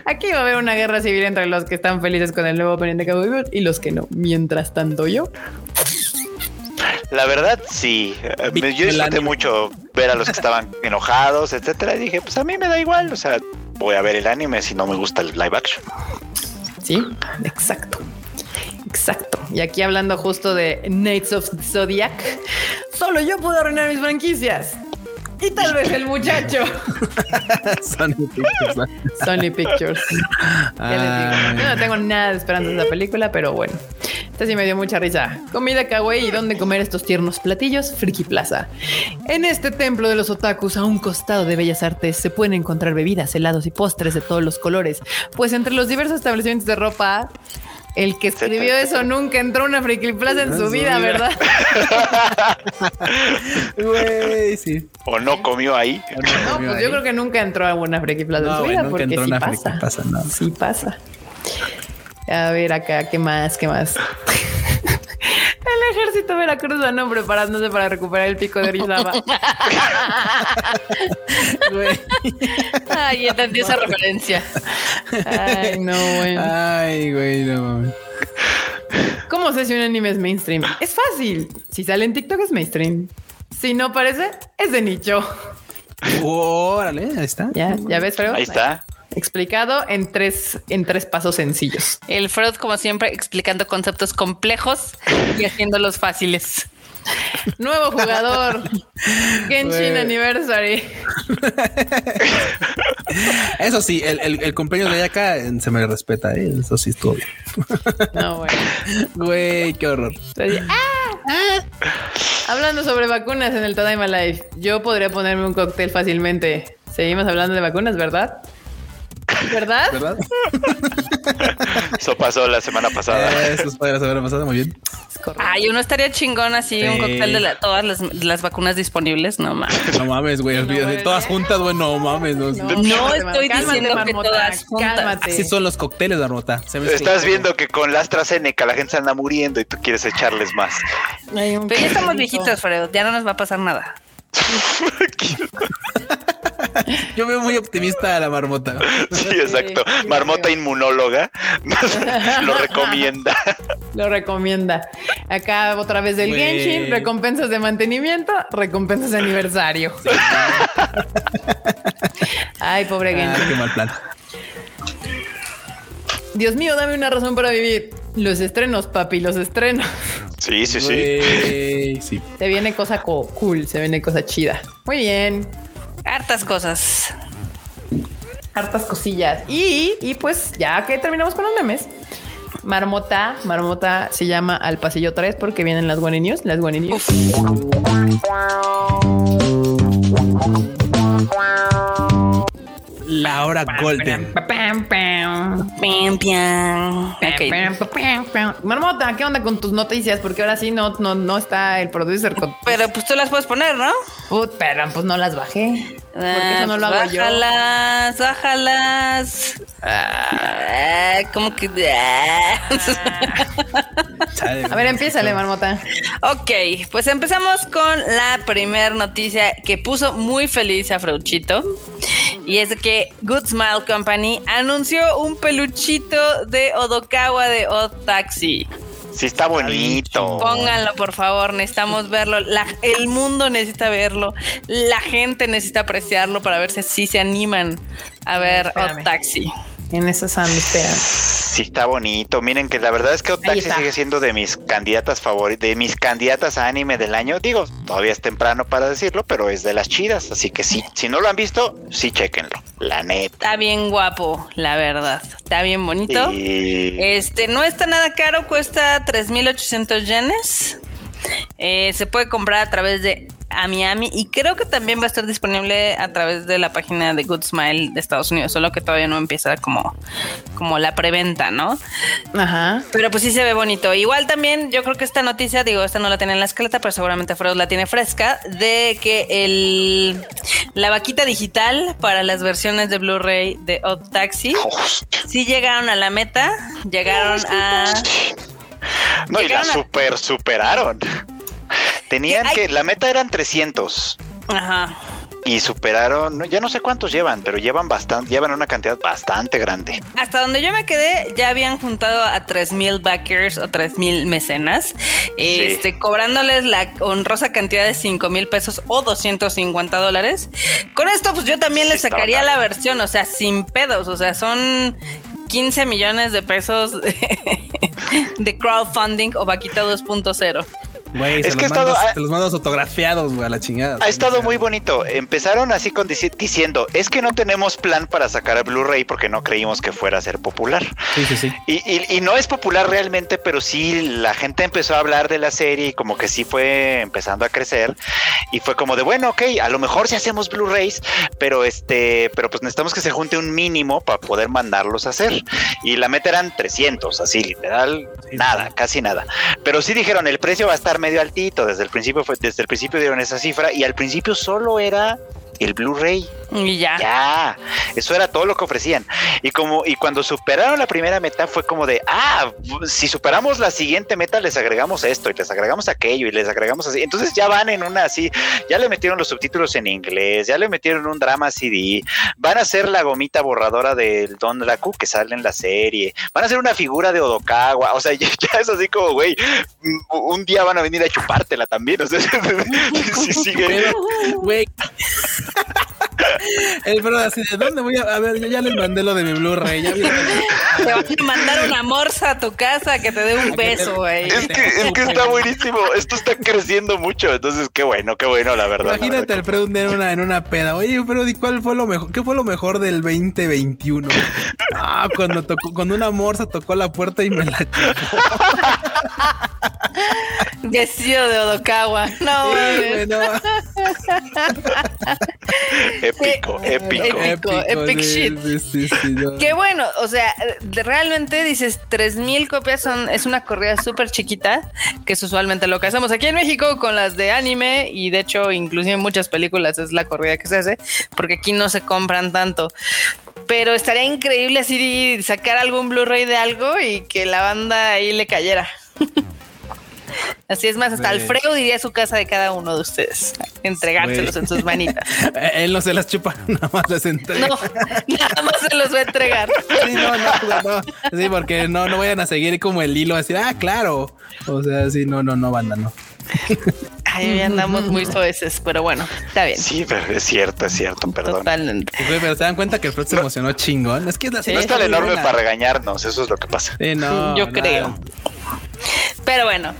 Aquí va a haber una guerra civil entre los que están felices con el nuevo opening de Cowboy y los que no. Mientras tanto, yo. La verdad, sí. Yo disfruté mucho ver a los que estaban enojados, etcétera. Y dije, pues a mí me da igual. O sea, voy a ver el anime si no me gusta el live action. Sí, exacto. Exacto. Y aquí hablando justo de Knights of Zodiac, solo yo puedo arruinar mis franquicias. Y tal vez el muchacho. Sony Pictures. Sony Pictures. Yo no tengo nada de esperanza de esa película, pero bueno. Esta sí me dio mucha risa. Comida kawaii y dónde comer estos tiernos platillos, Friki Plaza. En este templo de los otakus, a un costado de Bellas Artes, se pueden encontrar bebidas, helados y postres de todos los colores. Pues entre los diversos establecimientos de ropa el que escribió eso nunca entró a una Friki Plaza en su vida, ¿verdad? Güey, sí. O no comió ahí. No, pues yo creo que nunca entró a una Friki Plaza en su vida, porque sí pasa. Sí pasa. A ver acá, ¿qué más? ¿Qué más? El ejército veracruzano preparándose para recuperar el pico de Orizaba. Ay, entendí esa referencia. Ay, no, güey. Ay, güey, no. ¿Cómo sé si un anime es mainstream? Es fácil. Si sale en TikTok es mainstream. Si no parece, es de nicho. Órale, ahí está. Ya, ya ves, pero ahí está explicado en tres, en tres pasos sencillos. El Freud, como siempre, explicando conceptos complejos y haciéndolos fáciles. Nuevo jugador. Genshin Anniversary. Eso sí, el, el, cumpleaños de acá se me respeta, ¿eh? eso sí estuvo bien. No, güey. Güey, qué horror. ¡Ah! Hablando sobre vacunas en el Tadaima Life, yo podría ponerme un cóctel fácilmente. Seguimos hablando de vacunas, ¿verdad? ¿Verdad? ¿Verdad? Eso pasó la semana pasada. Eso fue la semana pasada, muy bien. Ay, uno estaría chingón así, un cóctel de todas las, vacunas disponibles. No mames. No mames, güey. Olvídate. todas juntas, güey. No mames. No, no, estoy diciendo que todas juntas. Cálmate. Así son los cócteles, Marmota. Estás viendo que con la AstraZeneca la gente se anda muriendo y tú quieres echarles más. Pero ya estamos viejitos, Fredo. Ya no nos va a pasar nada. Yo veo muy optimista a la marmota. Sí, exacto. marmota inmunóloga lo recomienda. Lo recomienda. Acá otra vez del Genshin, recompensas de mantenimiento, recompensas de aniversario. Ay, pobre ah, Genshin. qué mal plan. Dios mío, dame una razón para vivir. Los estrenos, papi, los estrenos. Sí, sí, sí. sí. Se viene cosa cool, se viene cosa chida. Muy bien. Hartas cosas. Hartas cosillas. Y, y pues ya que terminamos con los memes, Marmota, Marmota se llama al pasillo 3 porque vienen las One News, las One News. La hora golden. Marmota, ¿qué onda con tus noticias? Porque ahora sí no, no, no está el producer. Pero pues tú las puedes poner, ¿no? pero pues no las bajé. Porque eso no lo hago yo. Bájalas, bájalas. Ah, como que. A ver, empiézale, Marmota. Ok, pues empezamos con la primera noticia que puso muy feliz a Frauchito. Y es que Good Smile Company anunció un peluchito de Odokawa de Odd Taxi. Sí, está bonito. Pónganlo, por favor. Necesitamos verlo. el mundo necesita verlo. La gente necesita apreciarlo para ver si sí se animan a ver Odd Taxi en esa espera. Sí, está bonito. Miren que la verdad es que Otaxi sigue siendo de mis candidatas favoritas, de mis candidatas a anime del año. Digo, todavía es temprano para decirlo, pero es de las chidas. Así que sí, si no lo han visto, sí, chequenlo. La neta. Está bien guapo, la verdad. Está bien bonito. Este no está nada caro, cuesta 3.800 yenes. Eh, se puede comprar a través de a Miami y creo que también va a estar disponible a través de la página de Good Smile de Estados Unidos, solo que todavía no empieza como, como la preventa, ¿no? Ajá. Pero pues sí se ve bonito. Igual también yo creo que esta noticia, digo, esta no la tiene en la escaleta, pero seguramente Freud la tiene fresca, de que el la vaquita digital para las versiones de Blu-ray de Odd Taxi sí llegaron a la meta, llegaron a... No, y la super superaron. Tenían que, la meta eran 300. Ajá. Y superaron, ya no sé cuántos llevan, pero llevan bastante, llevan una cantidad bastante grande. Hasta donde yo me quedé, ya habían juntado a 3000 backers o 3000 mecenas, este, cobrándoles la honrosa cantidad de 5 mil pesos o 250 dólares. Con esto, pues yo también les sacaría la versión, o sea, sin pedos, o sea, son 15 millones de pesos de crowdfunding o vaquita 2.0 es que estado, los mandos autografiados, güey, a la chingada. Ha estado muy bonito. Empezaron así con diciendo, es que no tenemos plan para sacar a Blu-ray porque no creímos que fuera a ser popular. Sí, sí, sí. Y, no es popular realmente, pero sí la gente empezó a hablar de la serie y como que sí fue empezando a crecer. Y fue como de, bueno, ok, a lo mejor si hacemos Blu-rays, pero este, pero pues necesitamos que se junte un mínimo para poder mandarlos a hacer. Y la meta eran 300, así literal, nada, casi nada. Pero sí dijeron, el precio va a estar medio altito. Desde el principio fue, desde el principio dieron esa cifra y al principio solo era el Blu-ray. Y ya. Ya. Eso era todo lo que ofrecían. Y como, y cuando superaron la primera meta, fue como de ah, si superamos la siguiente meta, les agregamos esto y les agregamos aquello y les agregamos así. Entonces ya van en una así, ya le metieron los subtítulos en inglés, ya le metieron un drama CD, van a hacer la gomita borradora del Don Raku que sale en la serie, van a hacer una figura de Odokawa. O sea, ya, es así como, güey, un día van a venir a chupártela también. O sea, si sigue. Güey. El bro así de dónde voy a, a ver, yo ya les mandé lo de mi Blu-ray. te van a mandar una morsa a tu casa que te dé un beso, güey. Es que, es que está buenísimo. Esto está creciendo mucho. Entonces, qué bueno, qué bueno, la verdad. Imagínate el Freud en una, en una peda. Oye, pero ¿cuál fue lo mejor? ¿Qué fue lo mejor del 2021? Ah, cuando tocó, cuando una morsa tocó la puerta y me la chupó. Vestido de Odokawa. No, no. Épico, épico. Épico, epic shit. Qué bueno, o sea, realmente dices, 3000 copias son, es una corrida súper chiquita, que es usualmente lo que hacemos aquí en México con las de anime, y de hecho, inclusive en muchas películas es la corrida que se hace, porque aquí no se compran tanto pero estaría increíble así sacar algún Blu-ray de algo y que la banda ahí le cayera. Así es más, hasta Alfredo diría a su casa de cada uno de ustedes, entregárselos en sus manitas. Él no se las chupa, nada más les entrega. No, nada más se los va a entregar. Sí, no, no, no. Sí, porque no, no vayan a seguir como el hilo así, ah, claro. O sea, sí, no, no, no, banda, no. Ahí andamos muy soeces, pero bueno, está bien. Sí, pero es cierto, es cierto, perdón. Totalmente. pero se dan cuenta que el Fred se emocionó chingón. Es que no es tan enorme para regañarnos, eso es lo que pasa. Sí, no, Yo creo. Pero bueno,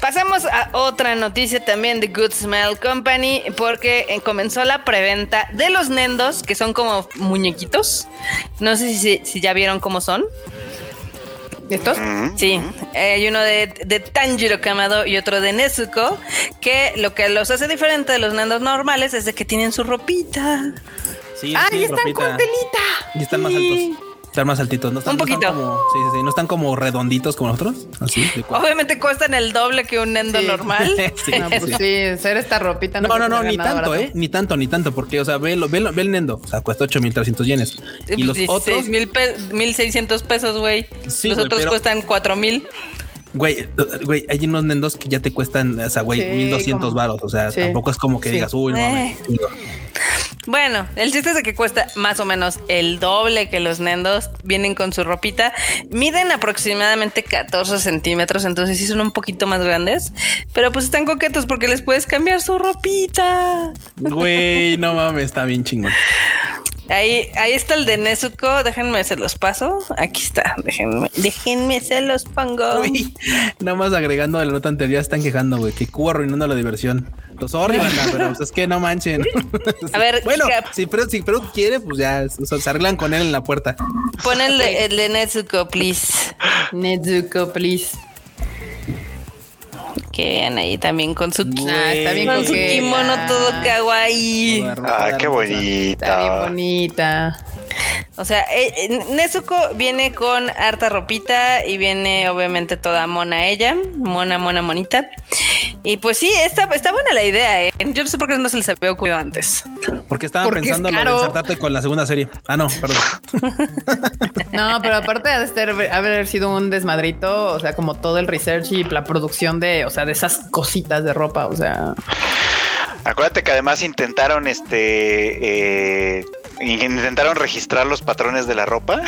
pasemos a otra noticia también de Good Smell Company, porque eh, comenzó la preventa de los Nendos, que son como muñequitos. No sé si, ya vieron cómo son. ¿Estos? Sí, hay uno de, Tanjiro Kamado y otro de Nezuko, que lo que los hace diferente de los nendos normales es de que tienen su ropita. Sí, ¡Ah, están con telita! Y están más altos. Están más altitos, no están, un poquito. como, sí, sí, no están como redonditos como nosotros. Así, Obviamente cuestan el doble que un Nendo normal. sí, pues sí, ser esta ropita. No, no, no, ni tanto, eh, ni tanto, ni tanto, porque, o sea, ve, ve, ve el Nendo, o sea, cuesta 8300 yenes. Y los otros. 1600 pesos, güey. los otros cuestan 4000. Güey, güey, hay unos nendos que ya te cuestan, o sea, güey, 1200 varos. O sea, tampoco es como que digas, uy, no, eh. Bueno, el chiste es de que cuesta más o menos el doble que los nendos. Vienen con su ropita. Miden aproximadamente 14 centímetros, entonces sí son un poquito más grandes. Pero pues están coquetos porque les puedes cambiar su ropita. Güey, no mames, está bien chingón. Ahí, ahí está el de Nezuko. Déjenme se los paso. Aquí está. Déjenme, déjenme se los pongo. Uy, nada más agregando a la nota anterior, están quejando, güey, que Cuba arruinando la diversión. Sorry, pero pues, es que no manchen. A ver, bueno, si Perú, si quiere, pues ya se arreglan con él en la puerta. Pon el de, el de Nezuko, please. Nezuko, please. Que vean ahí también con su, ah, está bien con su kimono todo kawaii. Ah, qué bonita. Está bien bonita. O sea, eh, Nezuko viene con harta ropita y viene obviamente toda mona ella, mona, mona, monita. Y pues sí, está, está buena la idea. ¿eh? Yo no sé por qué no se les había ocurrido antes. Porque estaba pensando en saltarte con la segunda serie. Ah, no, perdón. no, pero aparte de haber sido un desmadrito, o sea, como todo el research y la producción de, o sea, de esas cositas de ropa, o sea. Acuérdate que además intentaron este eh, intentaron registrar los patrones de la ropa.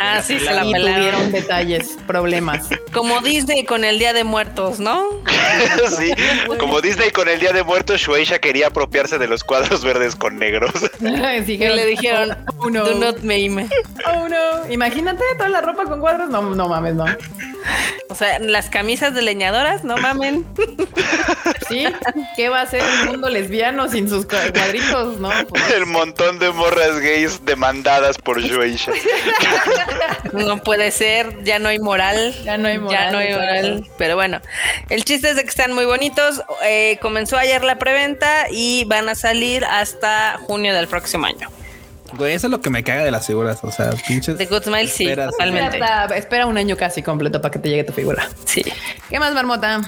Ah, sí, se la tuvieron detalles, problemas. Como Disney con el Día de Muertos, ¿no? sí, como Disney con el Día de Muertos, Shueisha quería apropiarse de los cuadros verdes con negros. sí, que le dijeron, oh, no. do not meme. Oh no, imagínate toda la ropa con cuadros, no, no mames, no. O sea, las camisas de leñadoras, no mamen. Sí, ¿qué va a ser el mundo lesbiano sin sus cuadritos, no? Pues, el montón de morras gays demandadas por Shueisha. No puede ser, ya no hay moral. Ya no hay moral. Ya no hay moral. Pero bueno, el chiste es de que están muy bonitos. Eh, comenzó ayer la preventa y van a salir hasta junio del próximo año. Güey, eso es lo que me caga de las figuras. O sea, pinches. De Good Smile, sí, totalmente. espera un año casi completo para que te llegue tu figura. Sí. ¿Qué más, Marmota?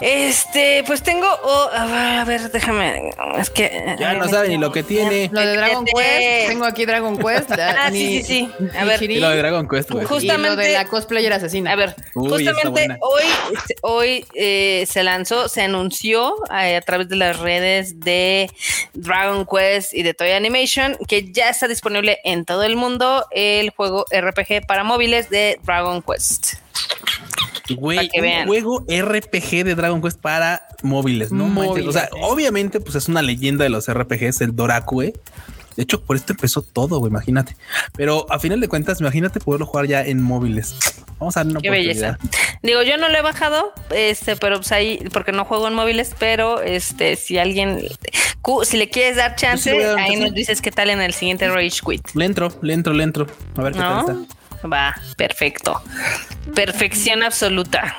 Este, pues tengo. Oh, a, ver, déjame. Es que. Ya no sabe ni lo que tiene. Lo de Dragon Quest. Tengo aquí Dragon Quest. ah, sí, sí, sí. A ver. lo de Dragon Quest, güey. Justamente. Y lo de la cosplayer asesina. A ver, justamente hoy, hoy eh, se lanzó, se anunció eh, a través de las redes de Dragon Quest y de Toy Animation que ya está disponible en todo el mundo el juego RPG para móviles de Dragon Quest. Güey, un juego RPG de Dragon Quest para móviles, ¿no? O sea, obviamente, pues es una leyenda de los RPGs, el Dorakue. De hecho, por esto empezó todo, güey, imagínate. Pero a final de cuentas, imagínate poderlo jugar ya en móviles. Vamos a ver una Qué belleza. Digo, yo no lo he bajado, este, pero pues ahí, porque no juego en móviles, pero este, si alguien, si le quieres dar chance, ahí nos dices qué tal en el siguiente Rage Quit. Le entro, le entro, le entro. A ver qué tal está. Va, perfecto. Perfección absoluta.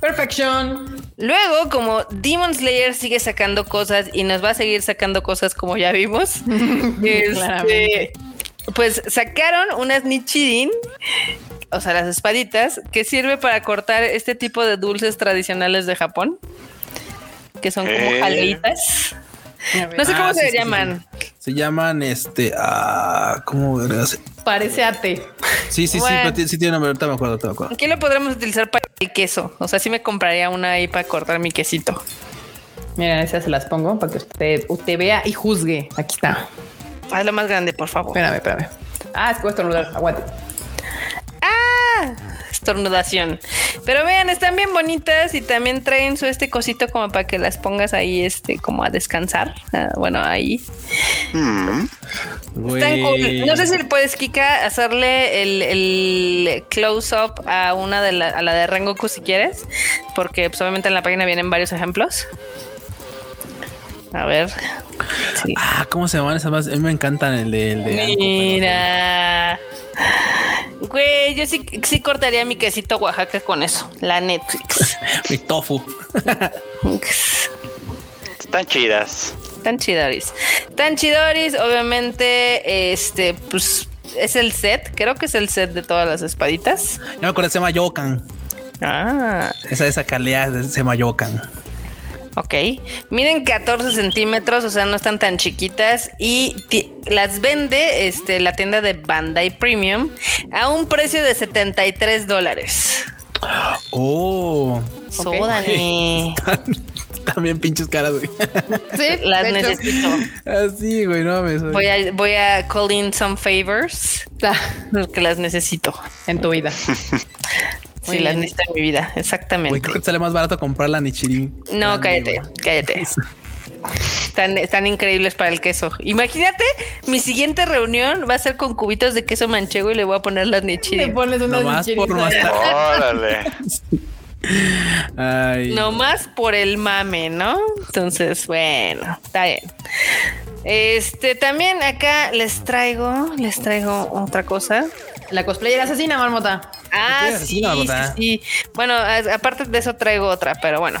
Perfección. Luego, como Demon Slayer sigue sacando cosas y nos va a seguir sacando cosas como ya vimos, este, pues sacaron unas Nichirin, o sea, las espaditas, que sirve para cortar este tipo de dulces tradicionales de Japón, que son como jaleitas. No sé cómo ah, se llaman. Se llaman este. Ah, ¿Cómo Parece ate. Sí, sí, sí, sí, tiene nombre. Ahorita me acuerdo, te me acuerdo. ¿Qué lo podremos utilizar para el queso? O sea, sí me compraría una ahí para cortar mi quesito. Mira, esas se las pongo para que usted, usted vea y juzgue. Aquí está. Hazlo más grande, por favor. Espérame, espérame. Ah, es que voy a estornudar. Aguante. ¡Ah! Estornudación. Pero vean, están bien bonitas y también traen su este cosito como para que las pongas ahí, este, como a descansar. Ah, bueno, ahí. Mm. No sé si puedes, Kika, hacerle el, close-up a una de la, a la de Rengoku si quieres, porque pues, obviamente en la página vienen varios ejemplos. A ver. Ah, ¿cómo se llaman esas más? A mí me encantan el de. El de Mira. Güey, yo sí, sí cortaría mi quesito Oaxaca con eso. La Netflix. mi tofu. Están chidas. Tan chidoris. Tan chidoris, obviamente, este, pues es el set. Creo que es el set de todas las espaditas. Yo me acuerdo, se llama Yokan. Ah. Esa, esa calidad se llama Yokan. Ok. Miden 14 centímetros, o sea, no están tan chiquitas. Y las vende este, la tienda de Bandai Premium a un precio de 73 dólares. Oh. Sódale. También pinches caras, güey. Sí, las necesito. Así, ah, güey, no me Voy a, voy a call in some favors. Porque las necesito. En tu vida. sí, las necesito en mi vida, exactamente. Creo que sale más barato comprar la Nichirin. No, cállate, cállate. Están, están, increíbles para el queso. Imagínate, mi siguiente reunión va a ser con cubitos de queso manchego y le voy a poner las Nichirin. Le pones unas no más por Órale. No más por el mame, ¿no? Entonces, bueno, está bien. Este, también acá les traigo, les traigo otra cosa. La cosplayer asesina, marmota. Ah, sí, sí, Bueno, aparte de eso traigo otra, pero bueno,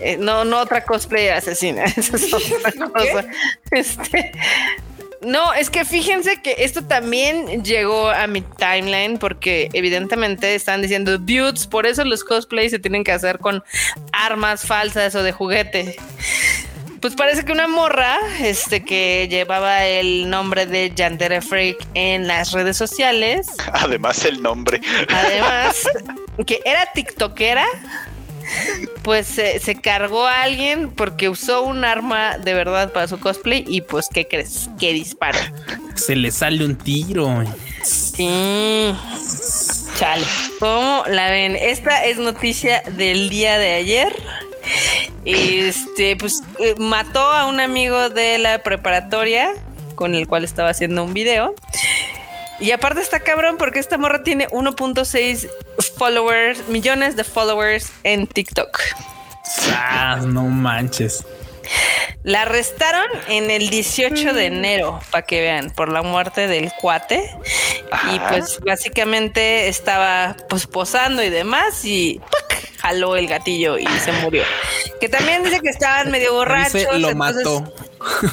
eh, no, no otra cosplay asesina. Esa es otra cosa. Este, no, es que fíjense que esto también llegó a mi timeline porque evidentemente están diciendo buttes, por eso los cosplays se tienen que hacer con armas falsas o de juguete. Pues parece que una morra, este, que llevaba el nombre de Yandere Freak en las redes sociales. Además el nombre. Además, que era tiktokera pues se cargó a alguien porque usó un arma de verdad para su cosplay y pues ¿qué crees? Que dispara. Se le sale un tiro. Sí. Chale. ¿Cómo la ven? Esta es noticia del día de ayer. Este, pues eh, mató a un amigo de la preparatoria con el cual estaba haciendo un video. Y aparte está cabrón porque esta morra tiene 1.6 followers, millones de followers en TikTok. Ah, no manches. La arrestaron en el 18 de enero, para que vean, por la muerte del cuate. Y pues básicamente estaba pues posando y demás y jaló el gatillo y se murió. Que también dice que estaban medio borrachos. lo mató.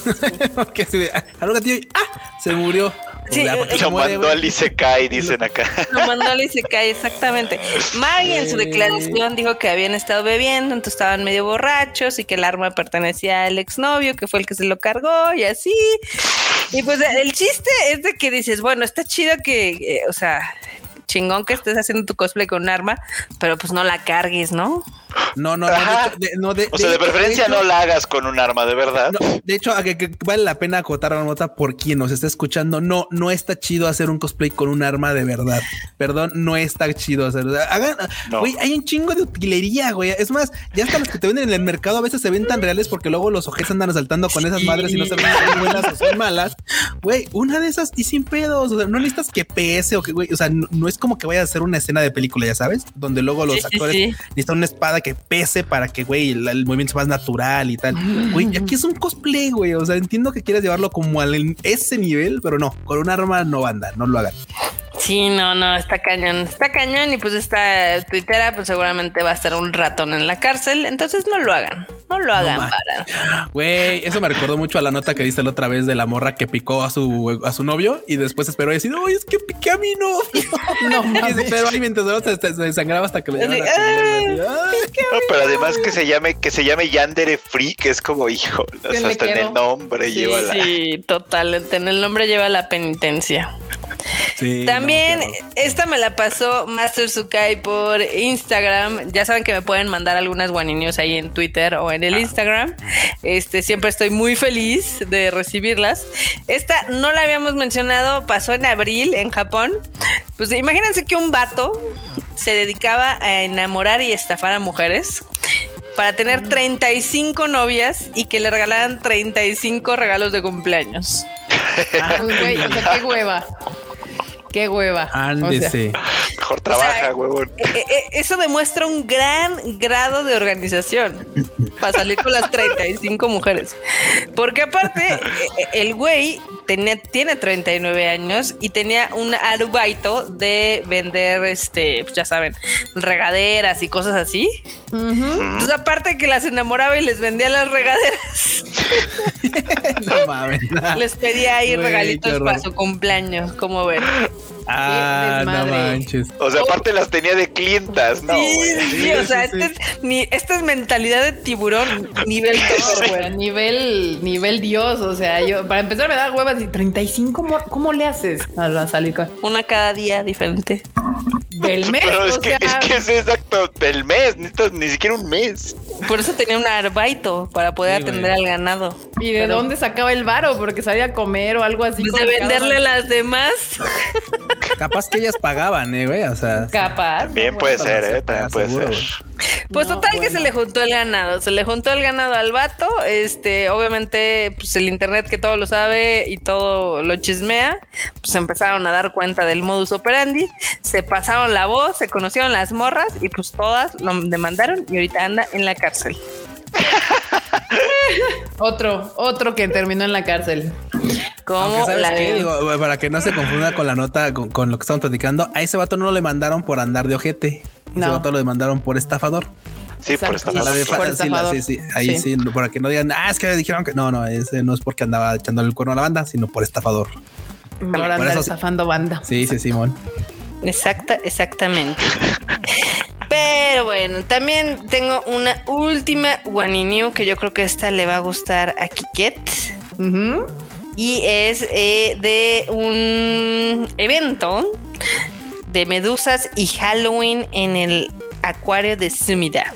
que se, jaló el gatillo y ¡ah! se murió. Sí, lo mandó al Isekai, dicen acá. Lo mandó al Isekai, exactamente. Maggie en su declaración dijo que habían estado bebiendo, entonces estaban medio borrachos y que el arma pertenecía al exnovio, que fue el que se lo cargó y así. Y pues el chiste es de que dices, bueno, está chido que, eh, o sea, chingón que estés haciendo tu cosplay con un arma, pero pues no la cargues, ¿no? No, no, no. De, o sea, de, preferencia no la hagas con un arma, de verdad. de hecho, que, vale la pena acotar la nota por quien nos está escuchando. No, no está chido hacer un cosplay con un arma de verdad. Perdón, no está chido hacer. Hagan, güey, hay un chingo de utilería, güey. Es más, ya hasta los que te venden en el mercado a veces se ven tan reales porque luego los ojes andan asaltando con esas madres y no se ven si buenas o son malas. Güey, una de esas y sin pedos. O sea, no necesitas que pese o que, güey, o sea, no, es como que vaya a hacer una escena de película, ya sabes, donde luego los actores necesitan una espada que pese para que, güey, el, movimiento sea más natural y tal. Güey, aquí es un cosplay, güey. O sea, entiendo que quieres llevarlo como a ese nivel, pero no, con un arma no anda, no lo hagan. Sí, no, no, está cañón, está cañón y pues esta tuitera pues seguramente va a estar un ratón en la cárcel, entonces no lo hagan, no lo hagan para. Güey, eso me recordó mucho a la nota que diste la otra vez de la morra que picó a su a su novio y después esperó y decir, oye, es que piqué a mi novio. No, mames. Pero ahí mientras se, se, desangraba hasta que le no, pero además que se llame, que se llame Yandere Free, que es como hijo, hasta en el nombre lleva la. Sí, total, en el nombre lleva la penitencia. También esta me la pasó Master Sukai por Instagram. Ya saben que me pueden mandar algunas guaninios ahí en Twitter o en el ah. Instagram. Este siempre estoy muy feliz de recibirlas. Esta no la habíamos mencionado, pasó en abril en Japón. Pues imagínense que un vato se dedicaba a enamorar y estafar a mujeres para tener 35 novias y que le regalaran 35 regalos de cumpleaños. Ah, güey, qué hueva. Qué hueva. Ándese. Mejor trabaja, huevón. Eh, eh, eh, eso demuestra un gran grado de organización para salir con las 35 mujeres. Porque aparte, el güey tenía, tiene 39 años y tenía un arubaito de vender, este, pues ya saben, regaderas y cosas así. Entonces, aparte que las enamoraba y les vendía las regaderas, no mames. Les pedía ahí regalitos para su cumpleaños, como ven. Ah, no manches. O sea, aparte las tenía de clientas, ¿no? Sí, o sea, esta, es, esta es mentalidad de tiburón nivel nivel, nivel Dios. O sea, yo para empezar me da y 35, ¿cómo le haces a la salica? Una cada día diferente. Del mes. Pero es, que, es que es exacto del mes, ni siquiera un mes. Por eso tenía un arbaito para poder atender al ganado. ¿Y de dónde sacaba el varo? Porque sabía comer o algo así. Pues de venderle las demás. Capaz que ellas pagaban, eh, güey. O sea, capaz. Bien puede ser, eh. También puede ser. Pues total que se le juntó el ganado, se le juntó el ganado al vato, este, obviamente, pues el internet que todo lo sabe y todo lo chismea, pues empezaron a dar cuenta del modus operandi, se pasaron la voz, se conocieron las morras y pues todas lo demandaron y ahorita anda en la cárcel. otro, otro que terminó en la cárcel. Como para que no se confunda con la nota, con, lo que estamos platicando, a ese vato no lo demandaron por andar de ojete. Ese vato lo demandaron por estafador. Sí, por estafador. Sí, sí, ahí sí. para que no digan, ah, es que dijeron que no, no, ese no es porque andaba echándole el cuerno a la banda, sino por estafador. Ahora anda estafando banda. Sí, sí, Simón. Exacta, exactamente. Pero bueno, también tengo una última One que yo creo que esta le va a gustar a Kiket. Y es eh, de un evento de medusas y Halloween en el acuario de Sumida.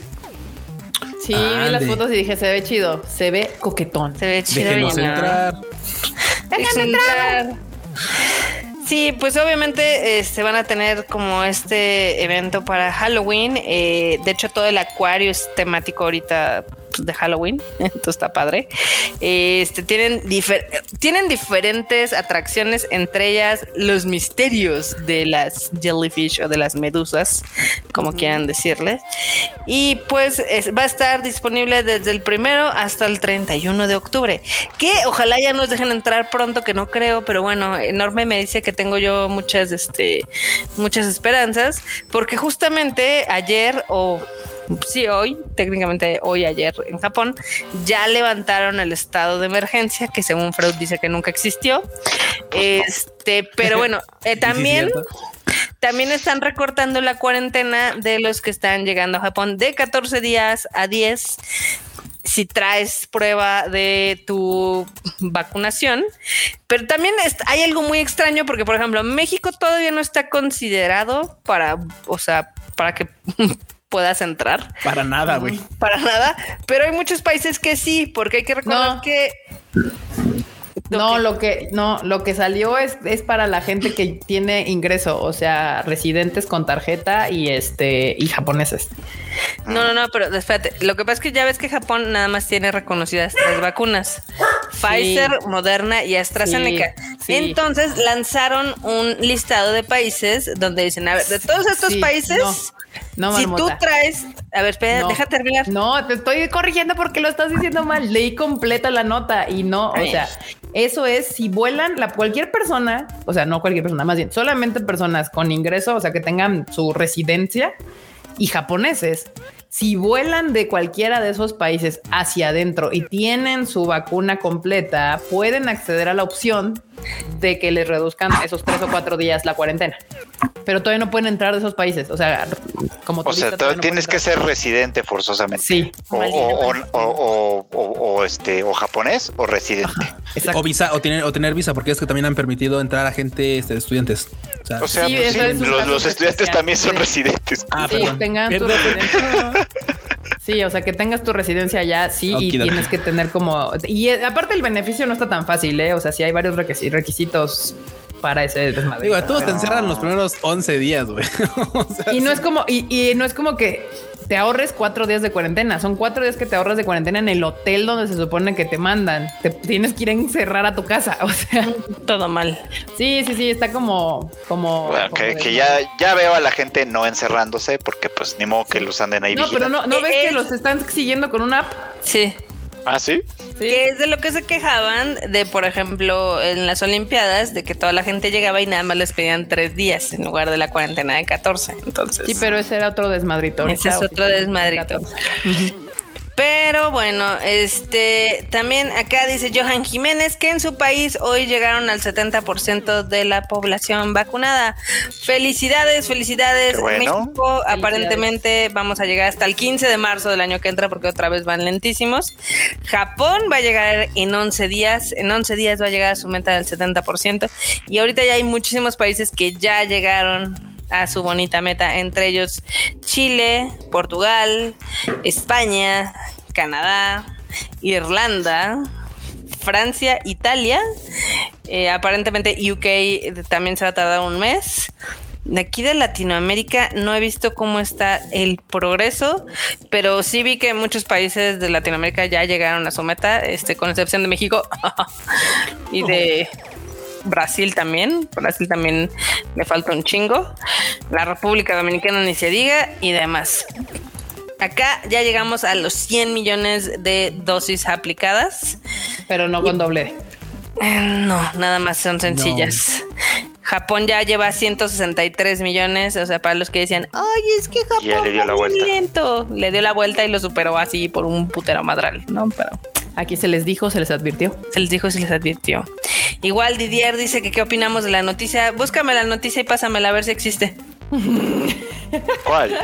Sí, vi las fotos y dije, se ve chido, se ve coquetón. Se ve chido. Déjenos entrar. Déjenme entrar. Sí, pues obviamente se este, van a tener como este evento para Halloween. Eh, de hecho, todo el acuario es temático ahorita pues, de Halloween, entonces está padre. Este tienen, tienen diferentes atracciones, entre ellas los misterios de las jellyfish o de las medusas, como quieran decirles. Y pues va a estar disponible desde el primero hasta el 31 de octubre. Que ojalá ya nos dejen entrar pronto, que no creo, pero bueno, enorme me dice que tengo yo muchas, este, muchas esperanzas, porque justamente ayer o sí, hoy, técnicamente hoy, ayer en Japón, ya levantaron el estado de emergencia, que según Freud dice que nunca existió. Este, pero bueno, eh, también. también están recortando la cuarentena de los que están llegando a Japón de 14 días a 10 si traes prueba de tu vacunación. Pero también hay algo muy extraño porque, por ejemplo, México todavía no está considerado para, o sea, para que puedas entrar. Para nada, güey. Para nada. Pero hay muchos países que sí, porque hay que recordar que. No, lo que no, lo que salió es, es para la gente que tiene ingreso, o sea, residentes con tarjeta y este y japoneses. No, no, no, pero espérate. Lo que pasa es que ya ves que Japón nada más tiene reconocidas tres vacunas: Pfizer, Moderna y AstraZeneca. Entonces lanzaron un listado de países donde dicen, a ver, de todos estos países. No, si tú traes, a ver, espera, deja terminar. No, te estoy corrigiendo porque lo estás diciendo mal. Leí completa la nota y no, o sea, eso es si vuelan la cualquier persona, o sea, no cualquier persona, más bien solamente personas con ingreso, o sea, que tengan su residencia y japoneses si vuelan de cualquiera de esos países hacia adentro y tienen su vacuna completa, pueden acceder a la opción de que les reduzcan esos tres o cuatro días la cuarentena. Pero todavía no pueden entrar de esos países. O sea, como O sea, tienes que ser residente forzosamente. Sí. O, este, o japonés o residente. o visa, o tener, o tener visa, porque es que también han permitido entrar a gente, este, estudiantes. O sea, pues los, estudiantes también son residentes. Ah, sí, tengan tu residencia. Sí, o sea, que tengas tu residencia ya, sí, y tienes que tener como... Y eh, aparte el beneficio no está tan fácil, ¿eh? O sea, si hay varios requisitos para ese desmadre. Digo, todos te encerran los primeros 11 días, güey. y no es como, y, no es como que te ahorres cuatro días de cuarentena. Son cuatro días que te ahorras de cuarentena en el hotel donde se supone que te mandan. Te tienes que ir a encerrar a tu casa. O sea, todo mal. Sí, sí, sí, está como, como. que, ya, ya veo a la gente no encerrándose porque, pues, ni modo que los anden ahí. No, pero no, no ves que los están siguiendo con una app. Sí. ¿Ah, sí? Que es de lo que se quejaban de, por ejemplo, en las Olimpiadas, de que toda la gente llegaba y nada más les pedían tres días en lugar de la cuarentena de 14. Entonces. Sí, pero ese era otro desmadrito. Ese es otro desmadrito. Pero bueno, este también acá dice Johan Jiménez que en su país hoy llegaron al 70% de la población vacunada. Felicidades, felicidades. México aparentemente vamos a llegar hasta el 15 de marzo del año que entra porque otra vez van lentísimos. Japón va a llegar en 11 días, en 11 días va a llegar a su meta del 70% y ahorita ya hay muchísimos países que ya llegaron a su bonita meta, entre ellos Chile, Portugal, España, Canadá, Irlanda, Francia, Italia. Eh, aparentemente UK también se va a tardar un mes. De aquí de Latinoamérica no he visto cómo está el progreso, pero sí vi que muchos países de Latinoamérica ya llegaron a su meta, este, con excepción de México y de Brasil también. Brasil también le falta un chingo. La República Dominicana ni se diga y demás. Acá ya llegamos a los 100 millones de dosis aplicadas. Pero no con doble. Eh, no, nada más son sencillas. Japón ya lleva 163 millones, o sea, para los que decían, ay, es que Japón ya le dio la vuelta. Lento. Le dio la vuelta y lo superó así por un putero madral, ¿no? Pero aquí se les dijo, se les advirtió. Se les dijo, se les advirtió. Igual Didier dice que qué opinamos de la noticia. Búscame la noticia y pásamela a ver si existe. ¿Cuál?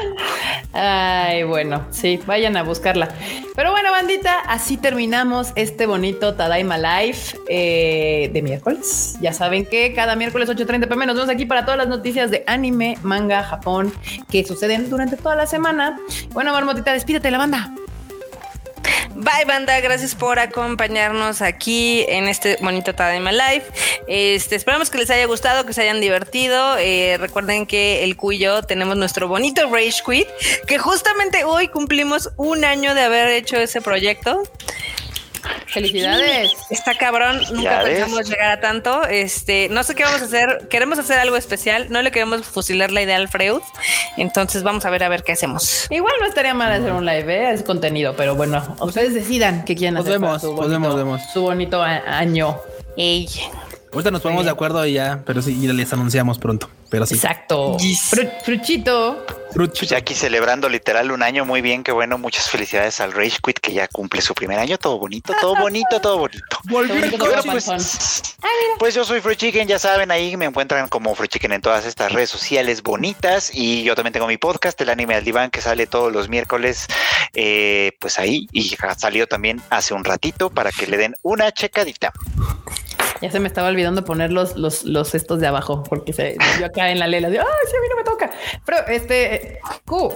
Ay, bueno, sí, vayan a buscarla. Pero bueno, bandita, así terminamos este bonito Tadaima Live eh, de miércoles. Ya saben que cada miércoles 8.30 pm nos vemos aquí para todas las noticias de anime, manga, Japón que suceden durante toda la semana. Bueno, Marmotita, despídete la banda. Bye, banda. Gracias por acompañarnos aquí en este bonito Tadaima Live. Este, esperamos que les haya gustado, que se hayan divertido. Eh, recuerden que el Cuyo tenemos nuestro bonito Rage Quit, que justamente hoy cumplimos un año de haber hecho ese proyecto. Felicidades. Está cabrón, nunca pensamos llegar a tanto. Este, no sé qué vamos a hacer. Queremos hacer algo especial. No le queremos fusilar la idea al Freud. Entonces vamos a ver a ver qué hacemos. Igual no estaría mal hacer un live, ¿eh? es contenido, pero bueno, ustedes decidan qué quieren hacer. Vemos, su bonito, Su bonito año. Ey. Ahorita nos ponemos de acuerdo y ya, pero sí, y les anunciamos pronto. Pero sí. Exacto. fruchito. Pues ya aquí celebrando literal un año muy bien, que bueno, muchas felicidades al Rage Quit que ya cumple su primer año, todo bonito, todo bonito, todo bonito. pues, pues, yo soy Free Chicken, ya saben, ahí me encuentran como Free Chicken en todas estas redes sociales bonitas y yo también tengo mi podcast, el anime al diván, que sale todos los miércoles, eh, pues ahí y salió también hace un ratito para que le den una checadita. Ya se me estaba olvidando poner los, los, los estos de abajo, porque se yo acá en la lela de ay, sí, a mí no me toca. Pero este, Q.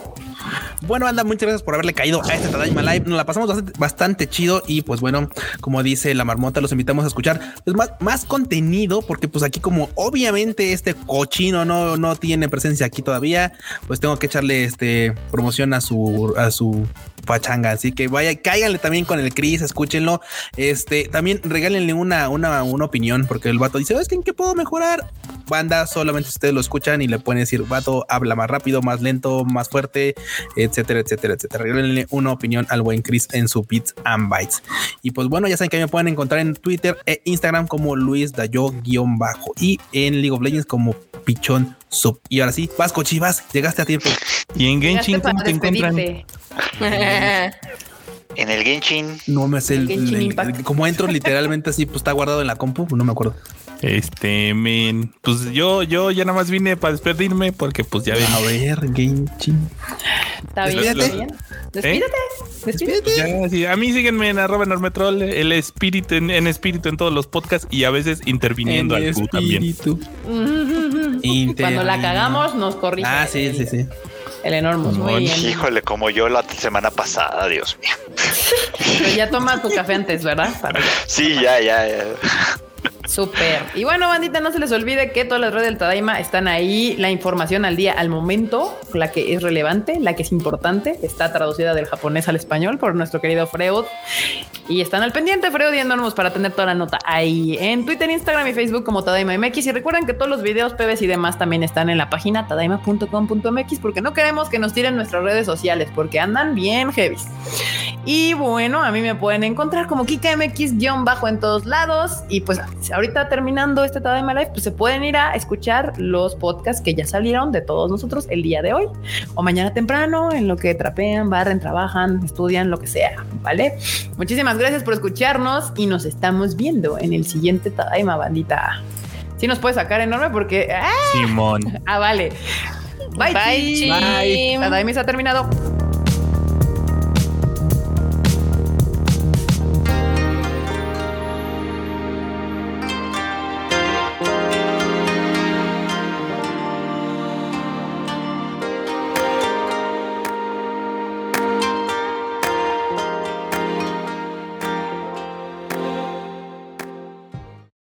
Bueno, anda, muchas gracias por haberle caído a este Tadaima Live. Nos la pasamos bastante, chido. Y pues bueno, como dice la marmota, los invitamos a escuchar pues, más, más contenido, porque pues aquí, como obviamente este cochino no, no tiene presencia aquí todavía, pues tengo que echarle este promoción a su, a su pachanga. Así que vaya, cáiganle también con el Chris, escúchenlo. Este también regálenle una, una, una opinión, porque el vato dice: ¿Es que en qué puedo mejorar? Banda, solamente ustedes lo escuchan y le pueden decir: Vato, habla más rápido, más lento, más fuerte, etcétera, etcétera, etcétera. Regálenle una opinión al buen Chris en su Beats and Bytes. Y pues bueno, ya saben que me pueden encontrar en Twitter e Instagram como Luis Dayo-bajo y en League of Legends como Pichón Sub. Y ahora sí, Vasco Chivas, llegaste a tiempo. Y en Genshin, ¿cómo te encuentran? en el Genshin. No me sé el, como entro literalmente así, pues está guardado en la compu, no me acuerdo. Este, men, pues yo, yo ya nada más vine para despedirme porque pues ya ven. A ver, Genshin. Está bien, bien. Despídete. Despídete. A mí síguenme en arroba enormetrol, el espíritu en, espíritu en todos los podcasts y a veces interviniendo al Q también. Cuando la cagamos, nos corrige. Ah, sí, sí, sí. El enorme. Muy bien. Híjole, como yo la semana pasada, Dios mío. Pero ya toma tu café antes, ¿verdad? Sí, ya, ya, ya. Súper. Y bueno, bandita, no se les olvide que todas las redes del Tadaima están ahí. La información al día, al momento, la que es relevante, la que es importante, está traducida del japonés al español por nuestro querido Freud. Y están al pendiente, Freud y para tener toda la nota ahí en Twitter, Instagram y Facebook como Tadaima MX. Y recuerden que todos los videos, pebes y demás también están en la página tadaima.com.mx porque no queremos que nos tiren nuestras redes sociales porque andan bien heavy. Y bueno, a mí me pueden encontrar como KikaMX-bajo en todos lados. Y pues ahorita terminando este Tadaima Live, pues se pueden ir a escuchar los podcasts que ya salieron de todos nosotros el día de hoy o mañana temprano en lo que trapean, barren, trabajan, estudian, lo que sea, ¿vale? Muchísimas gracias por escucharnos y nos estamos viendo en el siguiente Tadaima, bandita. Si nos puede sacar enorme porque... ¡ah! Simón. Ah, vale. Bye, Bye. Bye. Tadaima se ha terminado.